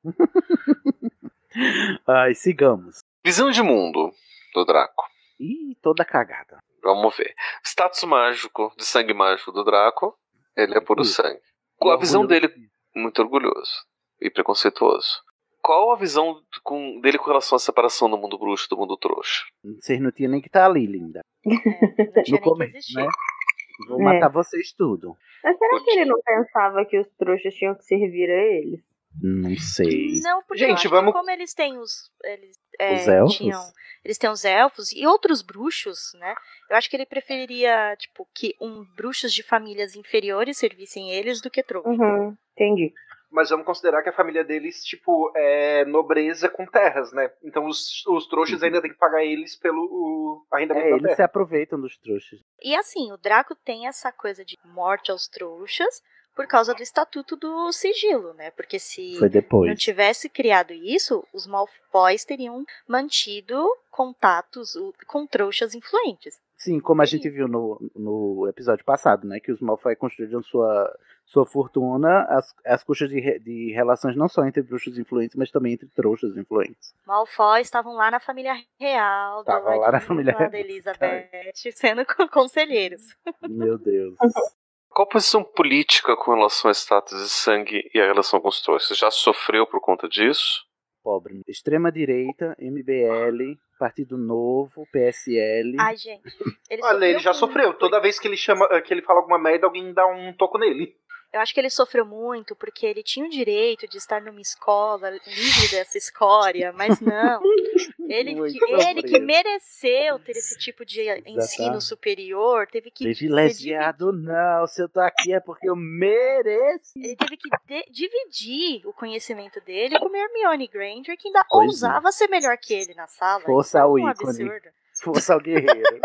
Ai, sigamos. Visão de mundo do Draco. Ih, toda cagada. Vamos ver. Status mágico de sangue mágico do Draco. Ele é puro Isso. sangue. Qual a visão Orgulhoso. dele? Muito orgulhoso e preconceituoso. Qual a visão com- dele com relação à separação do mundo bruxo e do mundo trouxa? Vocês não tinham nem que estar ali, linda. É, No começo, né? Vou É. matar vocês tudo. Mas será que ele não pensava que os trouxas tinham que servir a eles? Não sei. Não, porque eu Gente, acho vamos- que como eles têm os. Eles, é, Os elfos? Tinham, eles têm os elfos e outros bruxos, né? Eu acho que ele preferiria, tipo, que um bruxos de famílias inferiores servissem eles do que trouxas. Uhum, entendi. Mas vamos considerar que a família deles, tipo, é nobreza com terras, né? Então os, os trouxas ainda tem que pagar eles pelo o arrendamento É, eles terra. se aproveitam dos trouxas. E assim, o Draco tem essa coisa de morte aos trouxas por causa do estatuto do sigilo, né? Porque se não tivesse criado isso, os Malfoys teriam mantido contatos com trouxas influentes. Sim, como a gente viu no, no episódio passado, né? Que os Malfoy construíram sua, sua fortuna às, às custas de, de relações não só entre bruxos influentes, mas também entre trouxas influentes. Malfoy estavam lá na família real, do Tava lá na família real. Elizabeth, sendo co- conselheiros. Meu Deus. Qual a posição política com relação a status de sangue e a relação com os trouxas? Já sofreu por conta disso? Pobre. Extrema direita, MBL, Partido Novo, PSL. Ai, gente. Ele Olha, ele já sofreu. Toda vez que ele chama, que ele fala alguma merda, alguém dá um toco nele. Eu acho que ele sofreu muito porque ele tinha o direito de estar numa escola livre dessa escória, mas não. Ele, que, ele que mereceu ter esse tipo de ensino superior, teve que. Privilegiado não, se eu tô aqui é porque eu mereço. Ele teve que dividir o conhecimento dele com Hermione Granger, que ainda Pois é. ousava ser melhor que ele na sala. Força é ao um ícone. absurdo. Força ao guerreiro.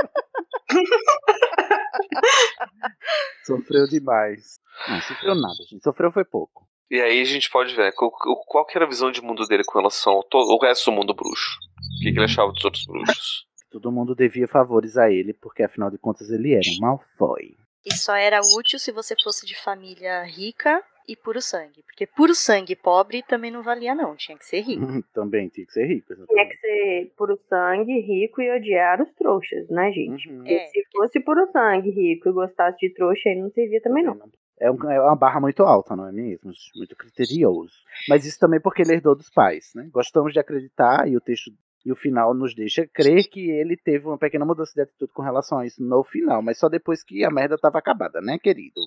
Sofreu demais. Não, sofreu nada, gente. Sofreu foi pouco. E aí a gente pode ver qual, que era a visão de mundo dele com relação ao, ao resto do mundo bruxo. O que, que ele achava dos outros bruxos? Todo mundo devia favores a ele, porque afinal de contas ele era um Malfoy. E só era útil se você fosse de família rica e puro sangue. Porque puro sangue pobre também não valia, não. Tinha que ser rico. Também tinha que ser rico. Tinha exatamente. que ser puro sangue, rico e odiar os trouxas, né, gente? Uhum. Porque É, se fosse puro sangue, rico e gostasse de trouxa, aí não servia também não. É, um- é uma barra muito alta, não é mesmo? Muito criterioso. Mas isso também porque ele herdou dos pais, né? Gostamos de acreditar e o texto e o final nos deixa crer que ele teve uma pequena mudança de atitude com relação a isso no final, mas só depois que a merda tava acabada, né, querido?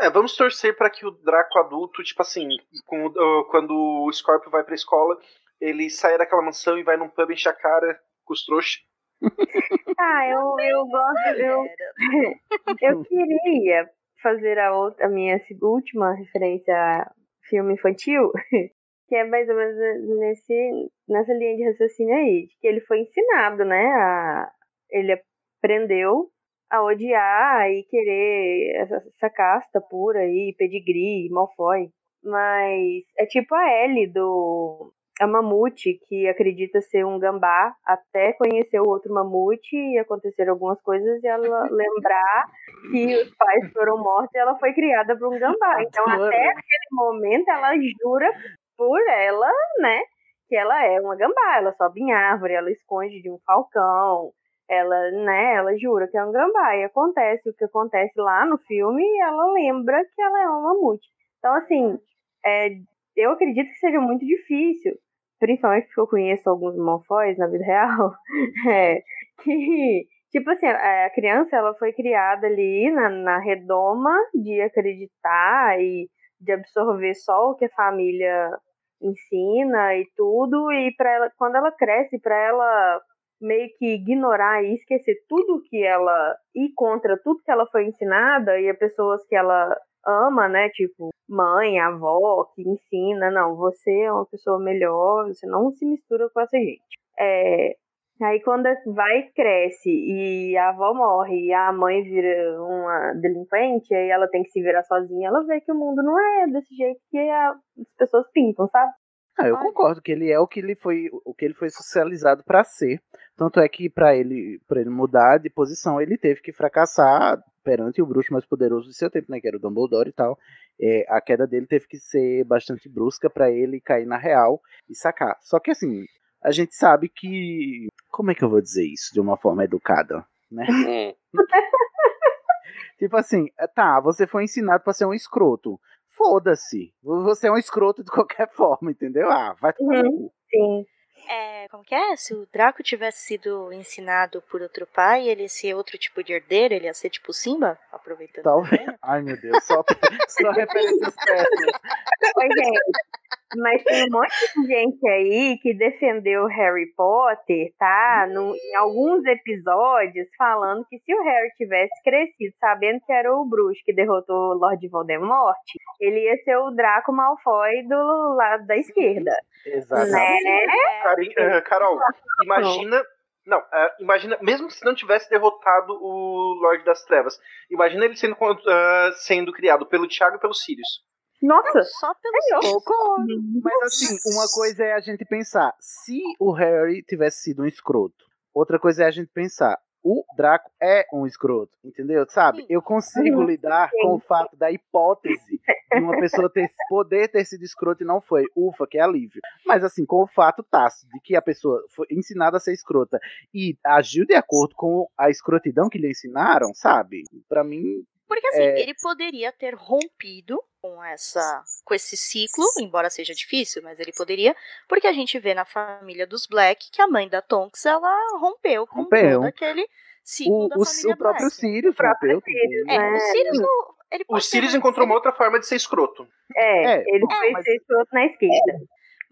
É, vamos torcer para que o Draco adulto, tipo assim, com, uh, quando o Scorpio vai pra escola, ele saia daquela mansão e vai num pub encher a cara com os trouxas. Ah, eu, eu gosto. Eu, eu queria fazer a, outra, a minha última referência a filme infantil, que é mais ou menos nesse, nessa linha de raciocínio aí, de que ele foi ensinado, né? A, ele aprendeu a odiar e querer essa, essa casta pura aí, pedigree, Malfoy. Mas é tipo a Ellie do a mamute que acredita ser um gambá até conhecer o outro mamute e acontecer algumas coisas e ela lembrar que os pais foram mortos e ela foi criada por um gambá. Então até aquele momento ela jura por ela, né, que ela é uma gambá, ela sobe em árvore, ela esconde de um falcão, ela, né, ela jura que é um gambá e acontece o que acontece lá no filme e ela lembra que ela é uma mamute. Então assim, é, eu acredito que seja muito difícil principalmente porque eu conheço alguns Malfoys na vida real, é, que, tipo assim, a criança ela foi criada ali na, na redoma de acreditar e de absorver só o que a família ensina e tudo, e para ela, quando ela cresce, para ela meio que ignorar e esquecer tudo que ela ir contra tudo que ela foi ensinada e as pessoas que ela ama, né? Tipo, mãe, avó, que ensina, não, você é uma pessoa melhor, você não se mistura com essa gente. É, aí quando vai, cresce e a avó morre e a mãe vira uma delinquente, aí ela tem que se virar sozinha, ela vê que o mundo não é desse jeito que a, as pessoas pintam, sabe? Ah, eu concordo que ele é o que ele foi, o que ele foi socializado para ser. Tanto é que para ele, para ele mudar de posição, ele teve que fracassar perante o bruxo mais poderoso de seu tempo, né, que era o Dumbledore e tal. É, a queda dele teve que ser bastante brusca para ele cair na real e sacar. Só que assim, a gente sabe que, como é que eu vou dizer isso de uma forma educada, né? Hum. tipo assim, tá, você foi ensinado para ser um escroto foda-se. Você é um escroto de qualquer forma, entendeu? Ah, vai tomar no cu. Sim. É, como que é? Se o Draco tivesse sido ensinado por outro pai, ele ia ser outro tipo de herdeiro, ele ia ser tipo Simba, aproveitando. Talvez. Ai, meu Deus, só, só referências péssimas. Oi, gente. Mas tem um monte de gente aí que defendeu Harry Potter, tá? No, em alguns episódios, falando que se o Harry tivesse crescido sabendo que era o bruxo que derrotou o Lord Voldemort, ele ia ser o Draco Malfoy do lado da esquerda. Exatamente. Né? Carol, imagina não, uh, imagina, mesmo se não tivesse derrotado o Lorde das Trevas, imagina ele sendo, uh, sendo criado pelo Thiago e pelo Sirius. Nossa, só pelo Concordo. Mas assim, uma coisa é a gente pensar, se o Harry tivesse sido um escroto, outra coisa é a gente pensar, o Draco é um escroto, entendeu? Sabe? Eu consigo lidar com o fato da hipótese de uma pessoa ter, poder ter sido escroto e não foi. Ufa, que alívio. Mas assim, com o fato tácito de que a pessoa foi ensinada a ser escrota e agiu de acordo com a escrotidão que lhe ensinaram, sabe? Para mim. Porque assim, é... ele poderia ter rompido com essa com esse ciclo, embora seja difícil, mas ele poderia, porque a gente vê na família dos Black que a mãe da Tonks ela rompeu com Rompeu. todo aquele ciclo O, da o, família o próprio Black. Sirius próprio rompeu Sirius. É, o Sirius não, ele O Sirius encontrou uma outra forma de ser escroto. É, É, ele é, foi mas- ser escroto na esquerda.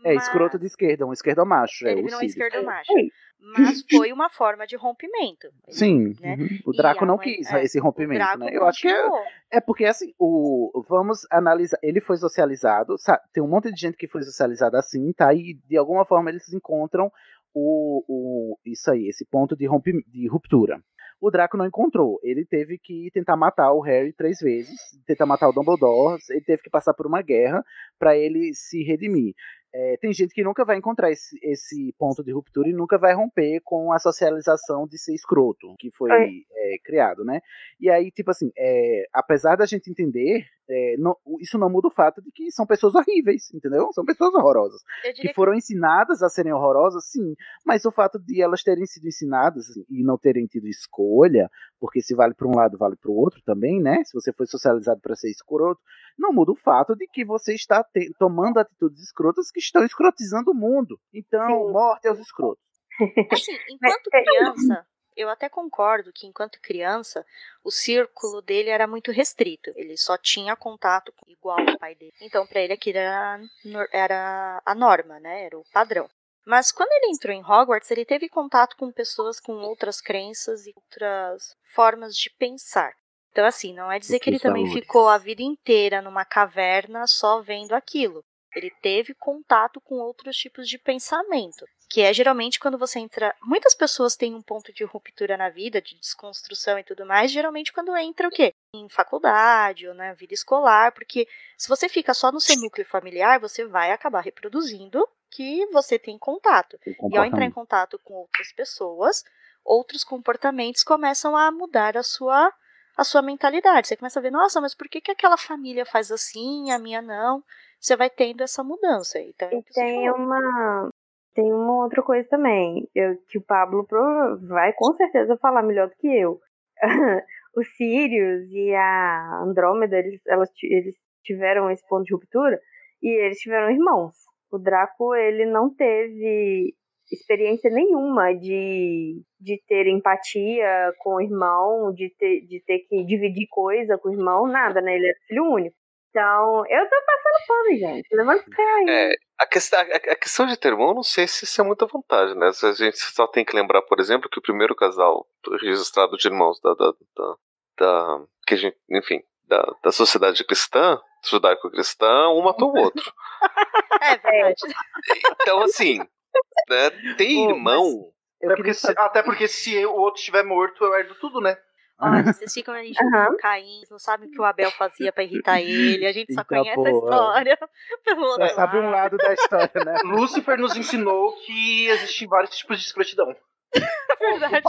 É, mas escroto de esquerda, um esquerdo macho. é, Ele o virou um Sirius. esquerdo macho. Sim. Mas foi uma forma de rompimento. Sim, né? uhum. o Draco não mãe- quis é, esse O rompimento, Draco né? Eu acho que é, é porque assim, o vamos analisar, ele foi socializado, sabe? Tem um monte de gente que foi socializada assim, tá? E de alguma forma eles encontram o, o isso aí, esse ponto de, rompi, de ruptura. O Draco não encontrou. Ele teve que tentar matar o Harry três vezes, tentar matar o Dumbledore. Ele teve que passar por uma guerra para ele se redimir. É, tem gente que nunca vai encontrar esse, esse ponto de ruptura e nunca vai romper com a socialização de ser escroto que foi É. é, criado, né? E aí, tipo assim, é, apesar da gente entender, é, não- isso não muda o fato de que são pessoas horríveis, entendeu? São pessoas horrorosas. Que foram ensinadas a serem horrorosas, sim. Mas o fato de elas terem sido ensinadas e não terem tido escolha, porque se vale para um lado, vale para o outro também, né? Se você foi socializado para ser escroto, não muda o fato de que você está te- tomando atitudes escrotas que estão escrotizando o mundo. Então, Sim. morte aos escrotos. Assim, enquanto é- criança, Eu até concordo que, enquanto criança, o círculo dele era muito restrito. Ele só tinha contato igual o pai dele. Então, para ele, aquilo era, era a norma, né? Era o padrão. Mas quando ele entrou em Hogwarts, ele teve contato com pessoas com outras crenças e outras formas de pensar. Então, assim, não é dizer que ele também ficou a vida inteira numa caverna só vendo aquilo. Ele teve contato com outros tipos de pensamento, que é geralmente quando você entra. Muitas pessoas têm um ponto de ruptura na vida, de desconstrução e tudo mais, geralmente quando entra o quê? Em faculdade ou na vida escolar, porque se você fica só no seu núcleo familiar, você vai acabar reproduzindo que você tem contato. E ao entrar em contato com outras pessoas, outros comportamentos começam a mudar a sua a sua mentalidade. Você começa a ver, nossa, mas por que, que aquela família faz assim, a minha não? Você vai tendo essa mudança. Então, é e tem uma tem uma outra coisa também, eu, que o Pablo vai com certeza falar melhor do que eu. o Sirius e a Andrômeda, eles, elas, eles tiveram esse ponto de ruptura e eles tiveram irmãos. O Draco, ele não teve experiência nenhuma de, de ter empatia com o irmão, de ter, de ter que dividir coisa com o irmão, nada, né? Ele era filho único. Então, eu tô passando pano, gente. Levanta o pé aí. É, a, questão, a, a, questão de ter irmão, não sei se isso é muita vantagem, né? A gente só tem que lembrar, por exemplo, que o primeiro casal registrado de irmãos da, da, da, da que a gente, enfim, da, da sociedade cristã, judaico-cristã, um matou o outro. É verdade. Então, assim, né? Ter irmão. Até porque, se, até porque se o outro estiver morto, eu herdo tudo, né? Olha, vocês ficam aí uhum. Caim, não sabem o que o Abel fazia pra irritar ele. A gente só então, conhece a história pelo Só sabe um lado da história, né? Lúcifer nos ensinou que existem vários tipos de escrotidão. Verdade.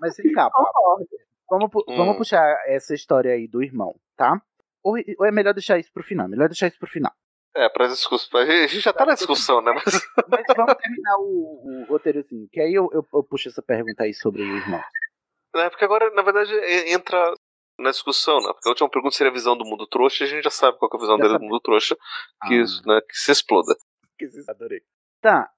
Mas vem cá, Pablo. Vamos, hum. vamos puxar essa história aí do irmão, tá? Ou, ou é melhor deixar isso pro final? Melhor deixar isso pro final. É, pra discussão. A gente já tá na discussão, né? Mas, Mas vamos terminar o, o roteiro assim, que aí eu, eu, eu, puxo essa pergunta aí sobre o irmão. É, porque agora, na verdade, entra na discussão, né? Porque a última pergunta seria a visão do mundo trouxa, e a gente já sabe qual é a visão já dele sabe. do mundo trouxa, que, ah. né, que se exploda. Que se... Adorei. Tá.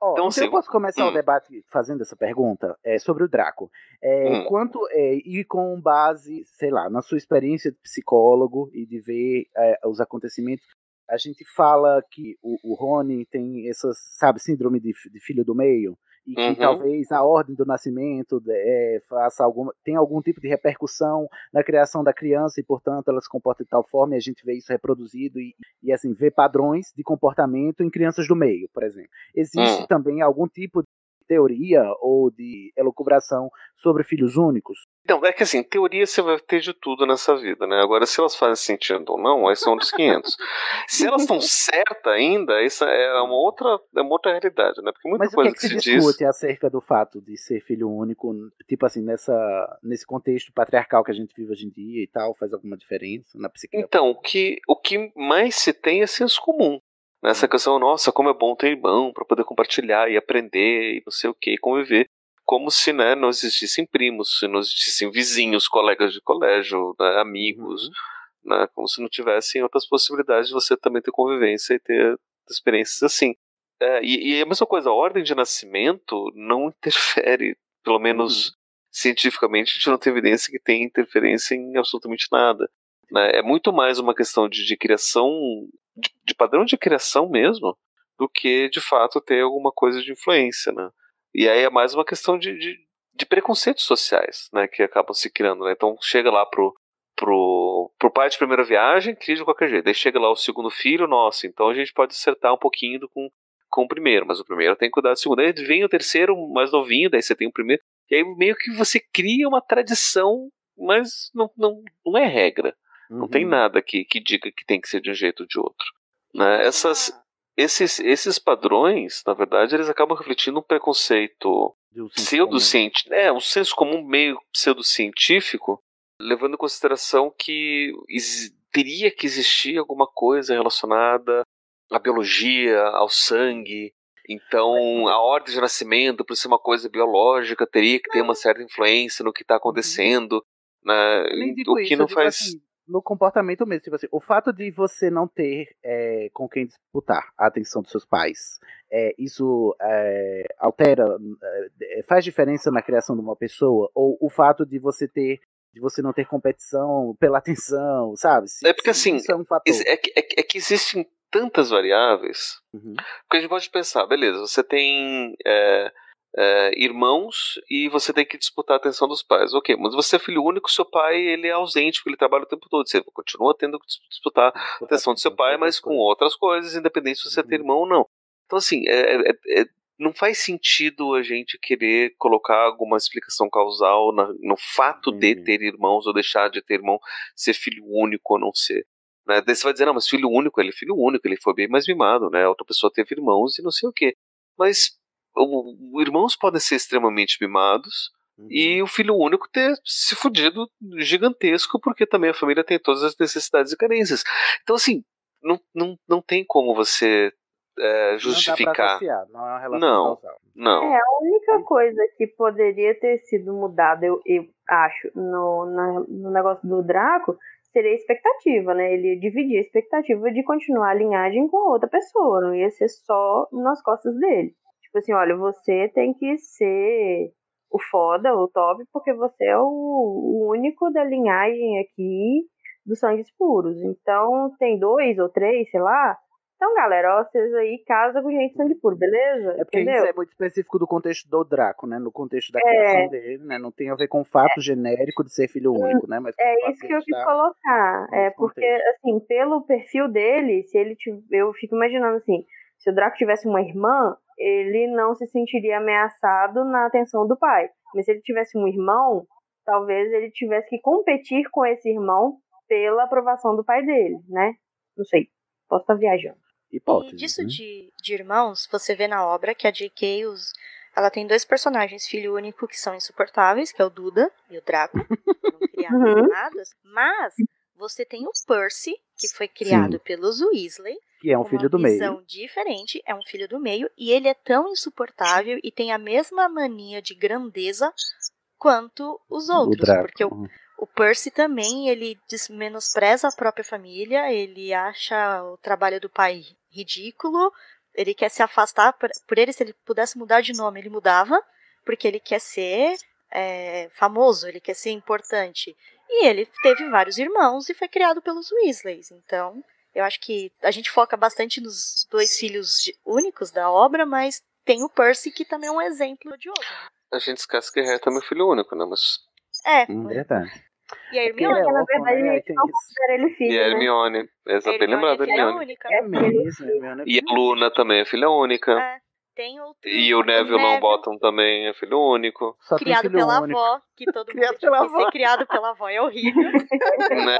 Ó, então, então assim, eu posso começar hum. o debate fazendo essa pergunta é, sobre o Draco. É, hum. Quanto é, e com base, sei lá, na sua experiência de psicólogo e de ver é, os acontecimentos, a gente fala que o, o Rony tem essa, sabe, síndrome de, de filho do meio, e que uhum. talvez a ordem do nascimento é, faça alguma, tem algum tipo de repercussão na criação da criança e, portanto, ela se comporta de tal forma e a gente vê isso reproduzido e, e assim, vê padrões de comportamento em crianças do meio, por exemplo. Existe uhum. também algum tipo teoria ou de elucubração sobre filhos únicos? Não, é que assim, teoria você vai ter de tudo nessa vida, né? Agora, se elas fazem sentido ou não, aí são dos 500. se elas estão certas ainda, isso é uma outra, é uma outra realidade, né? Porque muita Mas coisa o que, é que, que se discute diz... acerca do fato de ser filho único, tipo assim, nessa, nesse contexto patriarcal que a gente vive hoje em dia e tal, faz alguma diferença na psique? Então, o que, o que mais se tem é senso comum. Nessa questão, nossa, como é bom ter irmão para poder compartilhar e aprender e não sei o que, conviver. Como se né, não existissem primos, se não existissem vizinhos, colegas de colégio, né, amigos, uhum. né, como se não tivessem outras possibilidades de você também ter convivência e ter experiências assim. É, e, e, a mesma coisa, a ordem de nascimento não interfere, pelo menos uhum. cientificamente, a gente não tem evidência que tem interferência em absolutamente nada. Né? É muito mais uma questão de, de criação, de, de, padrão de criação mesmo, do que de fato ter alguma coisa de influência. Né? E aí é mais uma questão de, de, de preconceitos sociais né, que acabam se criando. Né? Então chega lá pro, pro, pro pai de primeira viagem, cria de qualquer jeito. Aí chega lá o segundo filho, nossa, então a gente pode acertar um pouquinho com, com o primeiro, mas o primeiro tem que cuidar do segundo. Aí vem o terceiro mais novinho, daí você tem o primeiro. E aí meio que você cria uma tradição, mas não, não, não é regra. Uhum. Não tem uhum. nada que, que diga que tem que ser de um jeito ou de outro. Né? Essas, esses, esses padrões, na verdade, eles acabam refletindo um preconceito pseudocientífico, é, um senso comum meio pseudocientífico, levando em consideração que teria que existir alguma coisa relacionada à biologia, ao sangue. Então, a ordem de nascimento, por ser uma coisa biológica, teria que ter uma certa influência no que está uhum. acontecendo. Né? O que não faz. Assim, no comportamento mesmo. Tipo assim, o fato de você não ter é, com quem disputar a atenção dos seus pais, é, isso é, altera, é, faz diferença na criação de uma pessoa? Ou o fato de você ter de você não ter competição pela atenção, sabe? Se, é porque assim, é, um é, que, é, que existem tantas variáveis uhum. que a gente pode pensar, beleza, você tem é, é, irmãos e você tem que disputar a atenção dos pais. Ok, mas você é filho único, seu pai ele é ausente porque ele trabalha o tempo todo. Você continua tendo que disputar a atenção do seu pai, mas com outras coisas, independente se você uhum. tem irmão ou não. Então, assim, é, é, é, não faz sentido a gente querer colocar alguma explicação causal na, no fato uhum. de ter irmãos ou deixar de ter irmão, ser filho único ou não ser. Né? Daí você vai dizer, não, mas filho único, ele é filho único, ele foi bem mais mimado, né? Outra pessoa teve irmãos e não sei o quê. Mas o, irmãos podem ser extremamente mimados uhum. e o filho único ter se fudido gigantesco, porque também a família tem todas as necessidades e carências. Então, assim, não, não, não tem como você é, justificar. Não, é uma não, não. É, a única coisa que poderia ter sido mudada, eu, eu acho, no, na, no negócio do Draco seria a expectativa, né? Ele ia dividir a expectativa de continuar a linhagem com outra pessoa, não ia ser só nas costas dele. Tipo assim, olha, você tem que ser o foda, o top, porque você é o, único da linhagem aqui dos sangues puros. Então, tem dois ou três, sei lá. Então, galera, ó, vocês aí casam com gente sangue puro, beleza? É porque Entendeu? isso é muito específico do contexto do Draco, né? No contexto da é. criação dele, né? Não tem a ver com o fato é. genérico de ser filho único, né? Mas é isso que eu quis colocar. É porque, contexto. assim, pelo perfil dele, se ele eu fico imaginando assim, se o Draco tivesse uma irmã, ele não se sentiria ameaçado na atenção do pai. Mas se ele tivesse um irmão, talvez ele tivesse que competir com esse irmão pela aprovação do pai dele, né? Não sei. Posso estar viajando. Hipótese, e disso né? de, de irmãos, você vê na obra que a J.K. Os, ela tem dois personagens, filho único, que são insuportáveis, que é o Duda e o Draco. Não criaram uhum. Mas você tem o Percy, que foi criado Sim. pelos Weasley, que é um filho do meio. visão diferente, é um filho do meio e ele é tão insuportável e tem a mesma mania de grandeza quanto os outros, o porque o, o Percy também ele menospreza a própria família, ele acha o trabalho do pai ridículo, ele quer se afastar por, por ele se ele pudesse mudar de nome ele mudava, porque ele quer ser é, famoso, ele quer ser importante. E ele teve vários irmãos e foi criado pelos Weasleys, então eu acho que a gente foca bastante nos dois filhos únicos da obra, mas tem o Percy que também é um exemplo de outro. A gente esquece que Harry também é filho único, né? Mas... É. Hum, verdade. E a Hermione, é na verdade, né? não considera ele filho. E a Hermione, né? exato, bem lembrado, é Hermione. Única. É mesmo, Hermione é e a Luna também é filha única. É. Tem outro, e o Neville Longbottom também é filho único. Só criado filho pela único. avó, que todo criado mundo pela diz que ser criado pela avó é horrível. né?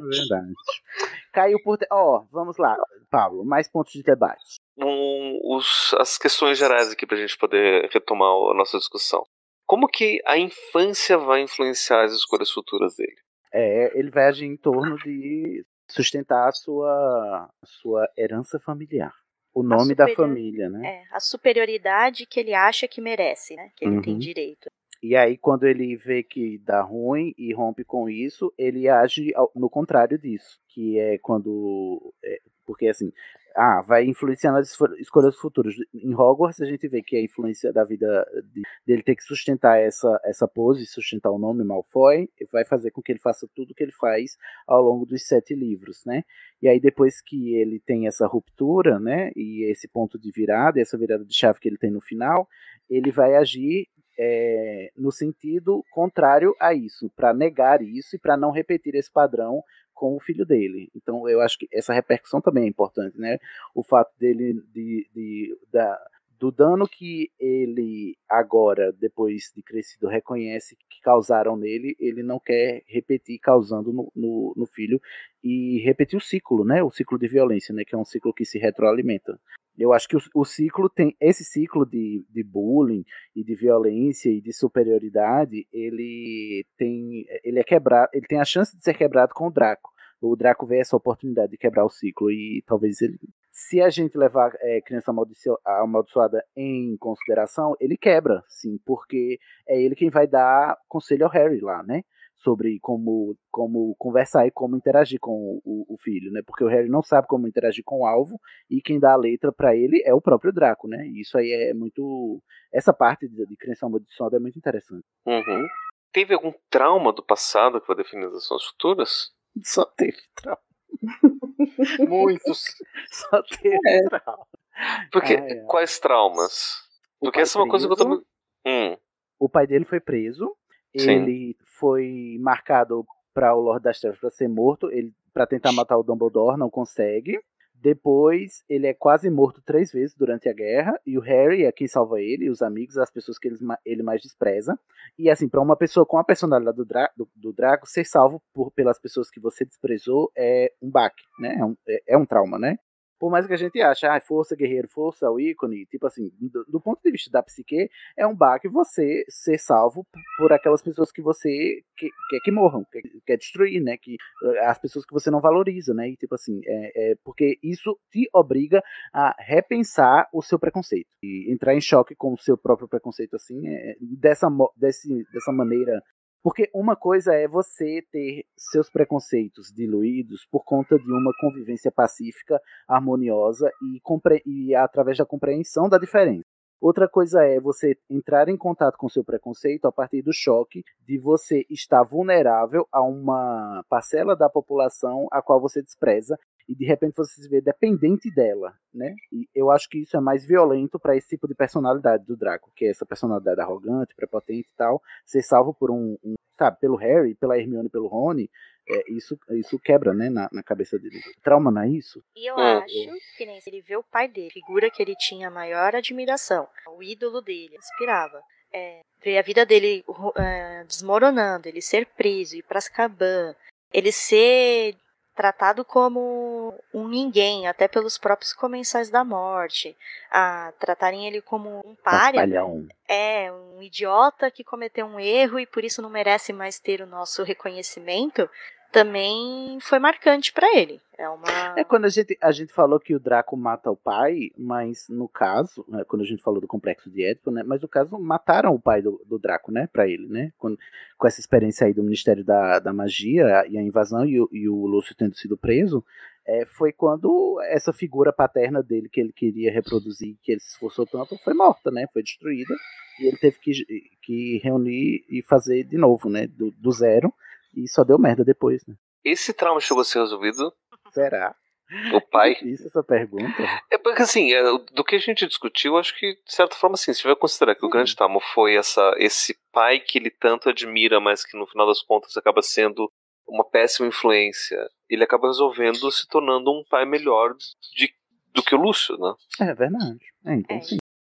Verdade. Caiu por. Ó, oh, vamos lá, Pablo, mais pontos de debate. Um, os, as questões gerais aqui pra gente poder retomar a nossa discussão. Como que a infância vai influenciar as escolhas futuras dele? É, ele vai agir em torno de sustentar a sua, a sua herança familiar o nome superior... da família, né? É, a superioridade que ele acha que merece, né? Que ele uhum. tem direito. E aí, quando ele vê que dá ruim e rompe com isso, ele age no contrário disso, que é quando. É, porque assim, ah, vai influenciar nas escolhas futuras. Em Hogwarts a gente vê que a influência da vida de, dele ter que sustentar essa, essa pose, sustentar o nome Malfoy, vai fazer com que ele faça tudo que ele faz ao longo dos sete livros, né? E aí depois que ele tem essa ruptura, né, e esse ponto de virada, essa virada de chave que ele tem no final, ele vai agir é, no sentido contrário a isso, para negar isso e para não repetir esse padrão com o filho dele. Então eu acho que essa repercussão também é importante, né? O fato dele de, de da, do dano que ele agora, depois de crescido, reconhece que causaram nele, ele não quer repetir causando no, no, no, filho e repetir o ciclo, né? O ciclo de violência, né? Que é um ciclo que se retroalimenta. Eu acho que o, o ciclo tem esse ciclo de, de bullying e de violência e de superioridade, ele tem ele é quebrado, ele tem a chance de ser quebrado com o Draco. O Draco vê essa oportunidade de quebrar o ciclo e talvez ele se a gente levar é, criança amaldiço amaldiçoada em consideração, ele quebra, sim, porque é ele quem vai dar conselho ao Harry lá, né? Sobre como, como conversar e como interagir com o, o filho, né? Porque o Harry não sabe como interagir com o alvo e quem dá a letra para ele é o próprio Draco, né? E isso aí é muito. Essa parte de, de criança amaldiçoada é muito interessante. Uhum. Teve algum trauma do passado que vai definir as ações futuras? Só teve trauma. Muitos. Só teve É. trauma. Porque Ai, ai. quais traumas? Porque essa é uma coisa que eu tô. Hum, O pai dele foi preso. Sim. Ele foi marcado para o Lord das Trevas para ser morto. Ele para tentar matar o Dumbledore não consegue. Depois ele é quase morto três vezes durante a guerra e o Harry é quem salva ele, os amigos, as pessoas que ele, ele mais despreza. E assim, para uma pessoa com a personalidade do, Dra do, do Draco, ser salvo por, pelas pessoas que você desprezou é um baque, né? É um, é, é um trauma, né? Por mais que a gente ache, ah, força guerreiro, força o ícone, tipo assim, do, do ponto de vista da psique, é um baque você ser salvo por aquelas pessoas que você que- quer que morram, quer, quer destruir, né? Que, eh, as pessoas que você não valoriza, né? E tipo assim, é, é porque isso te obriga a repensar o seu preconceito e entrar em choque com o seu próprio preconceito, assim, é, dessa, mo- desse, dessa maneira. Porque uma coisa é você ter seus preconceitos diluídos por conta de uma convivência pacífica, harmoniosa e, e através da compreensão da diferença. Outra coisa é você entrar em contato com seu preconceito a partir do choque de você estar vulnerável a uma parcela da população a qual você despreza e de repente você se vê dependente dela, né? E eu acho que isso é mais violento para esse tipo de personalidade do Draco, que é essa personalidade arrogante, prepotente e tal, ser salvo por um, um sabe, pelo Harry, pela Hermione, pelo Rony, é, isso, isso quebra, né, na, na cabeça dele. Trauma não é isso? E eu Hum. acho que nem se ele vê o pai dele, figura que ele tinha maior admiração, o ídolo dele, inspirava. É, ver a vida dele é, desmoronando, ele ser preso, ir pra Azkaban, ele ser tratado como um ninguém, até pelos próprios comensais da morte, a tratarem ele como um párea, é um idiota que cometeu um erro e por isso não merece mais ter o nosso reconhecimento, também foi marcante pra ele. É uma É quando a gente, a gente falou que o Draco mata o pai, mas no caso, né, quando a gente falou do complexo de Édipo, né, mas no caso mataram o pai do, do Draco, né, pra ele, né, quando, com essa experiência aí do Ministério da, da Magia e a invasão e o, e o Lúcio tendo sido preso, é, foi quando essa figura paterna dele que ele queria reproduzir, que ele se esforçou tanto, foi morta, né, foi destruída e ele teve que, que reunir e fazer de novo, né, do, do zero e só deu merda depois, né. esse trauma chegou a ser resolvido. Será? O pai. Isso, essa pergunta. É porque assim, é, do que a gente discutiu, acho que de certa forma assim, se vai considerar que o grande trauma foi essa, esse pai que ele tanto admira, mas que no final das contas acaba sendo uma péssima influência, ele acaba resolvendo se tornando um pai melhor de, do que o Lúcio, né? É verdade. É, então É. sim.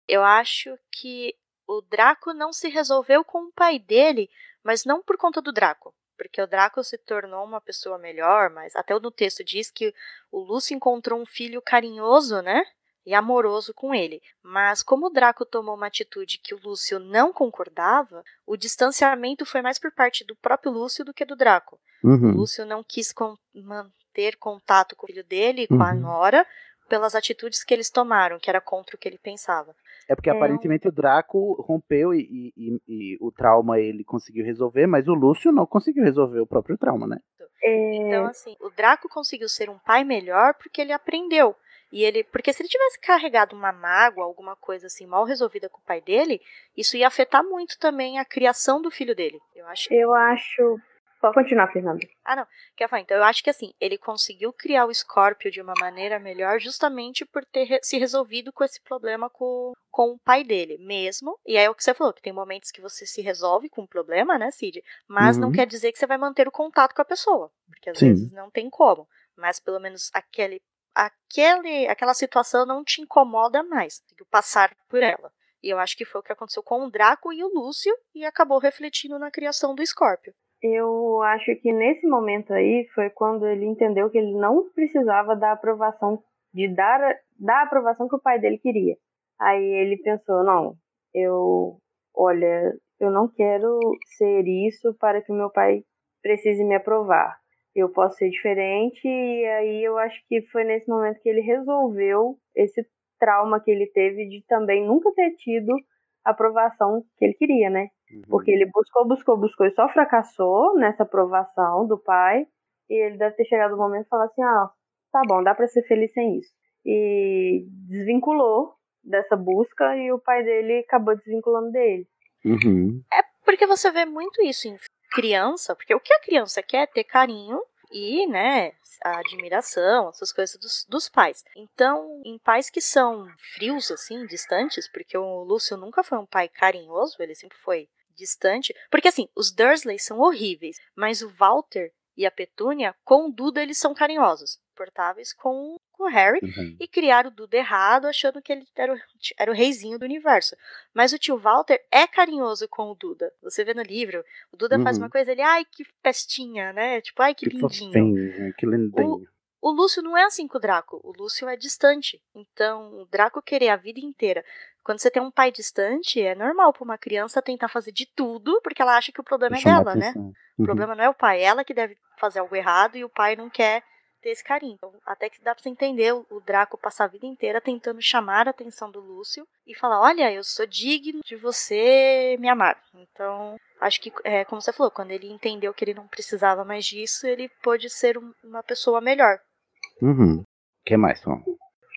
Eu acho que o Draco não se resolveu com o pai dele, mas não por conta do Draco. Porque o Draco se tornou uma pessoa melhor, mas até no texto diz que o Lúcio encontrou um filho carinhoso, né? E amoroso com ele. Mas como o Draco tomou uma atitude que o Lúcio não concordava, o distanciamento foi mais por parte do próprio Lúcio do que do Draco. O Uhum. Lúcio não quis manter contato com o filho dele e com a Uhum. Nora pelas atitudes que eles tomaram, que era contra o que ele pensava. É porque É. aparentemente o Draco rompeu e, e- e- e o trauma ele conseguiu resolver, mas o Lúcio não conseguiu resolver o próprio trauma, né? Então, assim, o Draco conseguiu ser um pai melhor porque ele aprendeu. E ele, porque se ele tivesse carregado uma mágoa, alguma coisa assim mal resolvida com o pai dele, isso ia afetar muito também a criação do filho dele. Eu acho. Eu acho. Pode continuar, Fernanda. Ah, não. Quer falar? Então, eu acho que assim, ele conseguiu criar o Scorpio de uma maneira melhor justamente por ter re- se resolvido com esse problema com, com o pai dele mesmo. E aí é o que você falou, que tem momentos que você se resolve com o problema, né, Cid? Mas não Uhum. quer dizer que você vai manter o contato com a pessoa. Porque às Sim. vezes não tem como. Mas pelo menos aquele, aquele, aquela situação não te incomoda mais. Tem que passar por ela. E eu acho que foi o que aconteceu com o Draco e o Lúcio e acabou refletindo na criação do Scorpio. Eu acho que nesse momento aí foi quando ele entendeu que ele não precisava da aprovação, de dar da aprovação que o pai dele queria. Aí ele pensou, não, eu, olha, eu não quero ser isso para que meu pai precise me aprovar. eu posso ser diferente, e aí eu acho que foi nesse momento que ele resolveu esse trauma que ele teve de também nunca ter tido a aprovação que ele queria, né? Uhum. Porque ele buscou, buscou, buscou e só fracassou nessa aprovação do pai, e ele deve ter chegado no momento e falar assim: ah, tá bom, dá para ser feliz sem isso. E desvinculou dessa busca e o pai dele acabou desvinculando dele. Uhum. É porque você vê muito isso em criança, porque o que a criança quer é ter carinho e, né, a admiração, essas coisas dos, dos pais. Então, em pais que são frios, assim, distantes, porque o Lúcio nunca foi um pai carinhoso, ele sempre foi distante. Porque, assim, os Dursley são horríveis, mas o Walter e a Petúnia, com o Duda, eles são carinhosos portáveis com, com o Harry uhum. e criaram o Duda errado, achando que ele era o, era o reizinho do universo. Mas o tio Walter é carinhoso com o Duda. Você vê no livro, o Duda uhum. faz uma coisa, ele, ai, que pestinha, né? Tipo, ai, que, que lindinho. Fofinho, que lindinho. O, o Lúcio não é assim com o Draco. O Lúcio é distante. Então, o Draco querer a vida inteira. Quando você tem um pai distante, é normal para uma criança tentar fazer de tudo, porque ela acha que o problema é dela, né? Uhum. O problema não é o pai, ela que deve fazer algo errado e o pai não quer ter esse carinho. Então, até que dá pra você entender o Draco passar a vida inteira tentando chamar a atenção do Lúcio e falar: Olha, eu sou digno de você me amar. Então, acho que, é, como você falou, quando ele entendeu que ele não precisava mais disso, ele pôde ser um, uma pessoa melhor. Uhum. O que mais, Tom?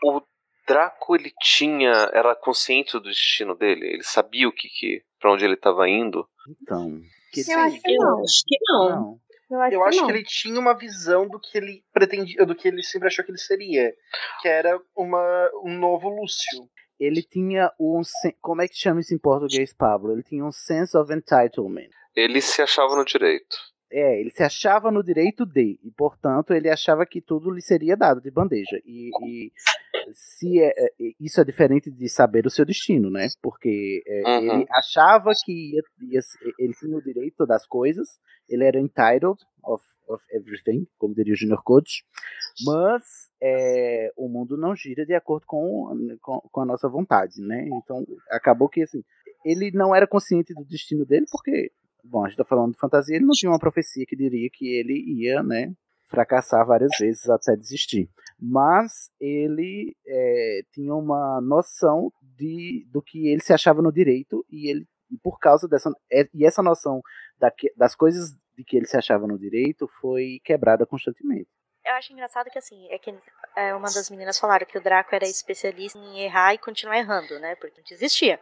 O Draco, ele tinha. Era consciente do destino dele? Ele sabia o que, que para onde ele estava indo? Então. Que eu, acho que não. acho que não. não. Eu acho, eu que, acho que, ele tinha uma visão do que ele pretendia, do que ele sempre achou que ele seria, que era uma, um novo Lúcio. Ele tinha um, como é que chama isso em português, Pablo? Ele tinha um sense of entitlement. Ele se achava no direito. É, ele se achava no direito de, e portanto ele achava que tudo lhe seria dado de bandeja. E, e se é, é, isso é diferente de saber o seu destino, né? Porque é, uhum. ele achava que ia, ia, ele tinha o direito das coisas, ele era entitled of, of everything, como diria o Junior Coach, mas é, o mundo não gira de acordo com, com, com a nossa vontade, né? Então acabou que assim, ele não era consciente do destino dele porque Bom, a gente tá falando de fantasia, ele não tinha uma profecia que diria que ele ia, né, fracassar várias vezes até desistir. Mas ele é, tinha uma noção de, do que ele se achava no direito e ele, por causa dessa. É, e essa noção da, das coisas de que ele se achava no direito foi quebrada constantemente. Eu acho engraçado que assim, é que é, uma das meninas falaram que o Draco era especialista em errar e continuar errando, né? Porque não desistia.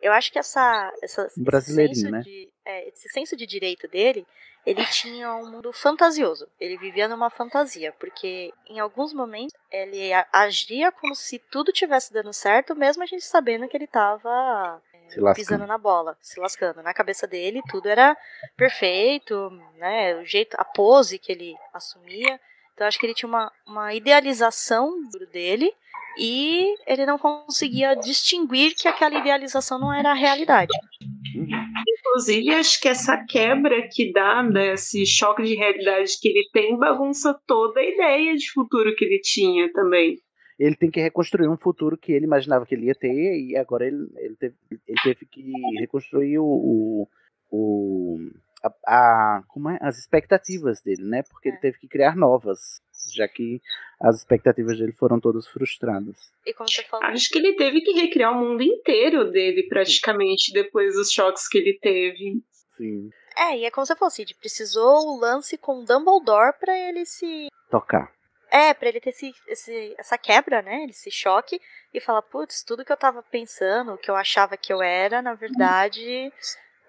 Eu acho que essa, essa um esse, senso né? de, é, esse senso de direito dele, ele tinha um mundo fantasioso. Ele vivia numa fantasia, porque em alguns momentos ele agia como se tudo tivesse dando certo, mesmo a gente sabendo que ele estava é, pisando na bola, se lascando. Na cabeça dele, tudo era perfeito, né? O jeito, a pose que ele assumia. Então acho que ele tinha uma, uma idealização dele e ele não conseguia distinguir que aquela idealização não era a realidade. Inclusive, acho que essa quebra que dá, desse choque de realidade que ele tem, bagunça toda a ideia de futuro que ele tinha também. Ele tem que reconstruir um futuro que ele imaginava que ele ia ter, e agora ele, ele, teve, ele teve que reconstruir o, o, o a, a, como é? as expectativas dele, né? Porque é. ele teve que criar novas já que as expectativas dele foram todas frustradas. E como você falou? Acho que ele teve que recriar o mundo inteiro dele, praticamente, depois dos choques que ele teve. Sim. É, e é como você falou, Cid, precisou o lance com Dumbledore para ele se... Tocar. É, pra ele ter esse, esse, essa quebra, né? Esse choque e falar, putz, tudo que eu tava pensando, o que eu achava que eu era, na verdade,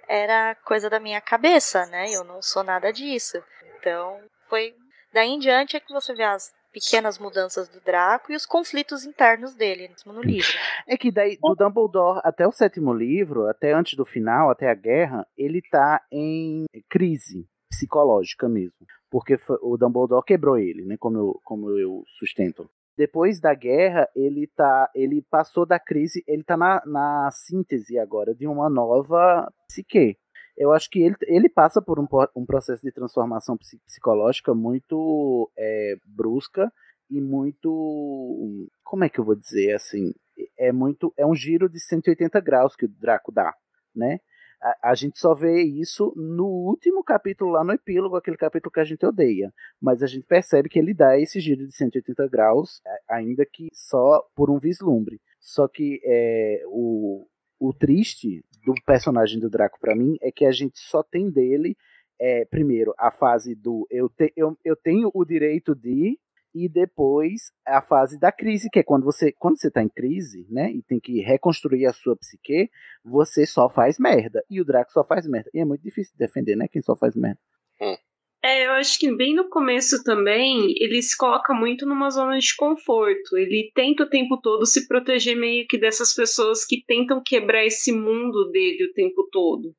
era coisa da minha cabeça, né? Eu não sou nada disso. Então, foi Daí em diante é que você vê as pequenas mudanças do Draco e os conflitos internos dele no livro. É que daí do Dumbledore até o sétimo livro, até antes do final, até a guerra, ele tá em crise psicológica mesmo, porque o Dumbledore quebrou ele, né, como eu, como eu sustento. Depois da guerra, ele tá, ele passou da crise, ele tá na, na síntese agora de uma nova psique eu acho que ele, ele passa por um, um processo de transformação psicológica muito é, brusca e muito. Como é que eu vou dizer assim? É muito. É um giro de 180 graus que o Draco dá, né? A, a, gente só vê isso no último capítulo, lá no epílogo, aquele capítulo que a gente odeia. Mas a gente percebe que ele dá esse giro de 180 graus, ainda que só por um vislumbre. Só que é, o, o triste do personagem do Draco para mim é que a gente só tem dele, é, primeiro, a fase do eu, te, eu, eu tenho o direito de e depois a fase da crise, que é quando você quando você tá em crise, né, e tem que reconstruir a sua psique, você só faz merda. E o Draco só faz merda. E é muito difícil de defender, né, quem só faz merda. Hum. É, eu acho que bem no começo também, ele se coloca muito numa zona de conforto. Ele tenta o tempo todo se proteger meio que dessas pessoas que tentam quebrar esse mundo dele o tempo todo.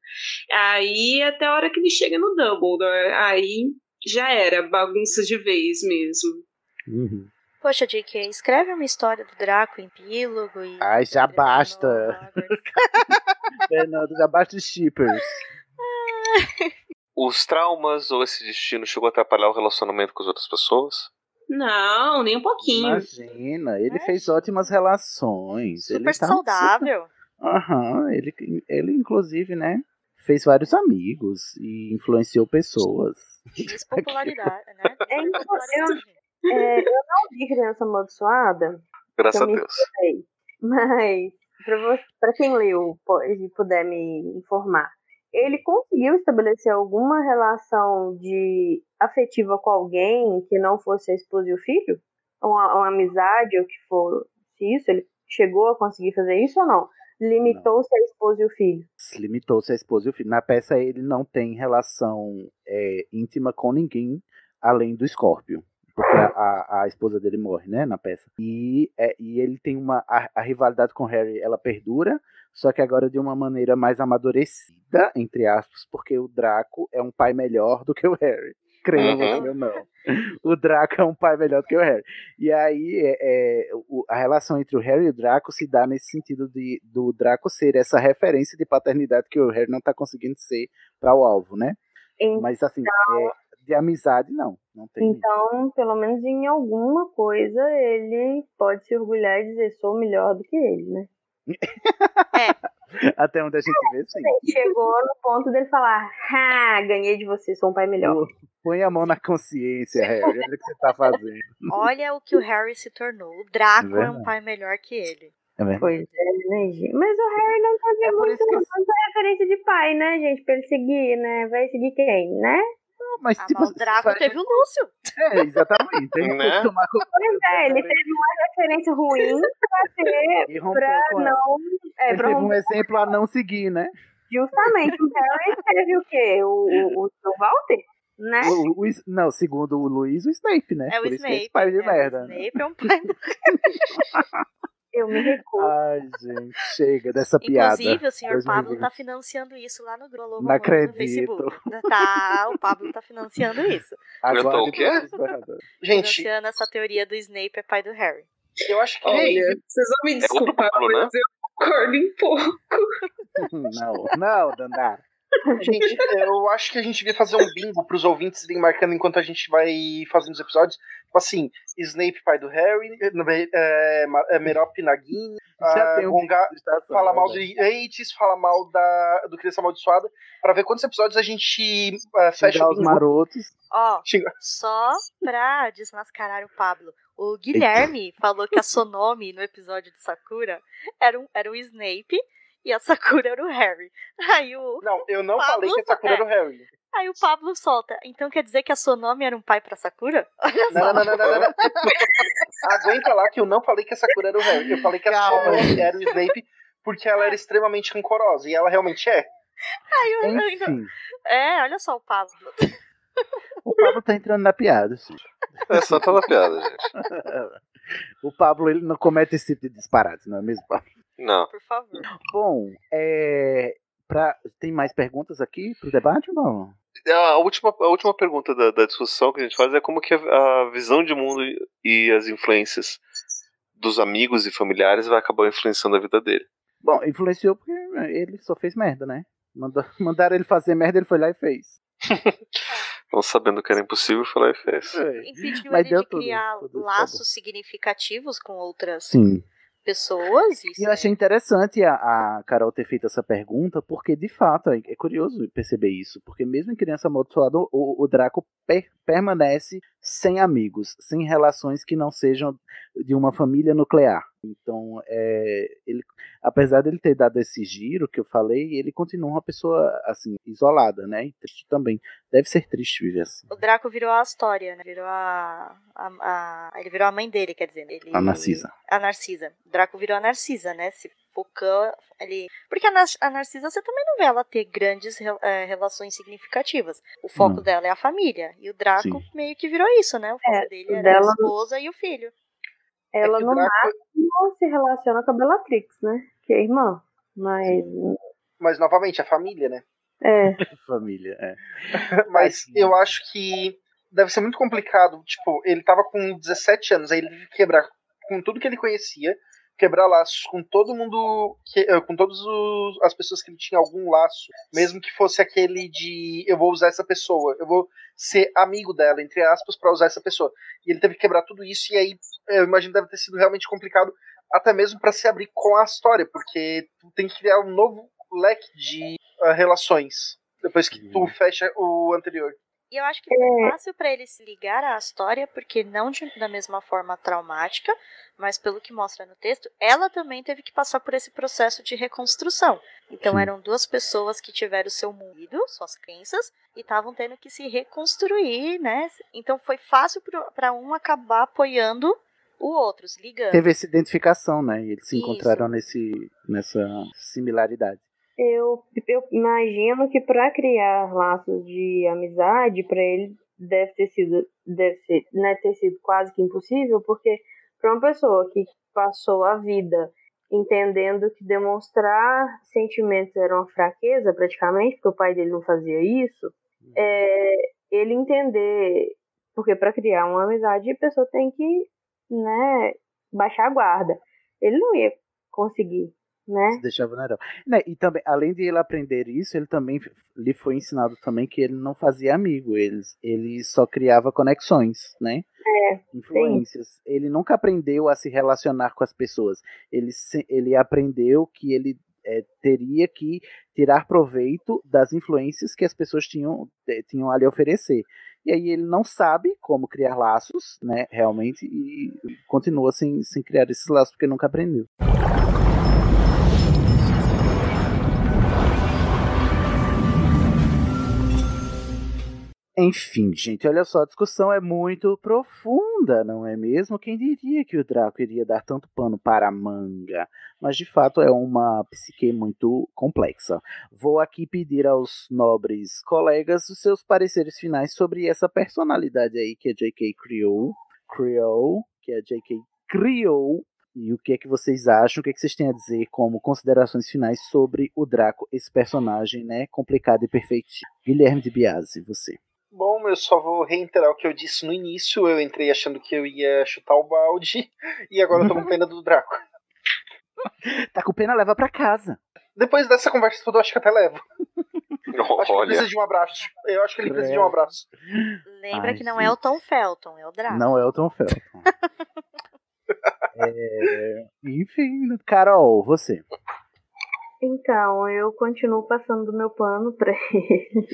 Aí até a hora que ele chega no Dumbledore, aí já era bagunça de vez mesmo. Uhum. Poxa, J.K., escreve uma história do Draco em epílogo e. Ai, já basta! Fernando, já basta os shippers. Os traumas ou esse destino chegou a atrapalhar o relacionamento com as outras pessoas? Não, nem um pouquinho. Imagina, ele é. fez ótimas relações. Super ele saudável. Aham, uhum, ele, ele inclusive, né, fez vários amigos e influenciou pessoas. Fez popularidade, né? É, eu, é, eu não vi Criança Amaldiçoada. Graças a Deus. mas, para quem leu e puder me informar, ele conseguiu estabelecer alguma relação de afetiva com alguém que não fosse a esposa e o filho? Uma, uma amizade ou que for isso? Ele chegou a conseguir fazer isso ou não? Limitou-se a esposa e o filho? Limitou-se a esposa e o filho. Na peça ele não tem relação é, íntima com ninguém além do Scorpio. Porque a, a, a, esposa dele morre, né, na peça. E, é, e ele tem uma. A, a rivalidade com Harry, ela perdura, só que agora de uma maneira mais amadurecida, entre aspas, porque o Draco é um pai melhor do que o Harry. Creio uhum. você ou não. O Draco é um pai melhor do que o Harry. E aí é, é, o, a relação entre o Harry e o Draco se dá nesse sentido de do Draco ser essa referência de paternidade que o Harry não está conseguindo ser para o alvo, né? Então, Mas assim, é, de amizade não, não tem. Então, isso. pelo menos em alguma coisa ele pode se orgulhar e dizer sou melhor do que ele, né? É. Até onde a gente vê, sim. Chegou no ponto dele falar: Ah, ganhei de você, sou um pai melhor. Põe a mão na consciência, Harry. Olha o que você tá fazendo. Olha o que o Harry se tornou. O Draco é, é um pai melhor que ele. É pois é, né, gente? Mas o Harry não teve é muito, que... muita referência de pai, né, gente? Pra ele seguir, né? Vai seguir quem, né? Mas ah, tipo. Mas o Draco teve o Lúcio. É, exatamente. Tem né? tomar Pois é, ele teve uma referência ruim pra ter. pra não. É, ele teve um exemplo a não seguir, né? Justamente. O Harry teve o quê? O, o, o Walter? Né? O, o, não, segundo o Luiz, o Snape, né? É o Por Snape. Isso é pai de é, merda. O Snape é um pai do... Eu me recuso. Ai, gente, chega dessa piada. Inclusive, o senhor 2020. Pablo tá financiando isso lá no Globo Não acredito. no Facebook. Tá, o Pablo tá financiando isso. Agora o quê? Gente, financiando essa teoria do Snape é pai do Harry. Eu acho que. Olha, vocês vão me desculpar, é Pablo, né? mas eu concordo um pouco. Não, não, Dandara. Gente, eu acho que a gente devia fazer um bingo pros ouvintes irem marcando enquanto a gente vai fazendo os episódios. Tipo assim, Snape, pai do Harry, é, é, Merop Nagini, uh, um fala mal de Eights, fala mal da, do Criança Amaldiçoada, pra ver quantos episódios a gente uh, fecha os marotos. Ó, só pra desmascarar o Pablo. O Guilherme falou que a Sonomi no episódio de Sakura era um, era o Snape e a Sakura era o Harry. Aí o. Não, eu não Pablo falei que a Sakura é. era o Harry. Aí o Pablo solta. Então quer dizer que a Sonomi era um pai pra Sakura? Olha Não, só. não, não, não, não, não. Aguenta lá que eu não falei que a Sakura era o Harry. Eu falei que a Calma. Era o Snape porque ela era extremamente rancorosa. E ela realmente é. Aí eu, ainda- É, olha só o Pablo. o Pablo tá entrando na piada, sim. É só toda piada, gente. O Pablo, ele não comete esse tipo de disparate, não é mesmo, Pablo? Não. Por favor. Bom, é... Pra... tem mais perguntas aqui pro debate ou não? A última, a última pergunta da, da discussão que a gente faz é como que a, a visão de mundo e as influências dos amigos e familiares vai acabar influenciando a vida dele. Bom, influenciou porque ele só fez merda, né? Mandou- Mandaram ele fazer merda, ele foi lá e fez. Não sabendo que era impossível, foi lá e fez. Impediu Mas ele deu de tudo, criar tudo laços significativos com outras Sim. Pessoas. Isso E eu achei interessante a, a Carol ter feito essa pergunta, porque de fato é, é curioso perceber isso. Porque mesmo em criança amaldiçoada, o, o Draco per, permanece sem amigos, sem relações que não sejam de uma família nuclear. Então, é, ele, apesar dele ter dado esse giro que eu falei, ele continua uma pessoa assim isolada, né? E triste também. Deve ser triste viver assim. O Draco virou a história, né? Virou a, a, a ele virou a mãe dele, quer dizer. Ele, A Narcisa. A Narcisa. O Draco virou a Narcisa, né? Se focou ali. Porque a, Nar a Narcisa você também não vê ela ter grandes re é, relações significativas. O foco Não. dela é a família. E o Draco Sim. meio que virou isso, né? O foco É, dele era dela- a esposa e o filho. Ela que o no Draco- máximo se relaciona com a Bellatrix, né? Que é irmã. Mas. Mas, novamente, a família, né? É. Família, é. Mas eu acho que deve ser muito complicado. Tipo, ele tava com 17 anos, aí ele teve que quebrar com tudo que ele conhecia, quebrar laços com todo mundo, que, eh, com todas as pessoas que ele tinha algum laço, mesmo que fosse aquele de eu vou usar essa pessoa, eu vou ser amigo dela, entre aspas, pra usar essa pessoa. E ele teve que quebrar tudo isso, e aí eu imagino que deve ter sido realmente complicado, até mesmo pra se abrir com a história, porque tu tem que criar um novo leque de ah, relações depois que tu fecha o anterior. E eu acho que foi fácil pra ele se ligar à história, porque não de, da mesma forma traumática, mas pelo que mostra no texto, ela também teve que passar por esse processo de reconstrução. Então Sim. eram duas pessoas que tiveram seu mundo, suas crenças, e estavam tendo que se reconstruir, né? Então foi fácil para um acabar apoiando o outro, se ligando. Teve essa identificação, né? E eles se Isso. encontraram nesse, nessa similaridade. Eu, eu imagino que para criar laços de amizade, para ele deve ter sido, deve ser, né, ter sido quase que impossível, porque para uma pessoa que passou a vida entendendo que demonstrar sentimentos era uma fraqueza, praticamente, porque o pai dele não fazia isso, é, ele entender, porque para criar uma amizade a pessoa tem que, né, baixar a guarda. Ele não ia conseguir, né? Se deixar vulnerável. Né, E também, além de ele aprender isso, ele também lhe foi ensinado também que ele não fazia amigo, ele, ele só criava conexões, né? É, Influências. Ele nunca aprendeu a se relacionar com as pessoas. Ele, ele aprendeu que ele é, teria que tirar proveito das influências que as pessoas tinham, eh, tinham a oferecer. E aí ele não sabe como criar laços, né, realmente, e continua sem, sem criar esses laços porque nunca aprendeu. Enfim, gente, olha só, a discussão é muito profunda, não é mesmo? Quem diria que o Draco iria dar tanto pano para a manga? Mas de fato é uma psique muito complexa. Vou aqui pedir aos nobres colegas os seus pareceres finais sobre essa personalidade aí que a J.K. criou, criou, que a J.K. criou, e o que é que vocês acham, o que é que vocês têm a dizer como considerações finais sobre o Draco, esse personagem, né, complicado e perfeito. Guilherme de Biasi, você. Bom, eu só vou reiterar o que eu disse no início. Eu entrei achando que eu ia chutar o balde e agora eu tô com pena do Draco. Tá com pena, leva pra casa. Depois dessa conversa toda, eu acho que até levo. Acho que ele precisa de um abraço. Eu acho que ele precisa de um abraço. Lembra Ai, que não é o. Tom Felton, é o Draco. Não é o Tom Felton. É, enfim, Carol, você. Então, eu continuo passando do meu pano pra ele.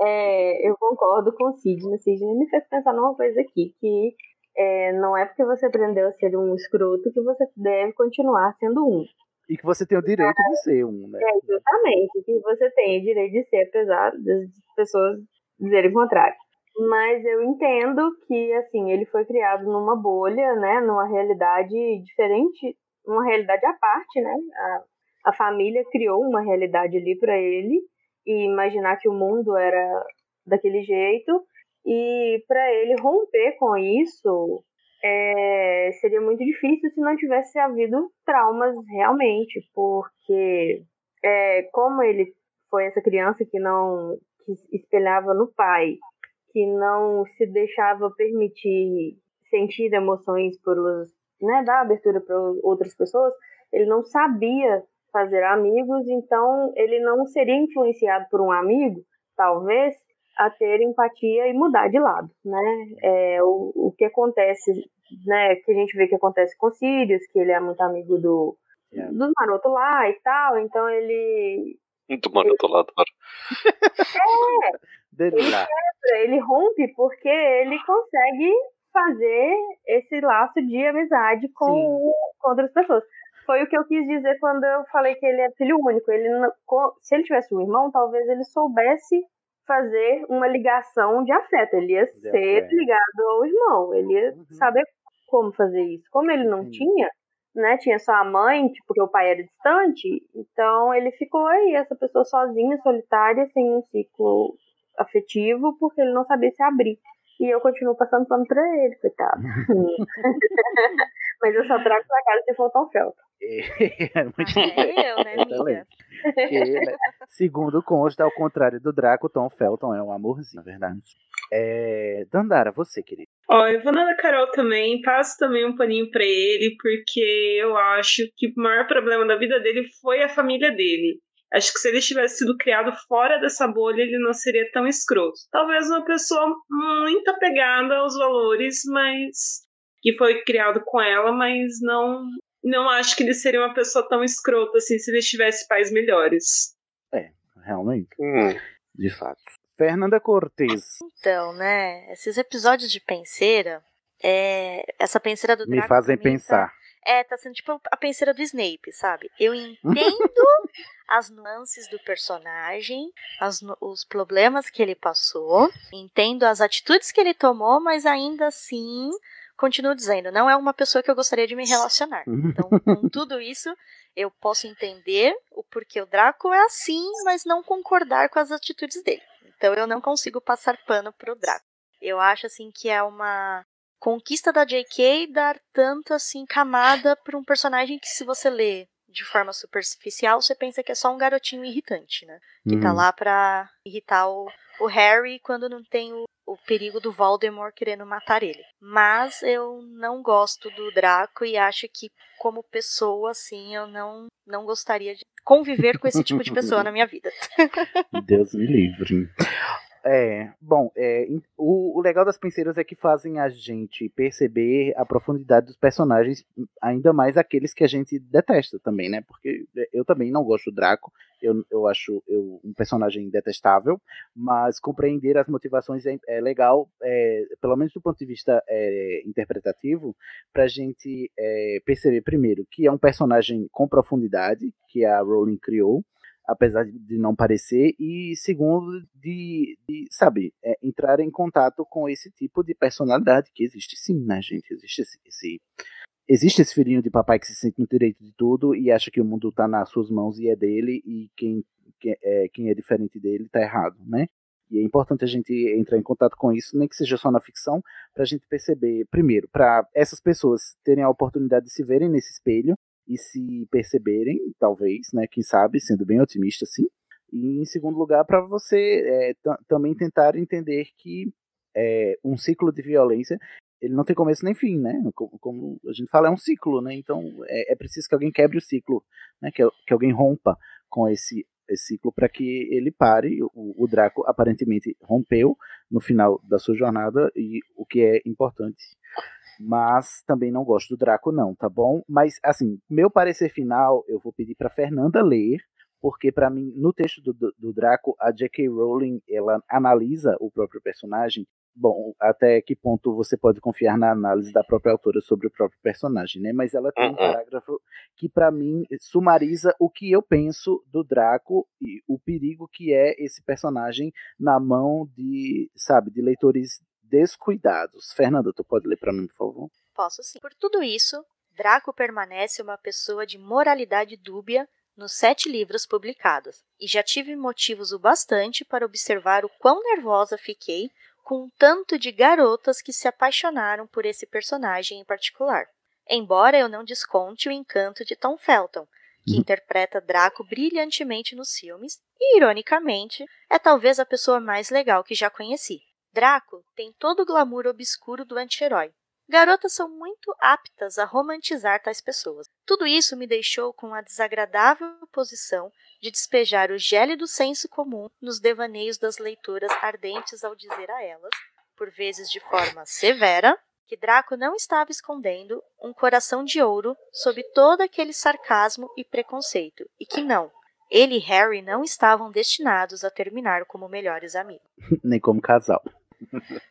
É, eu concordo com o Sidney. Sidney me fez pensar numa coisa aqui, que é, não é porque você aprendeu a ser um escroto que você deve continuar sendo um. E que você tem o direito de ser um, né? É, justamente, que você tem o direito de ser, apesar das pessoas dizerem o contrário. Mas eu entendo que, assim, ele foi criado numa bolha, né, numa realidade diferente, uma realidade à parte, né? A, a família criou uma realidade ali para ele e imaginar que o mundo era daquele jeito. E para ele romper com isso é, seria muito difícil se não tivesse havido traumas realmente, porque é, como ele foi essa criança que não que espelhava no pai, que não se deixava permitir sentir emoções por né, dar abertura para outras pessoas, ele não sabia fazer amigos, então ele não seria influenciado por um amigo, talvez, a ter empatia e mudar de lado, né? É, o, o que acontece, né? Que a gente vê que acontece com o Sirius, que ele é muito amigo do yeah. dos marotos lá e tal, então ele do maroto lá, adoro. É, ele, quebra, ele rompe porque ele consegue fazer esse laço de amizade com, com outras pessoas. Foi o que eu quis dizer quando eu falei que ele é filho único. Ele, se ele tivesse um irmão, talvez ele soubesse fazer uma ligação de afeto. Ele ia de ser afeto. ligado ao irmão. Ele ia uhum. saber como fazer isso. Como ele não tinha, né? Tinha só a mãe, tipo, porque o pai era distante. Então ele ficou aí, essa pessoa sozinha, solitária, sem um ciclo afetivo, porque ele não sabia se abrir. E eu continuo passando pano pra ele, coitado. Mas eu só trago pra casa se for tão felta. É, muito é eu, né, amiga? Ele, segundo consta, ao contrário do Draco, Tom Felton é um amorzinho, na verdade. É, Dandara, você, querido. Ó, eu vou na da Carol também, passo também um paninho pra ele, porque eu acho que o maior problema da vida dele foi a família dele. Acho que se ele tivesse sido criado fora dessa bolha, ele não seria tão escroto. Talvez uma pessoa muito apegada aos valores, mas que foi criado com ela, mas não não acho que ele seria uma pessoa tão escrota assim se ele tivesse pais melhores. É, realmente. Hum. De fato. Fernanda Cortez. Então, né, esses episódios de penseira, é, essa penseira do Me fazem tá pensar. Tá, é, tá sendo tipo a penseira do Snape, sabe? Eu entendo as nuances do personagem, as, os problemas que ele passou, entendo as atitudes que ele tomou, mas ainda assim continuo dizendo, não é uma pessoa que eu gostaria de me relacionar. Então, com tudo isso, eu posso entender o porquê o Draco é assim, mas não concordar com as atitudes dele. Então, eu não consigo passar pano pro Draco. Eu acho assim que é uma conquista da J.K. dar tanto assim camada para um personagem que se você lê de forma superficial, você pensa que é só um garotinho irritante, né? Que tá uhum. tá lá pra irritar o, o Harry quando não tem o, o perigo do Voldemort querendo matar ele. Mas eu não gosto do Draco e acho que como pessoa assim, eu não não gostaria de conviver com esse tipo de pessoa na minha vida. Deus me livre. É, bom, é, o, o, legal das penseiras é que fazem a gente perceber a profundidade dos personagens, ainda mais aqueles que a gente detesta também, né? Porque eu também não gosto do Draco, eu, eu acho eu, um personagem detestável, mas compreender as motivações é, é legal, é, pelo menos do ponto de vista é, interpretativo, para a gente é, perceber, primeiro, que é um personagem com profundidade, que a Rowling criou, apesar de não parecer, e segundo, de, de sabe, é, entrar em contato com esse tipo de personalidade que existe sim, né, gente? Existe esse, esse, existe esse filhinho de papai que se sente no direito de tudo e acha que o mundo está nas suas mãos e é dele, e quem, quem, é, quem é diferente dele está errado, né? E é importante a gente entrar em contato com isso, nem que seja só na ficção, para a gente perceber, primeiro, para essas pessoas terem a oportunidade de se verem nesse espelho e se perceberem, talvez, né, quem sabe, sendo bem otimista assim. E em segundo lugar, para você é, também tentar entender que é, um ciclo de violência ele não tem começo nem fim, né? Como, como a gente fala, é um ciclo, né? Então é, é preciso que alguém quebre o ciclo, né? Que, que alguém rompa com esse, esse ciclo para que ele pare. O, o, Draco aparentemente rompeu no final da sua jornada e o que é importante mas também não gosto do Draco, não, tá bom? Mas, assim, meu parecer final, eu vou pedir para Fernanda ler, porque para mim, no texto do, do, do Draco, a J.K. Rowling, ela analisa o próprio personagem. Bom, até que ponto você pode confiar na análise da própria autora sobre o próprio personagem, né? Mas ela tem um parágrafo que, para mim, sumariza o que eu penso do Draco e o perigo que é esse personagem na mão de, sabe, de leitores descuidados. Fernanda, tu pode ler para mim, por favor? Posso sim. Por tudo isso, Draco permanece uma pessoa de moralidade dúbia nos sete livros publicados, e já tive motivos o bastante para observar o quão nervosa fiquei com um tanto de garotas que se apaixonaram por esse personagem em particular. Embora eu não desconte o encanto de Tom Felton, que uhum. interpreta Draco brilhantemente nos filmes, e, ironicamente, é talvez a pessoa mais legal que já conheci. Draco tem todo o glamour obscuro do anti-herói. Garotas são muito aptas a romantizar tais pessoas. Tudo isso me deixou com a desagradável posição de despejar o gélido senso comum nos devaneios das leitoras ardentes ao dizer a elas, por vezes de forma severa, que Draco não estava escondendo um coração de ouro sob todo aquele sarcasmo e preconceito, e que não, ele e Harry não estavam destinados a terminar como melhores amigos. Nem como casal.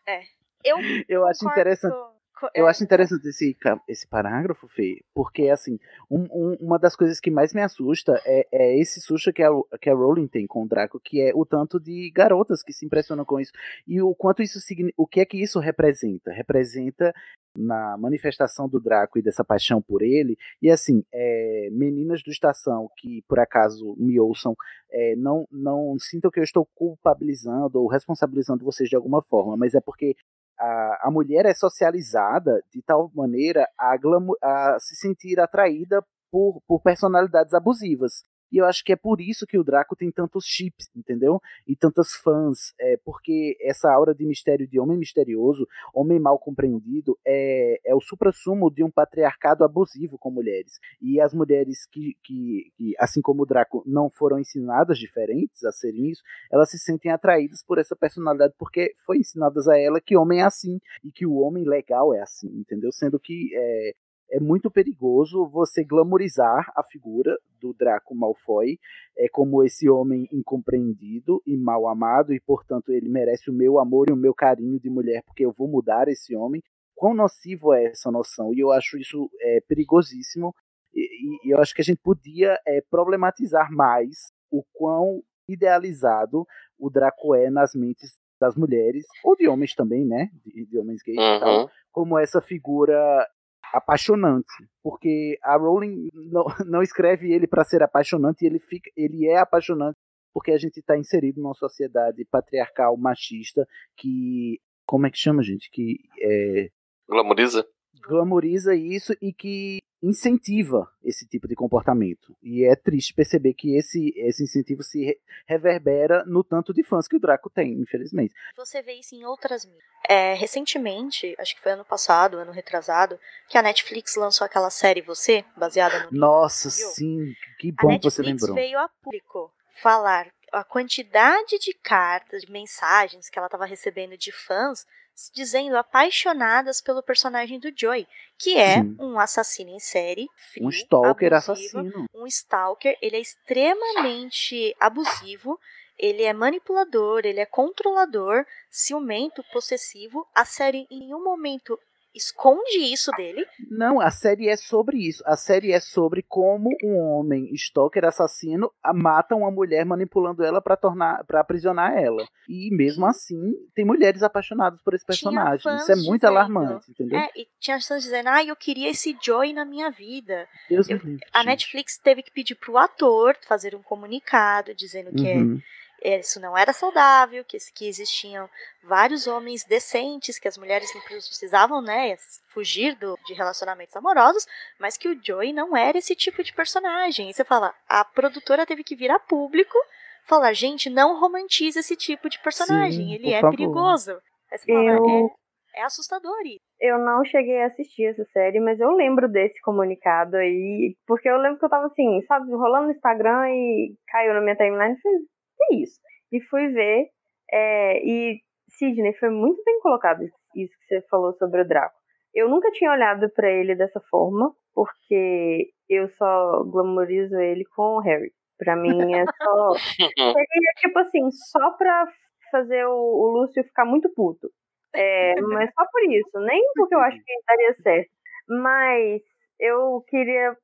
É. Eu, Eu acho interessante. com- Eu é, acho interessante esse, esse parágrafo, Fê, porque, assim, um- um- uma das coisas que mais me assusta é, é esse susto que a, que a Rowling tem com o Draco, que é o tanto de garotas que se impressionam com isso. E o quanto isso o que é que isso representa? Representa na manifestação do Draco e dessa paixão por ele, e assim, é, meninas do Estação que por acaso me ouçam, é, não, não sintam que eu estou culpabilizando ou responsabilizando vocês de alguma forma, mas é porque a, a mulher é socializada de tal maneira a, a se sentir atraída por, por personalidades abusivas. E eu acho que é por isso que o Draco tem tantos chips, entendeu? E tantas fãs. É porque essa aura de mistério de homem misterioso, homem mal compreendido, é, é o suprassumo de um patriarcado abusivo com mulheres. E as mulheres que, que, que, assim como o Draco, não foram ensinadas diferentes a serem isso, elas se sentem atraídas por essa personalidade porque foi ensinadas a ela que homem é assim e que o homem legal é assim, entendeu? Sendo que é, é muito perigoso você glamorizar a figura do Draco Malfoy é como esse homem incompreendido e mal amado e portanto ele merece o meu amor e o meu carinho de mulher porque eu vou mudar esse homem. Quão nocivo é essa noção? E eu acho isso é, perigosíssimo e, e- eu acho que a gente podia é, problematizar mais o quão idealizado o Draco é nas mentes das mulheres, ou de homens também, né? De, de homens gays e tal, Uhum. como essa figura apaixonante. Porque a Rowling não, não escreve ele para ser apaixonante, ele, fica, ele é apaixonante porque a gente está inserido numa sociedade patriarcal, machista, que. Como é que chama, gente? Que é, Glamoriza? Glamoriza isso e que incentiva esse tipo de comportamento. E é triste perceber que esse, esse incentivo se re- reverbera no tanto de fãs que o Draco tem, infelizmente. Você vê isso em outras mídias. É, recentemente, acho que foi ano passado, ano retrasado, que a Netflix lançou aquela série Você, baseada no Nossa, sim, que A bom que você Netflix lembrou. veio a público falar a quantidade de cartas, de mensagens que ela estava recebendo de fãs dizendo apaixonadas pelo personagem do Joy, que é Sim. um assassino em série, frio, Um stalker abusivo, assassino. um stalker, ele é extremamente abusivo, ele é manipulador, ele é controlador, ciumento, possessivo. A série em nenhum momento esconde isso dele. Não, a série é sobre isso. A série é sobre como um homem stalker assassino a- mata uma mulher manipulando ela pra tornar, para aprisionar ela. E mesmo assim, tem mulheres apaixonadas por esse personagem. Isso é muito dizendo- alarmante, entendeu? É, e tinha fãs dizendo, ah, eu queria esse Joy na minha vida. Deus Eu- me livre, A. Netflix teve que pedir pro ator fazer um comunicado dizendo que é- Uhum. é, isso não era saudável, que, que existiam vários homens decentes, que as mulheres não precisavam, né, fugir do, de relacionamentos amorosos, mas que o Joey não era esse tipo de personagem. E você fala, a produtora teve que vir a público falar, gente, não romantize esse tipo de personagem, Sim, ele é favor. perigoso. Aí você fala, Eu- é, é assustador isso. Eu não cheguei a assistir essa série, mas eu lembro desse comunicado aí, porque eu lembro que eu tava assim, sabe, rolando no Instagram e caiu na minha timeline e que isso? E fui ver, é, e Sidney, foi muito bem colocado isso que você falou sobre o Draco. Eu nunca tinha olhado pra ele dessa forma, porque eu só glamorizo ele com o Harry. Pra mim é só. Seria tipo assim, só pra fazer o, o Lúcio ficar muito puto. É, mas só por isso, nem porque eu acho que daria certo. Mas eu queria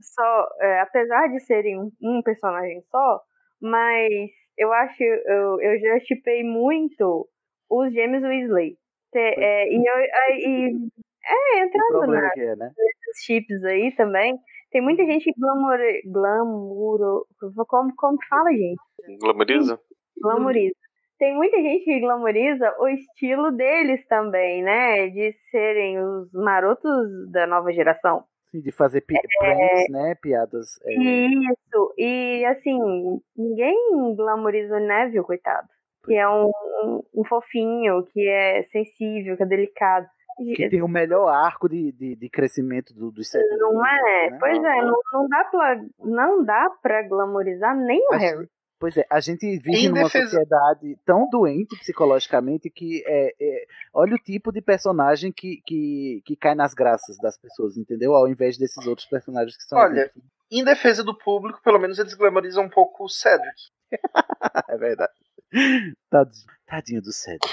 só, é, apesar de serem um, um personagem só, mas eu acho, eu, eu já chipei muito os gêmeos Weasley. Te- é, e eu, aí- é, O entrando problema na, que é, né? nesses chips aí também, tem muita gente que glamour, glamouro, como, como que fala, gente? Glamoriza? Glamoriza. Tem muita gente que glamoriza o estilo deles também, né? De serem os marotos da nova geração. Sim, de fazer pi pranks, né? Piadas. é, Isso. E assim, ninguém glamoriza o Neville, coitado. Que é um, um, um fofinho, que é sensível, que é delicado. que tem o melhor arco de, de, de crescimento do, dos sete Não livros, é? né? Pois é, não, não dá pra, não dá pra glamorizar nem o Harry. Pois é, a gente vive Em numa defesa- sociedade tão doente psicologicamente que é, é- olha o tipo de personagem que, que, que cai nas graças das pessoas, entendeu? Ao invés desses outros personagens que são Olha. Em defesa do público, pelo menos eles glamorizam um pouco o Cedric. é verdade. Tadinho, tadinho do Cedric.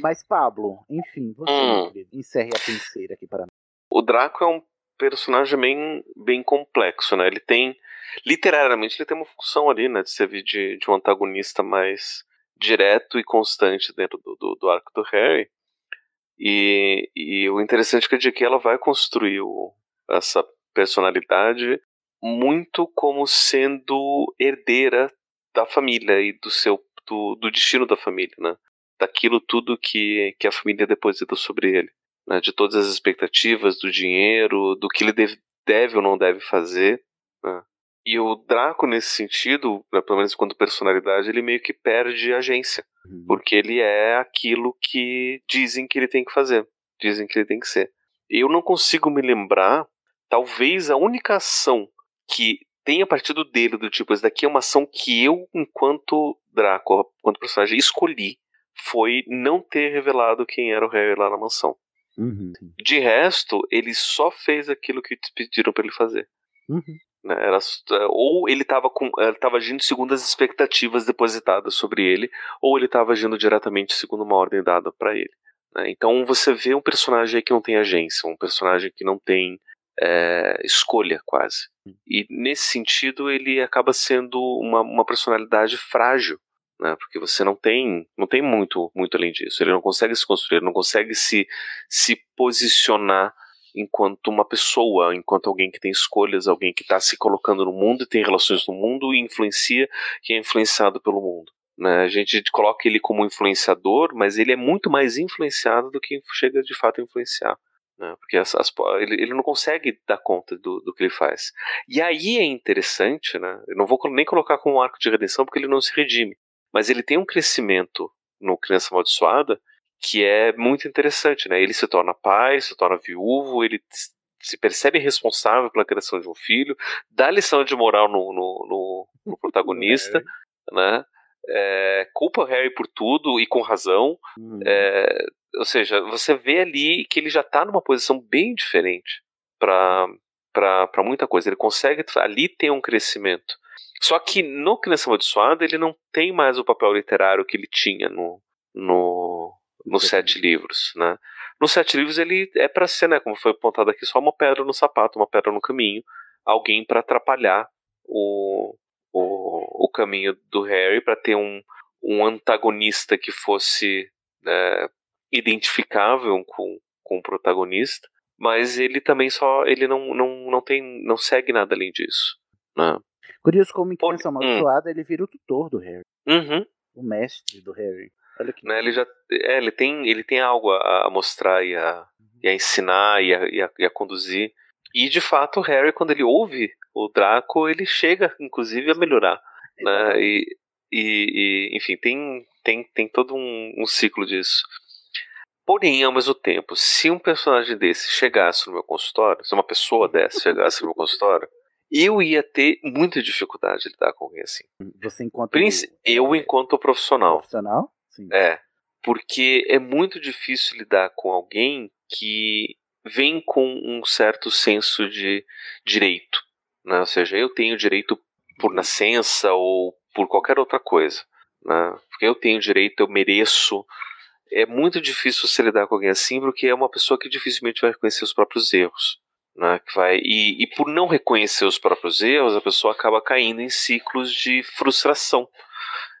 Mas Pablo, enfim, você, Hum. meu querido, encerre a penseira aqui para mim. O Draco é um personagem bem, bem complexo, né? Ele tem. Literariamente, ele tem uma função ali, né? De servir de, de um antagonista mais direto e constante dentro do, do, do arco do Harry. E, e o interessante é que a J.K. ela vai construir o- essa personalidade muito como sendo herdeira da família e do seu do, do destino da família, né? Daquilo tudo que, que a família deposita sobre ele né, de todas as expectativas, do dinheiro, do que ele deve, deve ou não deve fazer. né. E o Draco, nesse sentido, né, pelo menos enquanto personalidade, ele meio que perde agência. Porque ele é aquilo que dizem que ele tem que fazer, dizem que ele tem que ser. Eu não consigo me lembrar, talvez a única ação que tenha partido dele, do tipo, essa daqui é uma ação que eu, enquanto Draco, enquanto personagem, escolhi, foi não ter revelado quem era o Harry lá na mansão. Uhum. De resto, ele só fez aquilo que te pediram pra ele fazer. Uhum. Né? Era, ou ele estava tava agindo segundo as expectativas depositadas sobre ele, ou ele estava agindo diretamente segundo uma ordem dada para ele. né? Então você vê um personagem que não tem agência, um personagem que não tem é, escolha quase. E nesse sentido ele acaba sendo uma, uma personalidade frágil, né? Porque você não tem não tem muito muito além disso. Ele não consegue se construir, não consegue se se posicionar enquanto uma pessoa, enquanto alguém que tem escolhas, alguém que está se colocando no mundo e tem relações no mundo e influencia e é influenciado pelo mundo. Né? A gente coloca ele como influenciador, mas ele é muito mais influenciado do que chega de fato a influenciar. Né? Porque as, as, ele, ele, não consegue dar conta do, do, que ele faz. E aí é interessante, né? eu não vou nem colocar como um arco de redenção porque ele não se redime, mas ele tem um crescimento no Criança Amaldiçoada que é muito interessante, né? Ele se torna pai, se torna viúvo, ele se percebe responsável pela criação de um filho, dá lição de moral no, no, no, no protagonista, né? É, culpa o Harry por tudo e com razão. Uhum. É, ou seja, você vê ali que ele já está numa posição bem diferente para muita coisa. Ele consegue ali ter um crescimento. Só que no Criança Amaldiçoada ele não tem mais o papel literário que ele tinha no, no, nos sete livros, né? Nos sete livros ele é para ser, né, como foi apontado aqui, só uma pedra no sapato, uma pedra no caminho, alguém para atrapalhar o, o, o caminho do Harry, para ter um, um antagonista que fosse é, identificável com, com o protagonista, mas ele também só ele não, não, não tem não segue nada além disso, né? Curioso como em Criança Amaldiçoada hum. ele vira o tutor do Harry, uhum. o mestre do Harry. Né, ele já é, ele tem ele tem algo a, a mostrar e a, e a ensinar e a, e, a, e a, conduzir. E de fato o Harry quando ele ouve o Draco ele chega inclusive a melhorar né, e, e, e, enfim tem tem, tem todo um, um, ciclo disso. Porém ao mesmo tempo se um personagem desse chegasse no meu consultório se uma pessoa dessa chegasse no meu consultório eu ia ter muita dificuldade de lidar com alguém assim. Você enquanto Princ eu enquanto profissional. profissional Sim. É, porque é muito difícil lidar com alguém que vem com um certo senso de direito. Né? Ou seja, eu tenho direito por nascença ou por qualquer outra coisa. Né? Porque eu tenho direito, eu mereço. É muito difícil você lidar com alguém assim, porque é uma pessoa que dificilmente vai reconhecer os próprios erros. Né? Que vai, e, e por não reconhecer os próprios erros, a pessoa acaba caindo em ciclos de frustração.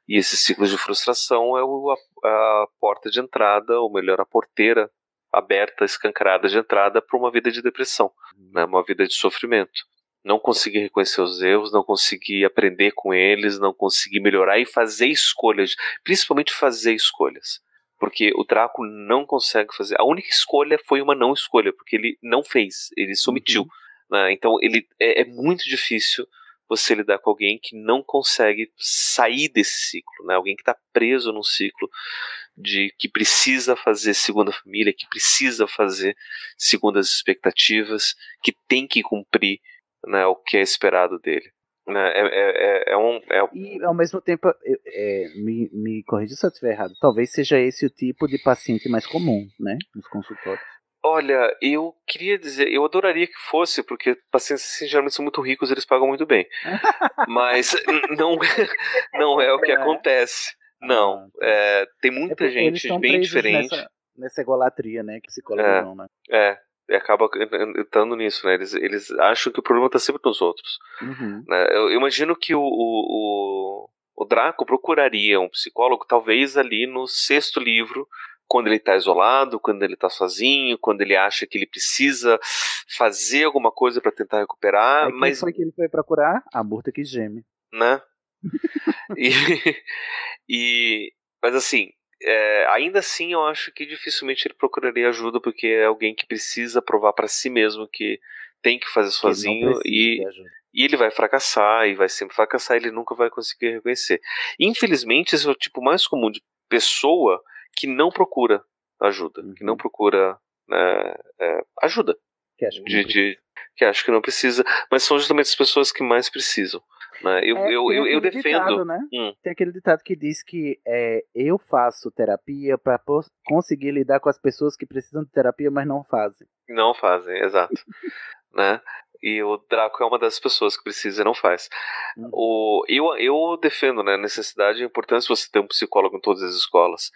E esse ciclo de frustração é o, a, a, porta de entrada, ou melhor, a porteira aberta, escancarada de entrada para uma vida de depressão, né, uma vida de sofrimento. Não conseguir reconhecer os erros, não conseguir aprender com eles, não conseguir melhorar e fazer escolhas, principalmente fazer escolhas. Porque o Draco não consegue fazer. A única escolha foi uma não escolha, porque ele não fez, ele se omitiu. Uhum. Né, então ele é, é muito difícil você lidar com alguém que não consegue sair desse ciclo, né? Alguém que está preso num ciclo de que precisa fazer segunda família, que precisa fazer segundas expectativas, que tem que cumprir né, o que é esperado dele. Né, é, é, é, um, é... E ao mesmo tempo, é, me, me corrija se eu estiver errado, talvez seja esse o tipo de paciente mais comum, né, nos consultórios. Olha, eu queria dizer, eu adoraria que fosse, porque pacientes assim, geralmente são muito ricos, eles pagam muito bem. Mas não, não é o que acontece. Não, ah, tá. é, tem muita é gente bem diferente. Nessa, nessa egolatria, né, que psicólogos é, não, né? É, acaba entrando nisso, né? Eles, eles acham que o problema está sempre nos outros. Uhum. Né? Eu imagino que o, o, o Draco procuraria um psicólogo, talvez ali no sexto livro, quando ele está isolado, quando ele está sozinho, quando ele acha que ele precisa fazer alguma coisa para tentar recuperar. Aí mas foi que ele foi procurar? A burta que geme. Né? e, e, mas assim, é, ainda assim eu acho que dificilmente ele procuraria ajuda porque é alguém que precisa provar para si mesmo que tem que fazer sozinho e, e ele vai fracassar e vai sempre fracassar, ele nunca vai conseguir reconhecer. Infelizmente, esse é o tipo mais comum de pessoa que não procura ajuda, uhum. que não uhum. procura né, é, ajuda. Que acho que, de, de, que acho que não precisa, mas são justamente as pessoas que mais precisam. Né? Eu, é, eu, eu, eu defendo. Ditado, né? hum. Tem aquele ditado que diz que é, eu faço terapia para conseguir lidar com as pessoas que precisam de terapia, mas não fazem. Não fazem, exato. né? E o Draco é uma das pessoas que precisa e não faz. Uhum. O, eu, eu defendo né, a necessidade e a importância de você ter um psicólogo em todas as escolas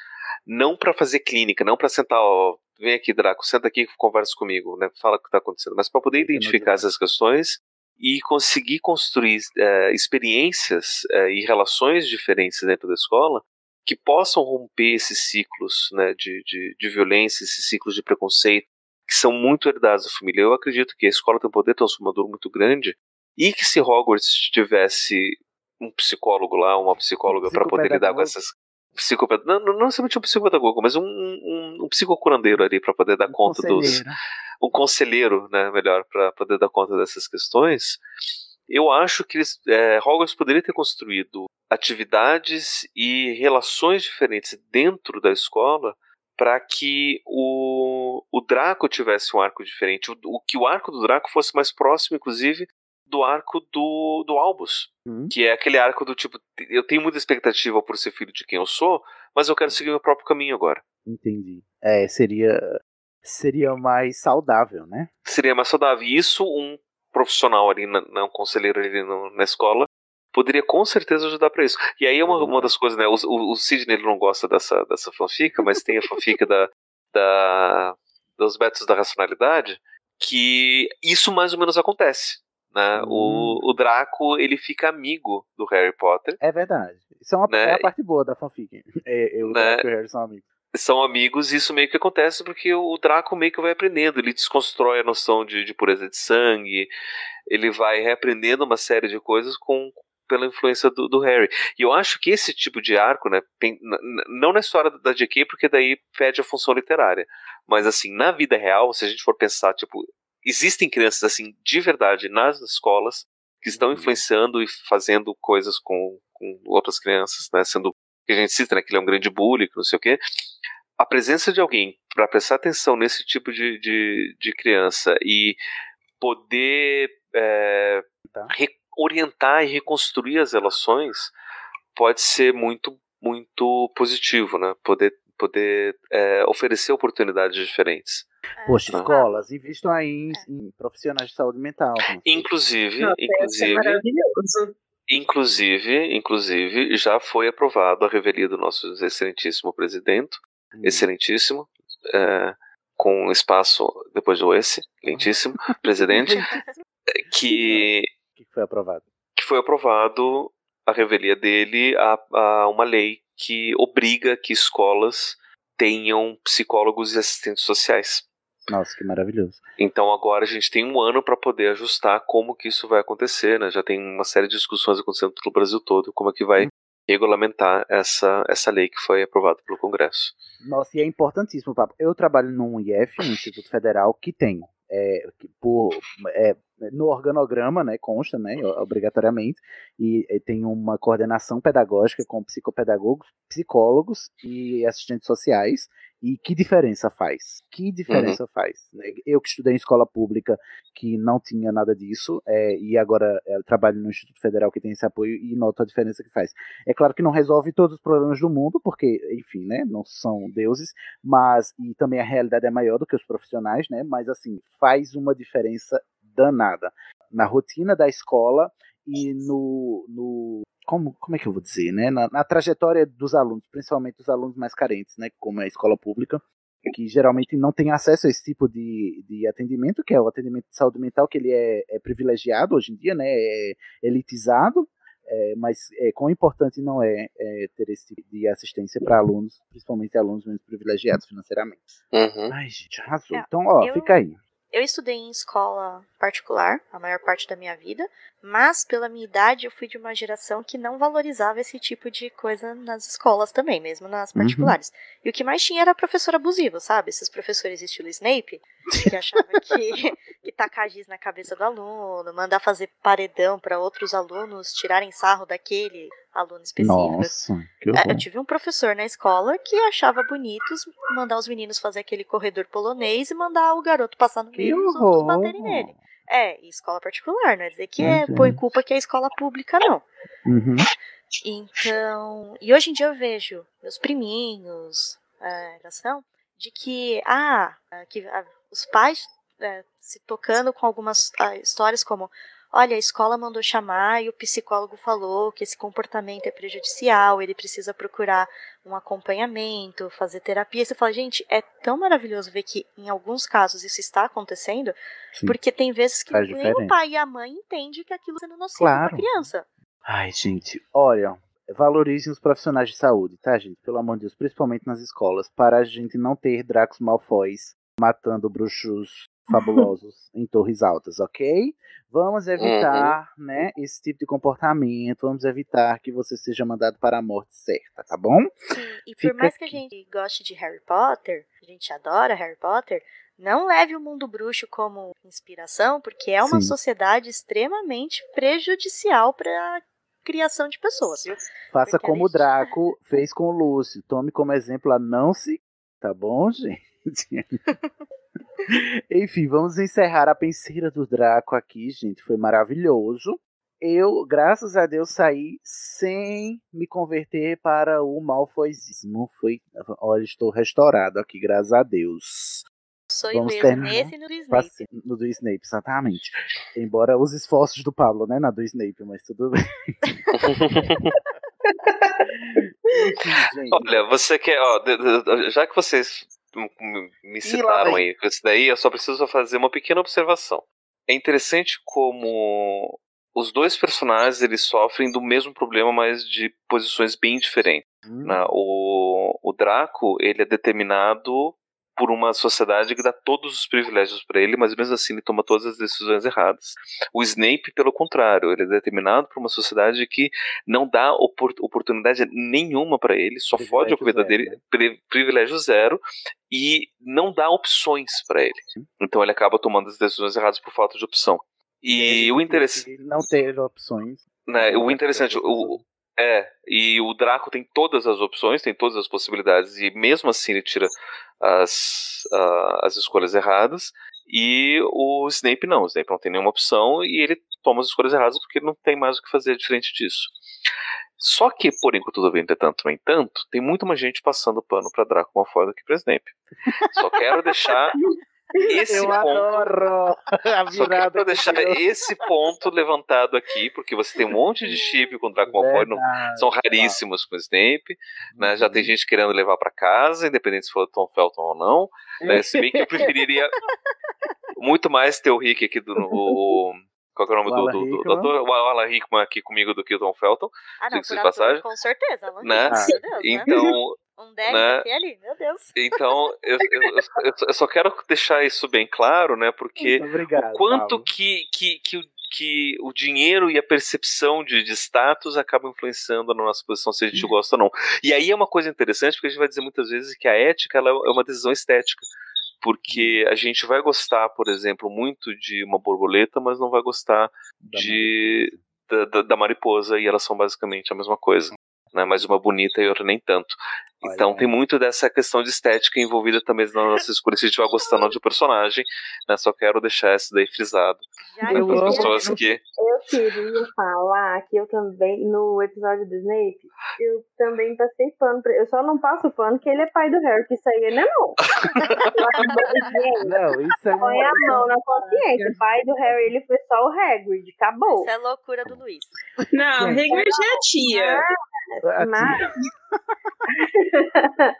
não para fazer clínica, não para sentar, ó, vem aqui, Draco, senta aqui e conversa comigo, né? Fala o que está acontecendo, mas para poder identificar essas questões e conseguir construir é, experiências é, e relações diferentes dentro da escola que possam romper esses ciclos né, de, de, de violência, esses ciclos de preconceito que são muito herdados da família. Eu acredito que a escola tem um poder transformador muito grande e que se Hogwarts tivesse um psicólogo lá, uma psicóloga para poder lidar com essas psicopata, não, não necessariamente um psicopedagogo, mas um, um, um psicocurandeiro ali para poder dar um conta dos. Um conselheiro, né, melhor, para poder dar conta dessas questões. Eu acho que eles, é, Hogwarts poderia ter construído atividades e relações diferentes dentro da escola para que o, o Draco tivesse um arco diferente, o, o, que o arco do Draco fosse mais próximo, inclusive, do arco do, do Albus. Uhum. Que é aquele arco do tipo, eu tenho muita expectativa por ser filho de quem eu sou, mas eu quero seguir meu próprio caminho agora. Entendi. É, seria seria mais saudável, né? Seria mais saudável. E isso um profissional ali, na, um conselheiro ali na, na escola, poderia com certeza ajudar para isso. E aí é uma, uma das coisas, né? O, o, o Sidney ele não gosta dessa, dessa fanfica, mas tem a fanfica da, da, dos métodos da racionalidade, que isso mais ou menos acontece. Né? Hum. O, o Draco ele fica amigo do Harry Potter. É verdade. Isso é, uma, né? é a parte boa da fanfic. É, eu, né? e o Harry são amigos. São amigos e isso meio que acontece porque o Draco meio que vai aprendendo. Ele desconstrói a noção de, de pureza de sangue. Ele vai reaprendendo uma série de coisas com, pela influência do, do, Harry. E eu acho que esse tipo de arco, né, não na história da JK, porque daí perde a função literária, mas assim, na vida real, se a gente for pensar, tipo, existem crianças assim de verdade nas escolas que estão uhum. influenciando e fazendo coisas com, com outras crianças, né? Sendo que a gente cita né, que ele é um grande bully, não sei o quê. A presença de alguém para prestar atenção nesse tipo de, de, de criança e poder é, tá. orientar e reconstruir as relações pode ser muito muito positivo, né? Poder poder é, oferecer oportunidades diferentes. É. Poxa, ah. escolas, invistam aí em, em, profissionais de saúde mental. Inclusive, Não, inclusive, inclusive, inclusive, já foi aprovado a revelia do nosso excelentíssimo presidente, hum. excelentíssimo, é, com espaço depois do esse, lentíssimo, presidente, que, que foi aprovado. Que foi aprovado a revelia dele a, a uma lei que obriga que escolas tenham psicólogos e assistentes sociais. Nossa, que maravilhoso. Então agora a gente tem um ano para poder ajustar como que isso vai acontecer, né? Já tem uma série de discussões acontecendo pelo Brasil todo, como é que vai regulamentar essa, essa lei que foi aprovada pelo Congresso. Nossa, e é importantíssimo, Papo. Eu trabalho num IF, um Instituto Federal, que tem é, por, é, no organograma, né, consta, né, obrigatoriamente, e, e, tem uma coordenação pedagógica com psicopedagogos, psicólogos e assistentes sociais, e que diferença faz? Que diferença uhum. faz? Né? Eu que estudei em escola pública, que não tinha nada disso, é, e agora é, trabalho no Instituto Federal que tem esse apoio e noto a diferença que faz. É claro que não resolve todos os problemas do mundo, porque, enfim, né, não são deuses, mas, e também a realidade é maior do que os profissionais, né, mas assim, faz uma diferença danada na rotina da escola e no, no como, como é que eu vou dizer, né? Na, na, trajetória dos alunos, principalmente dos alunos mais carentes, né? Como é a escola pública, que geralmente não tem acesso a esse tipo de, de atendimento, que é o atendimento de saúde mental, que ele é, é privilegiado hoje em dia, né? É elitizado, é, mas é, quão importante não é, é ter esse tipo de assistência para alunos, principalmente alunos menos privilegiados financeiramente. Uhum. Ai, gente, arrasou. É, então, ó, eu... fica aí. Eu estudei em escola particular a maior parte da minha vida, mas pela minha idade eu fui de uma geração que não valorizava esse tipo de coisa nas escolas também, mesmo nas uhum. particulares. Uhum. E o que mais tinha era professor abusivo, sabe? Esses professores estilo Snape, que achavam que, que tacar giz na cabeça do aluno, mandar fazer paredão para outros alunos tirarem sarro daquele aluno específico. Nossa, que é, Eu tive um professor na escola que achava bonitos mandar os meninos fazer aquele corredor polonês e mandar o garoto passar no meio e os outros baterem nele. É, escola particular, não é dizer que é, põe culpa que é escola pública, não. Uhum. Então, e hoje em dia eu vejo meus priminhos, a geração, de que, ah, que ah, os pais é, se tocando com algumas ah, histórias como olha, a escola mandou chamar e o psicólogo falou que esse comportamento é prejudicial, ele precisa procurar um acompanhamento, fazer terapia. Você fala, gente, é tão maravilhoso ver que em alguns casos isso está acontecendo, Sim. porque tem vezes que nem diferente. o pai e a mãe entendem que aquilo está sendo nocivo claro. para a criança. Ai, gente, olha, valorizem os profissionais de saúde, tá, gente? Pelo amor de Deus, principalmente nas escolas, para a gente não ter Dracos Malfoys matando bruxos fabulosos em torres altas, ok? Vamos evitar, uhum. né, esse tipo de comportamento, vamos evitar que você seja mandado para a morte certa, tá bom? Sim, e Fica por mais aqui. que a gente goste de Harry Potter, a gente adora Harry Potter, não leve o mundo bruxo como inspiração, porque é uma Sim. sociedade extremamente prejudicial para a criação de pessoas. Viu? Faça porque como o Draco fez com o Lúcio. Tome como exemplo a não se. Tá bom, gente? Enfim, vamos encerrar a penseira do Draco aqui, gente. Foi maravilhoso. Eu, graças a Deus, saí sem me converter para o malfoisismo. Foi, olha, estou restaurado aqui, graças a Deus. Sou Vamos mesmo terminar. nesse no do Snape. No do Snape, exatamente. Embora os esforços do Pablo, né, na do Snape, mas tudo bem. Enfim, Olha, você quer, ó, já que vocês me citaram aí com isso daí, eu só preciso fazer uma pequena observação. É interessante como os dois personagens eles sofrem do mesmo problema, mas de posições bem diferentes. Hum. Né? O, o Draco ele é determinado por uma sociedade que dá todos os privilégios para ele, mas mesmo assim ele toma todas as decisões erradas. O Snape, pelo contrário, ele é determinado por uma sociedade que não dá oportunidade nenhuma para ele, só fode a vida dele, né? privilégio zero, e não dá opções para ele. Então ele acaba tomando as decisões erradas por falta de opção. E o interessante. Não ter opções. Né, o interessante, o, é, e o Draco tem todas as opções, tem todas as possibilidades, e mesmo assim ele tira as, uh, as escolhas erradas. E o Snape não, o Snape não tem nenhuma opção e ele toma as escolhas erradas porque não tem mais o que fazer diferente disso. Só que, porém, tudo bem, entretanto, no entanto, tem muito mais gente passando pano para Draco Malfoy do que para Snape. Só quero deixar esse eu ponto, adoro a Só quero deixar esse ponto levantado aqui, porque você tem um monte de chip com Draco Malfoy, não, são raríssimos com Snape, né? Já tem uhum. gente querendo levar para casa, independente se for Tom Felton ou não. Né? Se bem que eu preferiria muito mais ter o Rick aqui do o, qual é o nome do, do, do, do ator? O Alan Rickman aqui comigo do que o Tom Felton. Ah, não, por passagem. com certeza. Alan né? Deus, né? Então, um deck né? aqui ali, meu Deus. Então, eu, eu, eu, eu, só quero deixar isso bem claro, né? Porque obrigado, o quanto que, que, que, que o dinheiro e a percepção de, de status acabam influenciando na nossa posição, se a gente uhum. gosta ou não. E aí é uma coisa interessante, porque a gente vai dizer muitas vezes que a ética ela é uma decisão estética. porque a gente vai gostar, por exemplo, muito de uma borboleta, mas não vai gostar de da, da, da mariposa e elas são basicamente a mesma coisa né? Mas uma bonita e outra nem tanto. Então tem muito dessa questão de estética envolvida também nas nossas escolhas, se a gente vai gostando do personagem, né? Só quero deixar isso daí frisado. Eu, para as pessoas que... eu queria falar que eu também, no episódio do Snape, eu também passei pano pra... Eu só não passo pano que ele é pai do Harry, que isso aí não é não. não, isso é Põe a mão na consciência. O pai do Harry, ele foi só o Hagrid, acabou. Isso é loucura do Luiz. Não, o Hagrid é a tia. Ah,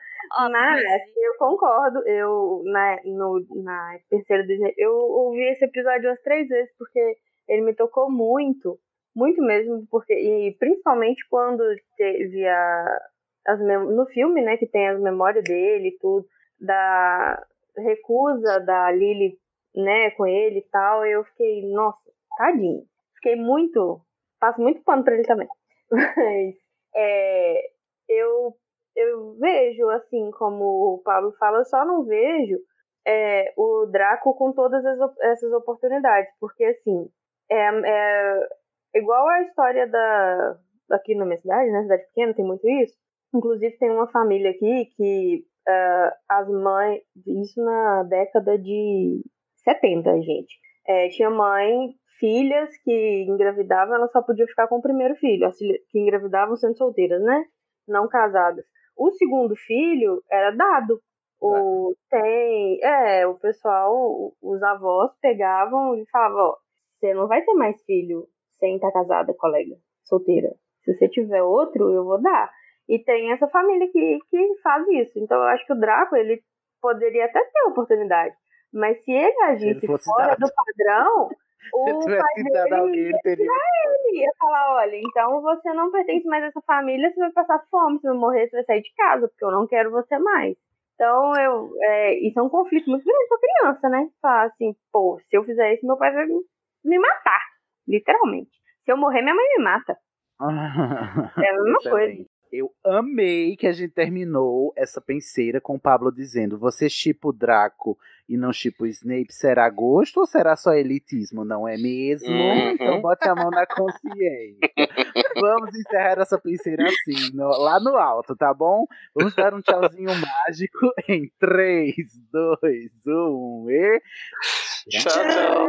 mas... Mas eu concordo, eu na, no, na terceira do Snape, eu ouvi esse episódio umas três vezes porque ele me tocou muito, muito mesmo, porque e principalmente quando teve a, as no filme, né, que tem as memórias dele e tudo, da recusa da Lily, né, com ele e tal, eu fiquei, nossa, tadinho. Fiquei muito, passo muito pano pra ele também. Mas é, eu eu vejo, assim, como o Paulo fala, eu só não vejo é, o Draco com todas as, essas oportunidades, porque, assim, é, é igual a história da aqui na minha cidade, né, cidade pequena, tem muito isso. Inclusive, tem uma família aqui que uh, as mães, isso na década de 70, gente. É, tinha mãe, filhas que engravidavam, elas só podiam ficar com o primeiro filho, as que engravidavam sendo solteiras, né? Não casadas. O segundo filho era dado. O, tem, é, o pessoal, os avós pegavam e falavam, ó, você não vai ter mais filho sem estar casada, colega, solteira. Se você tiver outro, eu vou dar. E tem essa família que, que faz isso. Então eu acho que o Draco, ele poderia até ter oportunidade. Mas se ele agisse se ele fora dado. do padrão, o Se pai dele alguém, ele teria... ele ia falar, olha, então você não pertence mais a essa família, você vai passar fome, se vai morrer, você vai sair de casa, porque eu não quero você mais. Então, eu, é, isso é um conflito muito grande pra criança, né? Falar assim, pô, se eu fizer isso, meu pai vai me matar, literalmente. Se eu morrer, minha mãe me mata. é a mesma coisa. Eu amei que a gente terminou essa penseira com o Pablo dizendo: você chipa o Draco e não chipa o Snape, será gosto ou será só elitismo? Não é mesmo? Uhum. Então bote a mão na consciência. Vamos encerrar essa penseira assim, no, lá no alto, tá bom? Vamos dar um tchauzinho mágico em 3, 2, 1 e. Tchau, tchau.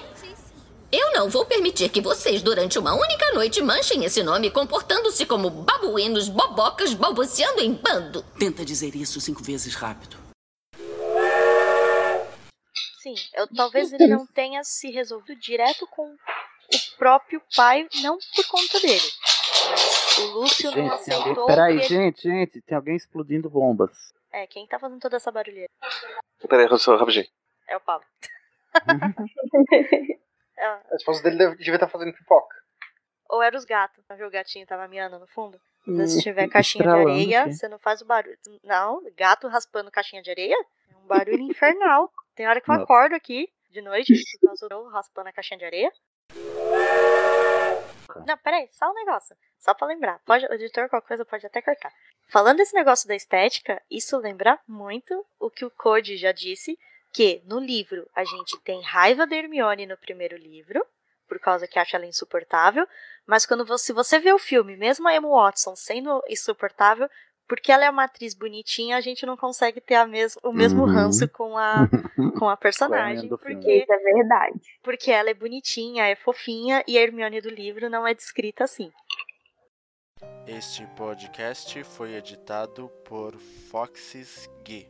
Eu não vou permitir que vocês, durante uma única noite, manchem esse nome comportando-se como babuínos, bobocas, balbuciando em bando. Tenta dizer isso cinco vezes rápido. Sim, eu, talvez ele não tenha se resolvido direto com o próprio pai, não por conta dele. Mas o Lúcio não Gente, tem alguém... aceitou. peraí, que ele- gente, gente, tem alguém explodindo bombas. É, quem tá fazendo toda essa barulheira? Peraí, rapidinho. É o Paulo. É, A esposa dele deve- devia estar fazendo pipoca. Ou era os gatos. Viu o gatinho tava miando no fundo? Hum, vezes se tiver caixinha de areia, você não faz o barulho. Não, gato raspando caixinha de areia é um barulho infernal. Tem hora que eu Nossa. acordo aqui de noite por causa do raspando a caixinha de areia. Não, peraí, só um negócio. Só pra lembrar. Pode, o editor, qualquer coisa, pode até cortar. Falando desse negócio da estética, isso lembra muito o que o Code já disse, que no livro a gente tem raiva da Hermione no primeiro livro, por causa que acha ela insuportável, mas quando você, se você vê o filme, mesmo a Emma Watson sendo insuportável, porque ela é uma atriz bonitinha, a gente não consegue ter a mes o mesmo Uhum. ranço com a, com a personagem. porque, Isso é verdade. porque ela é bonitinha, é fofinha, e a Hermione do livro não é descrita assim. Este podcast foi editado por Foxes Gui.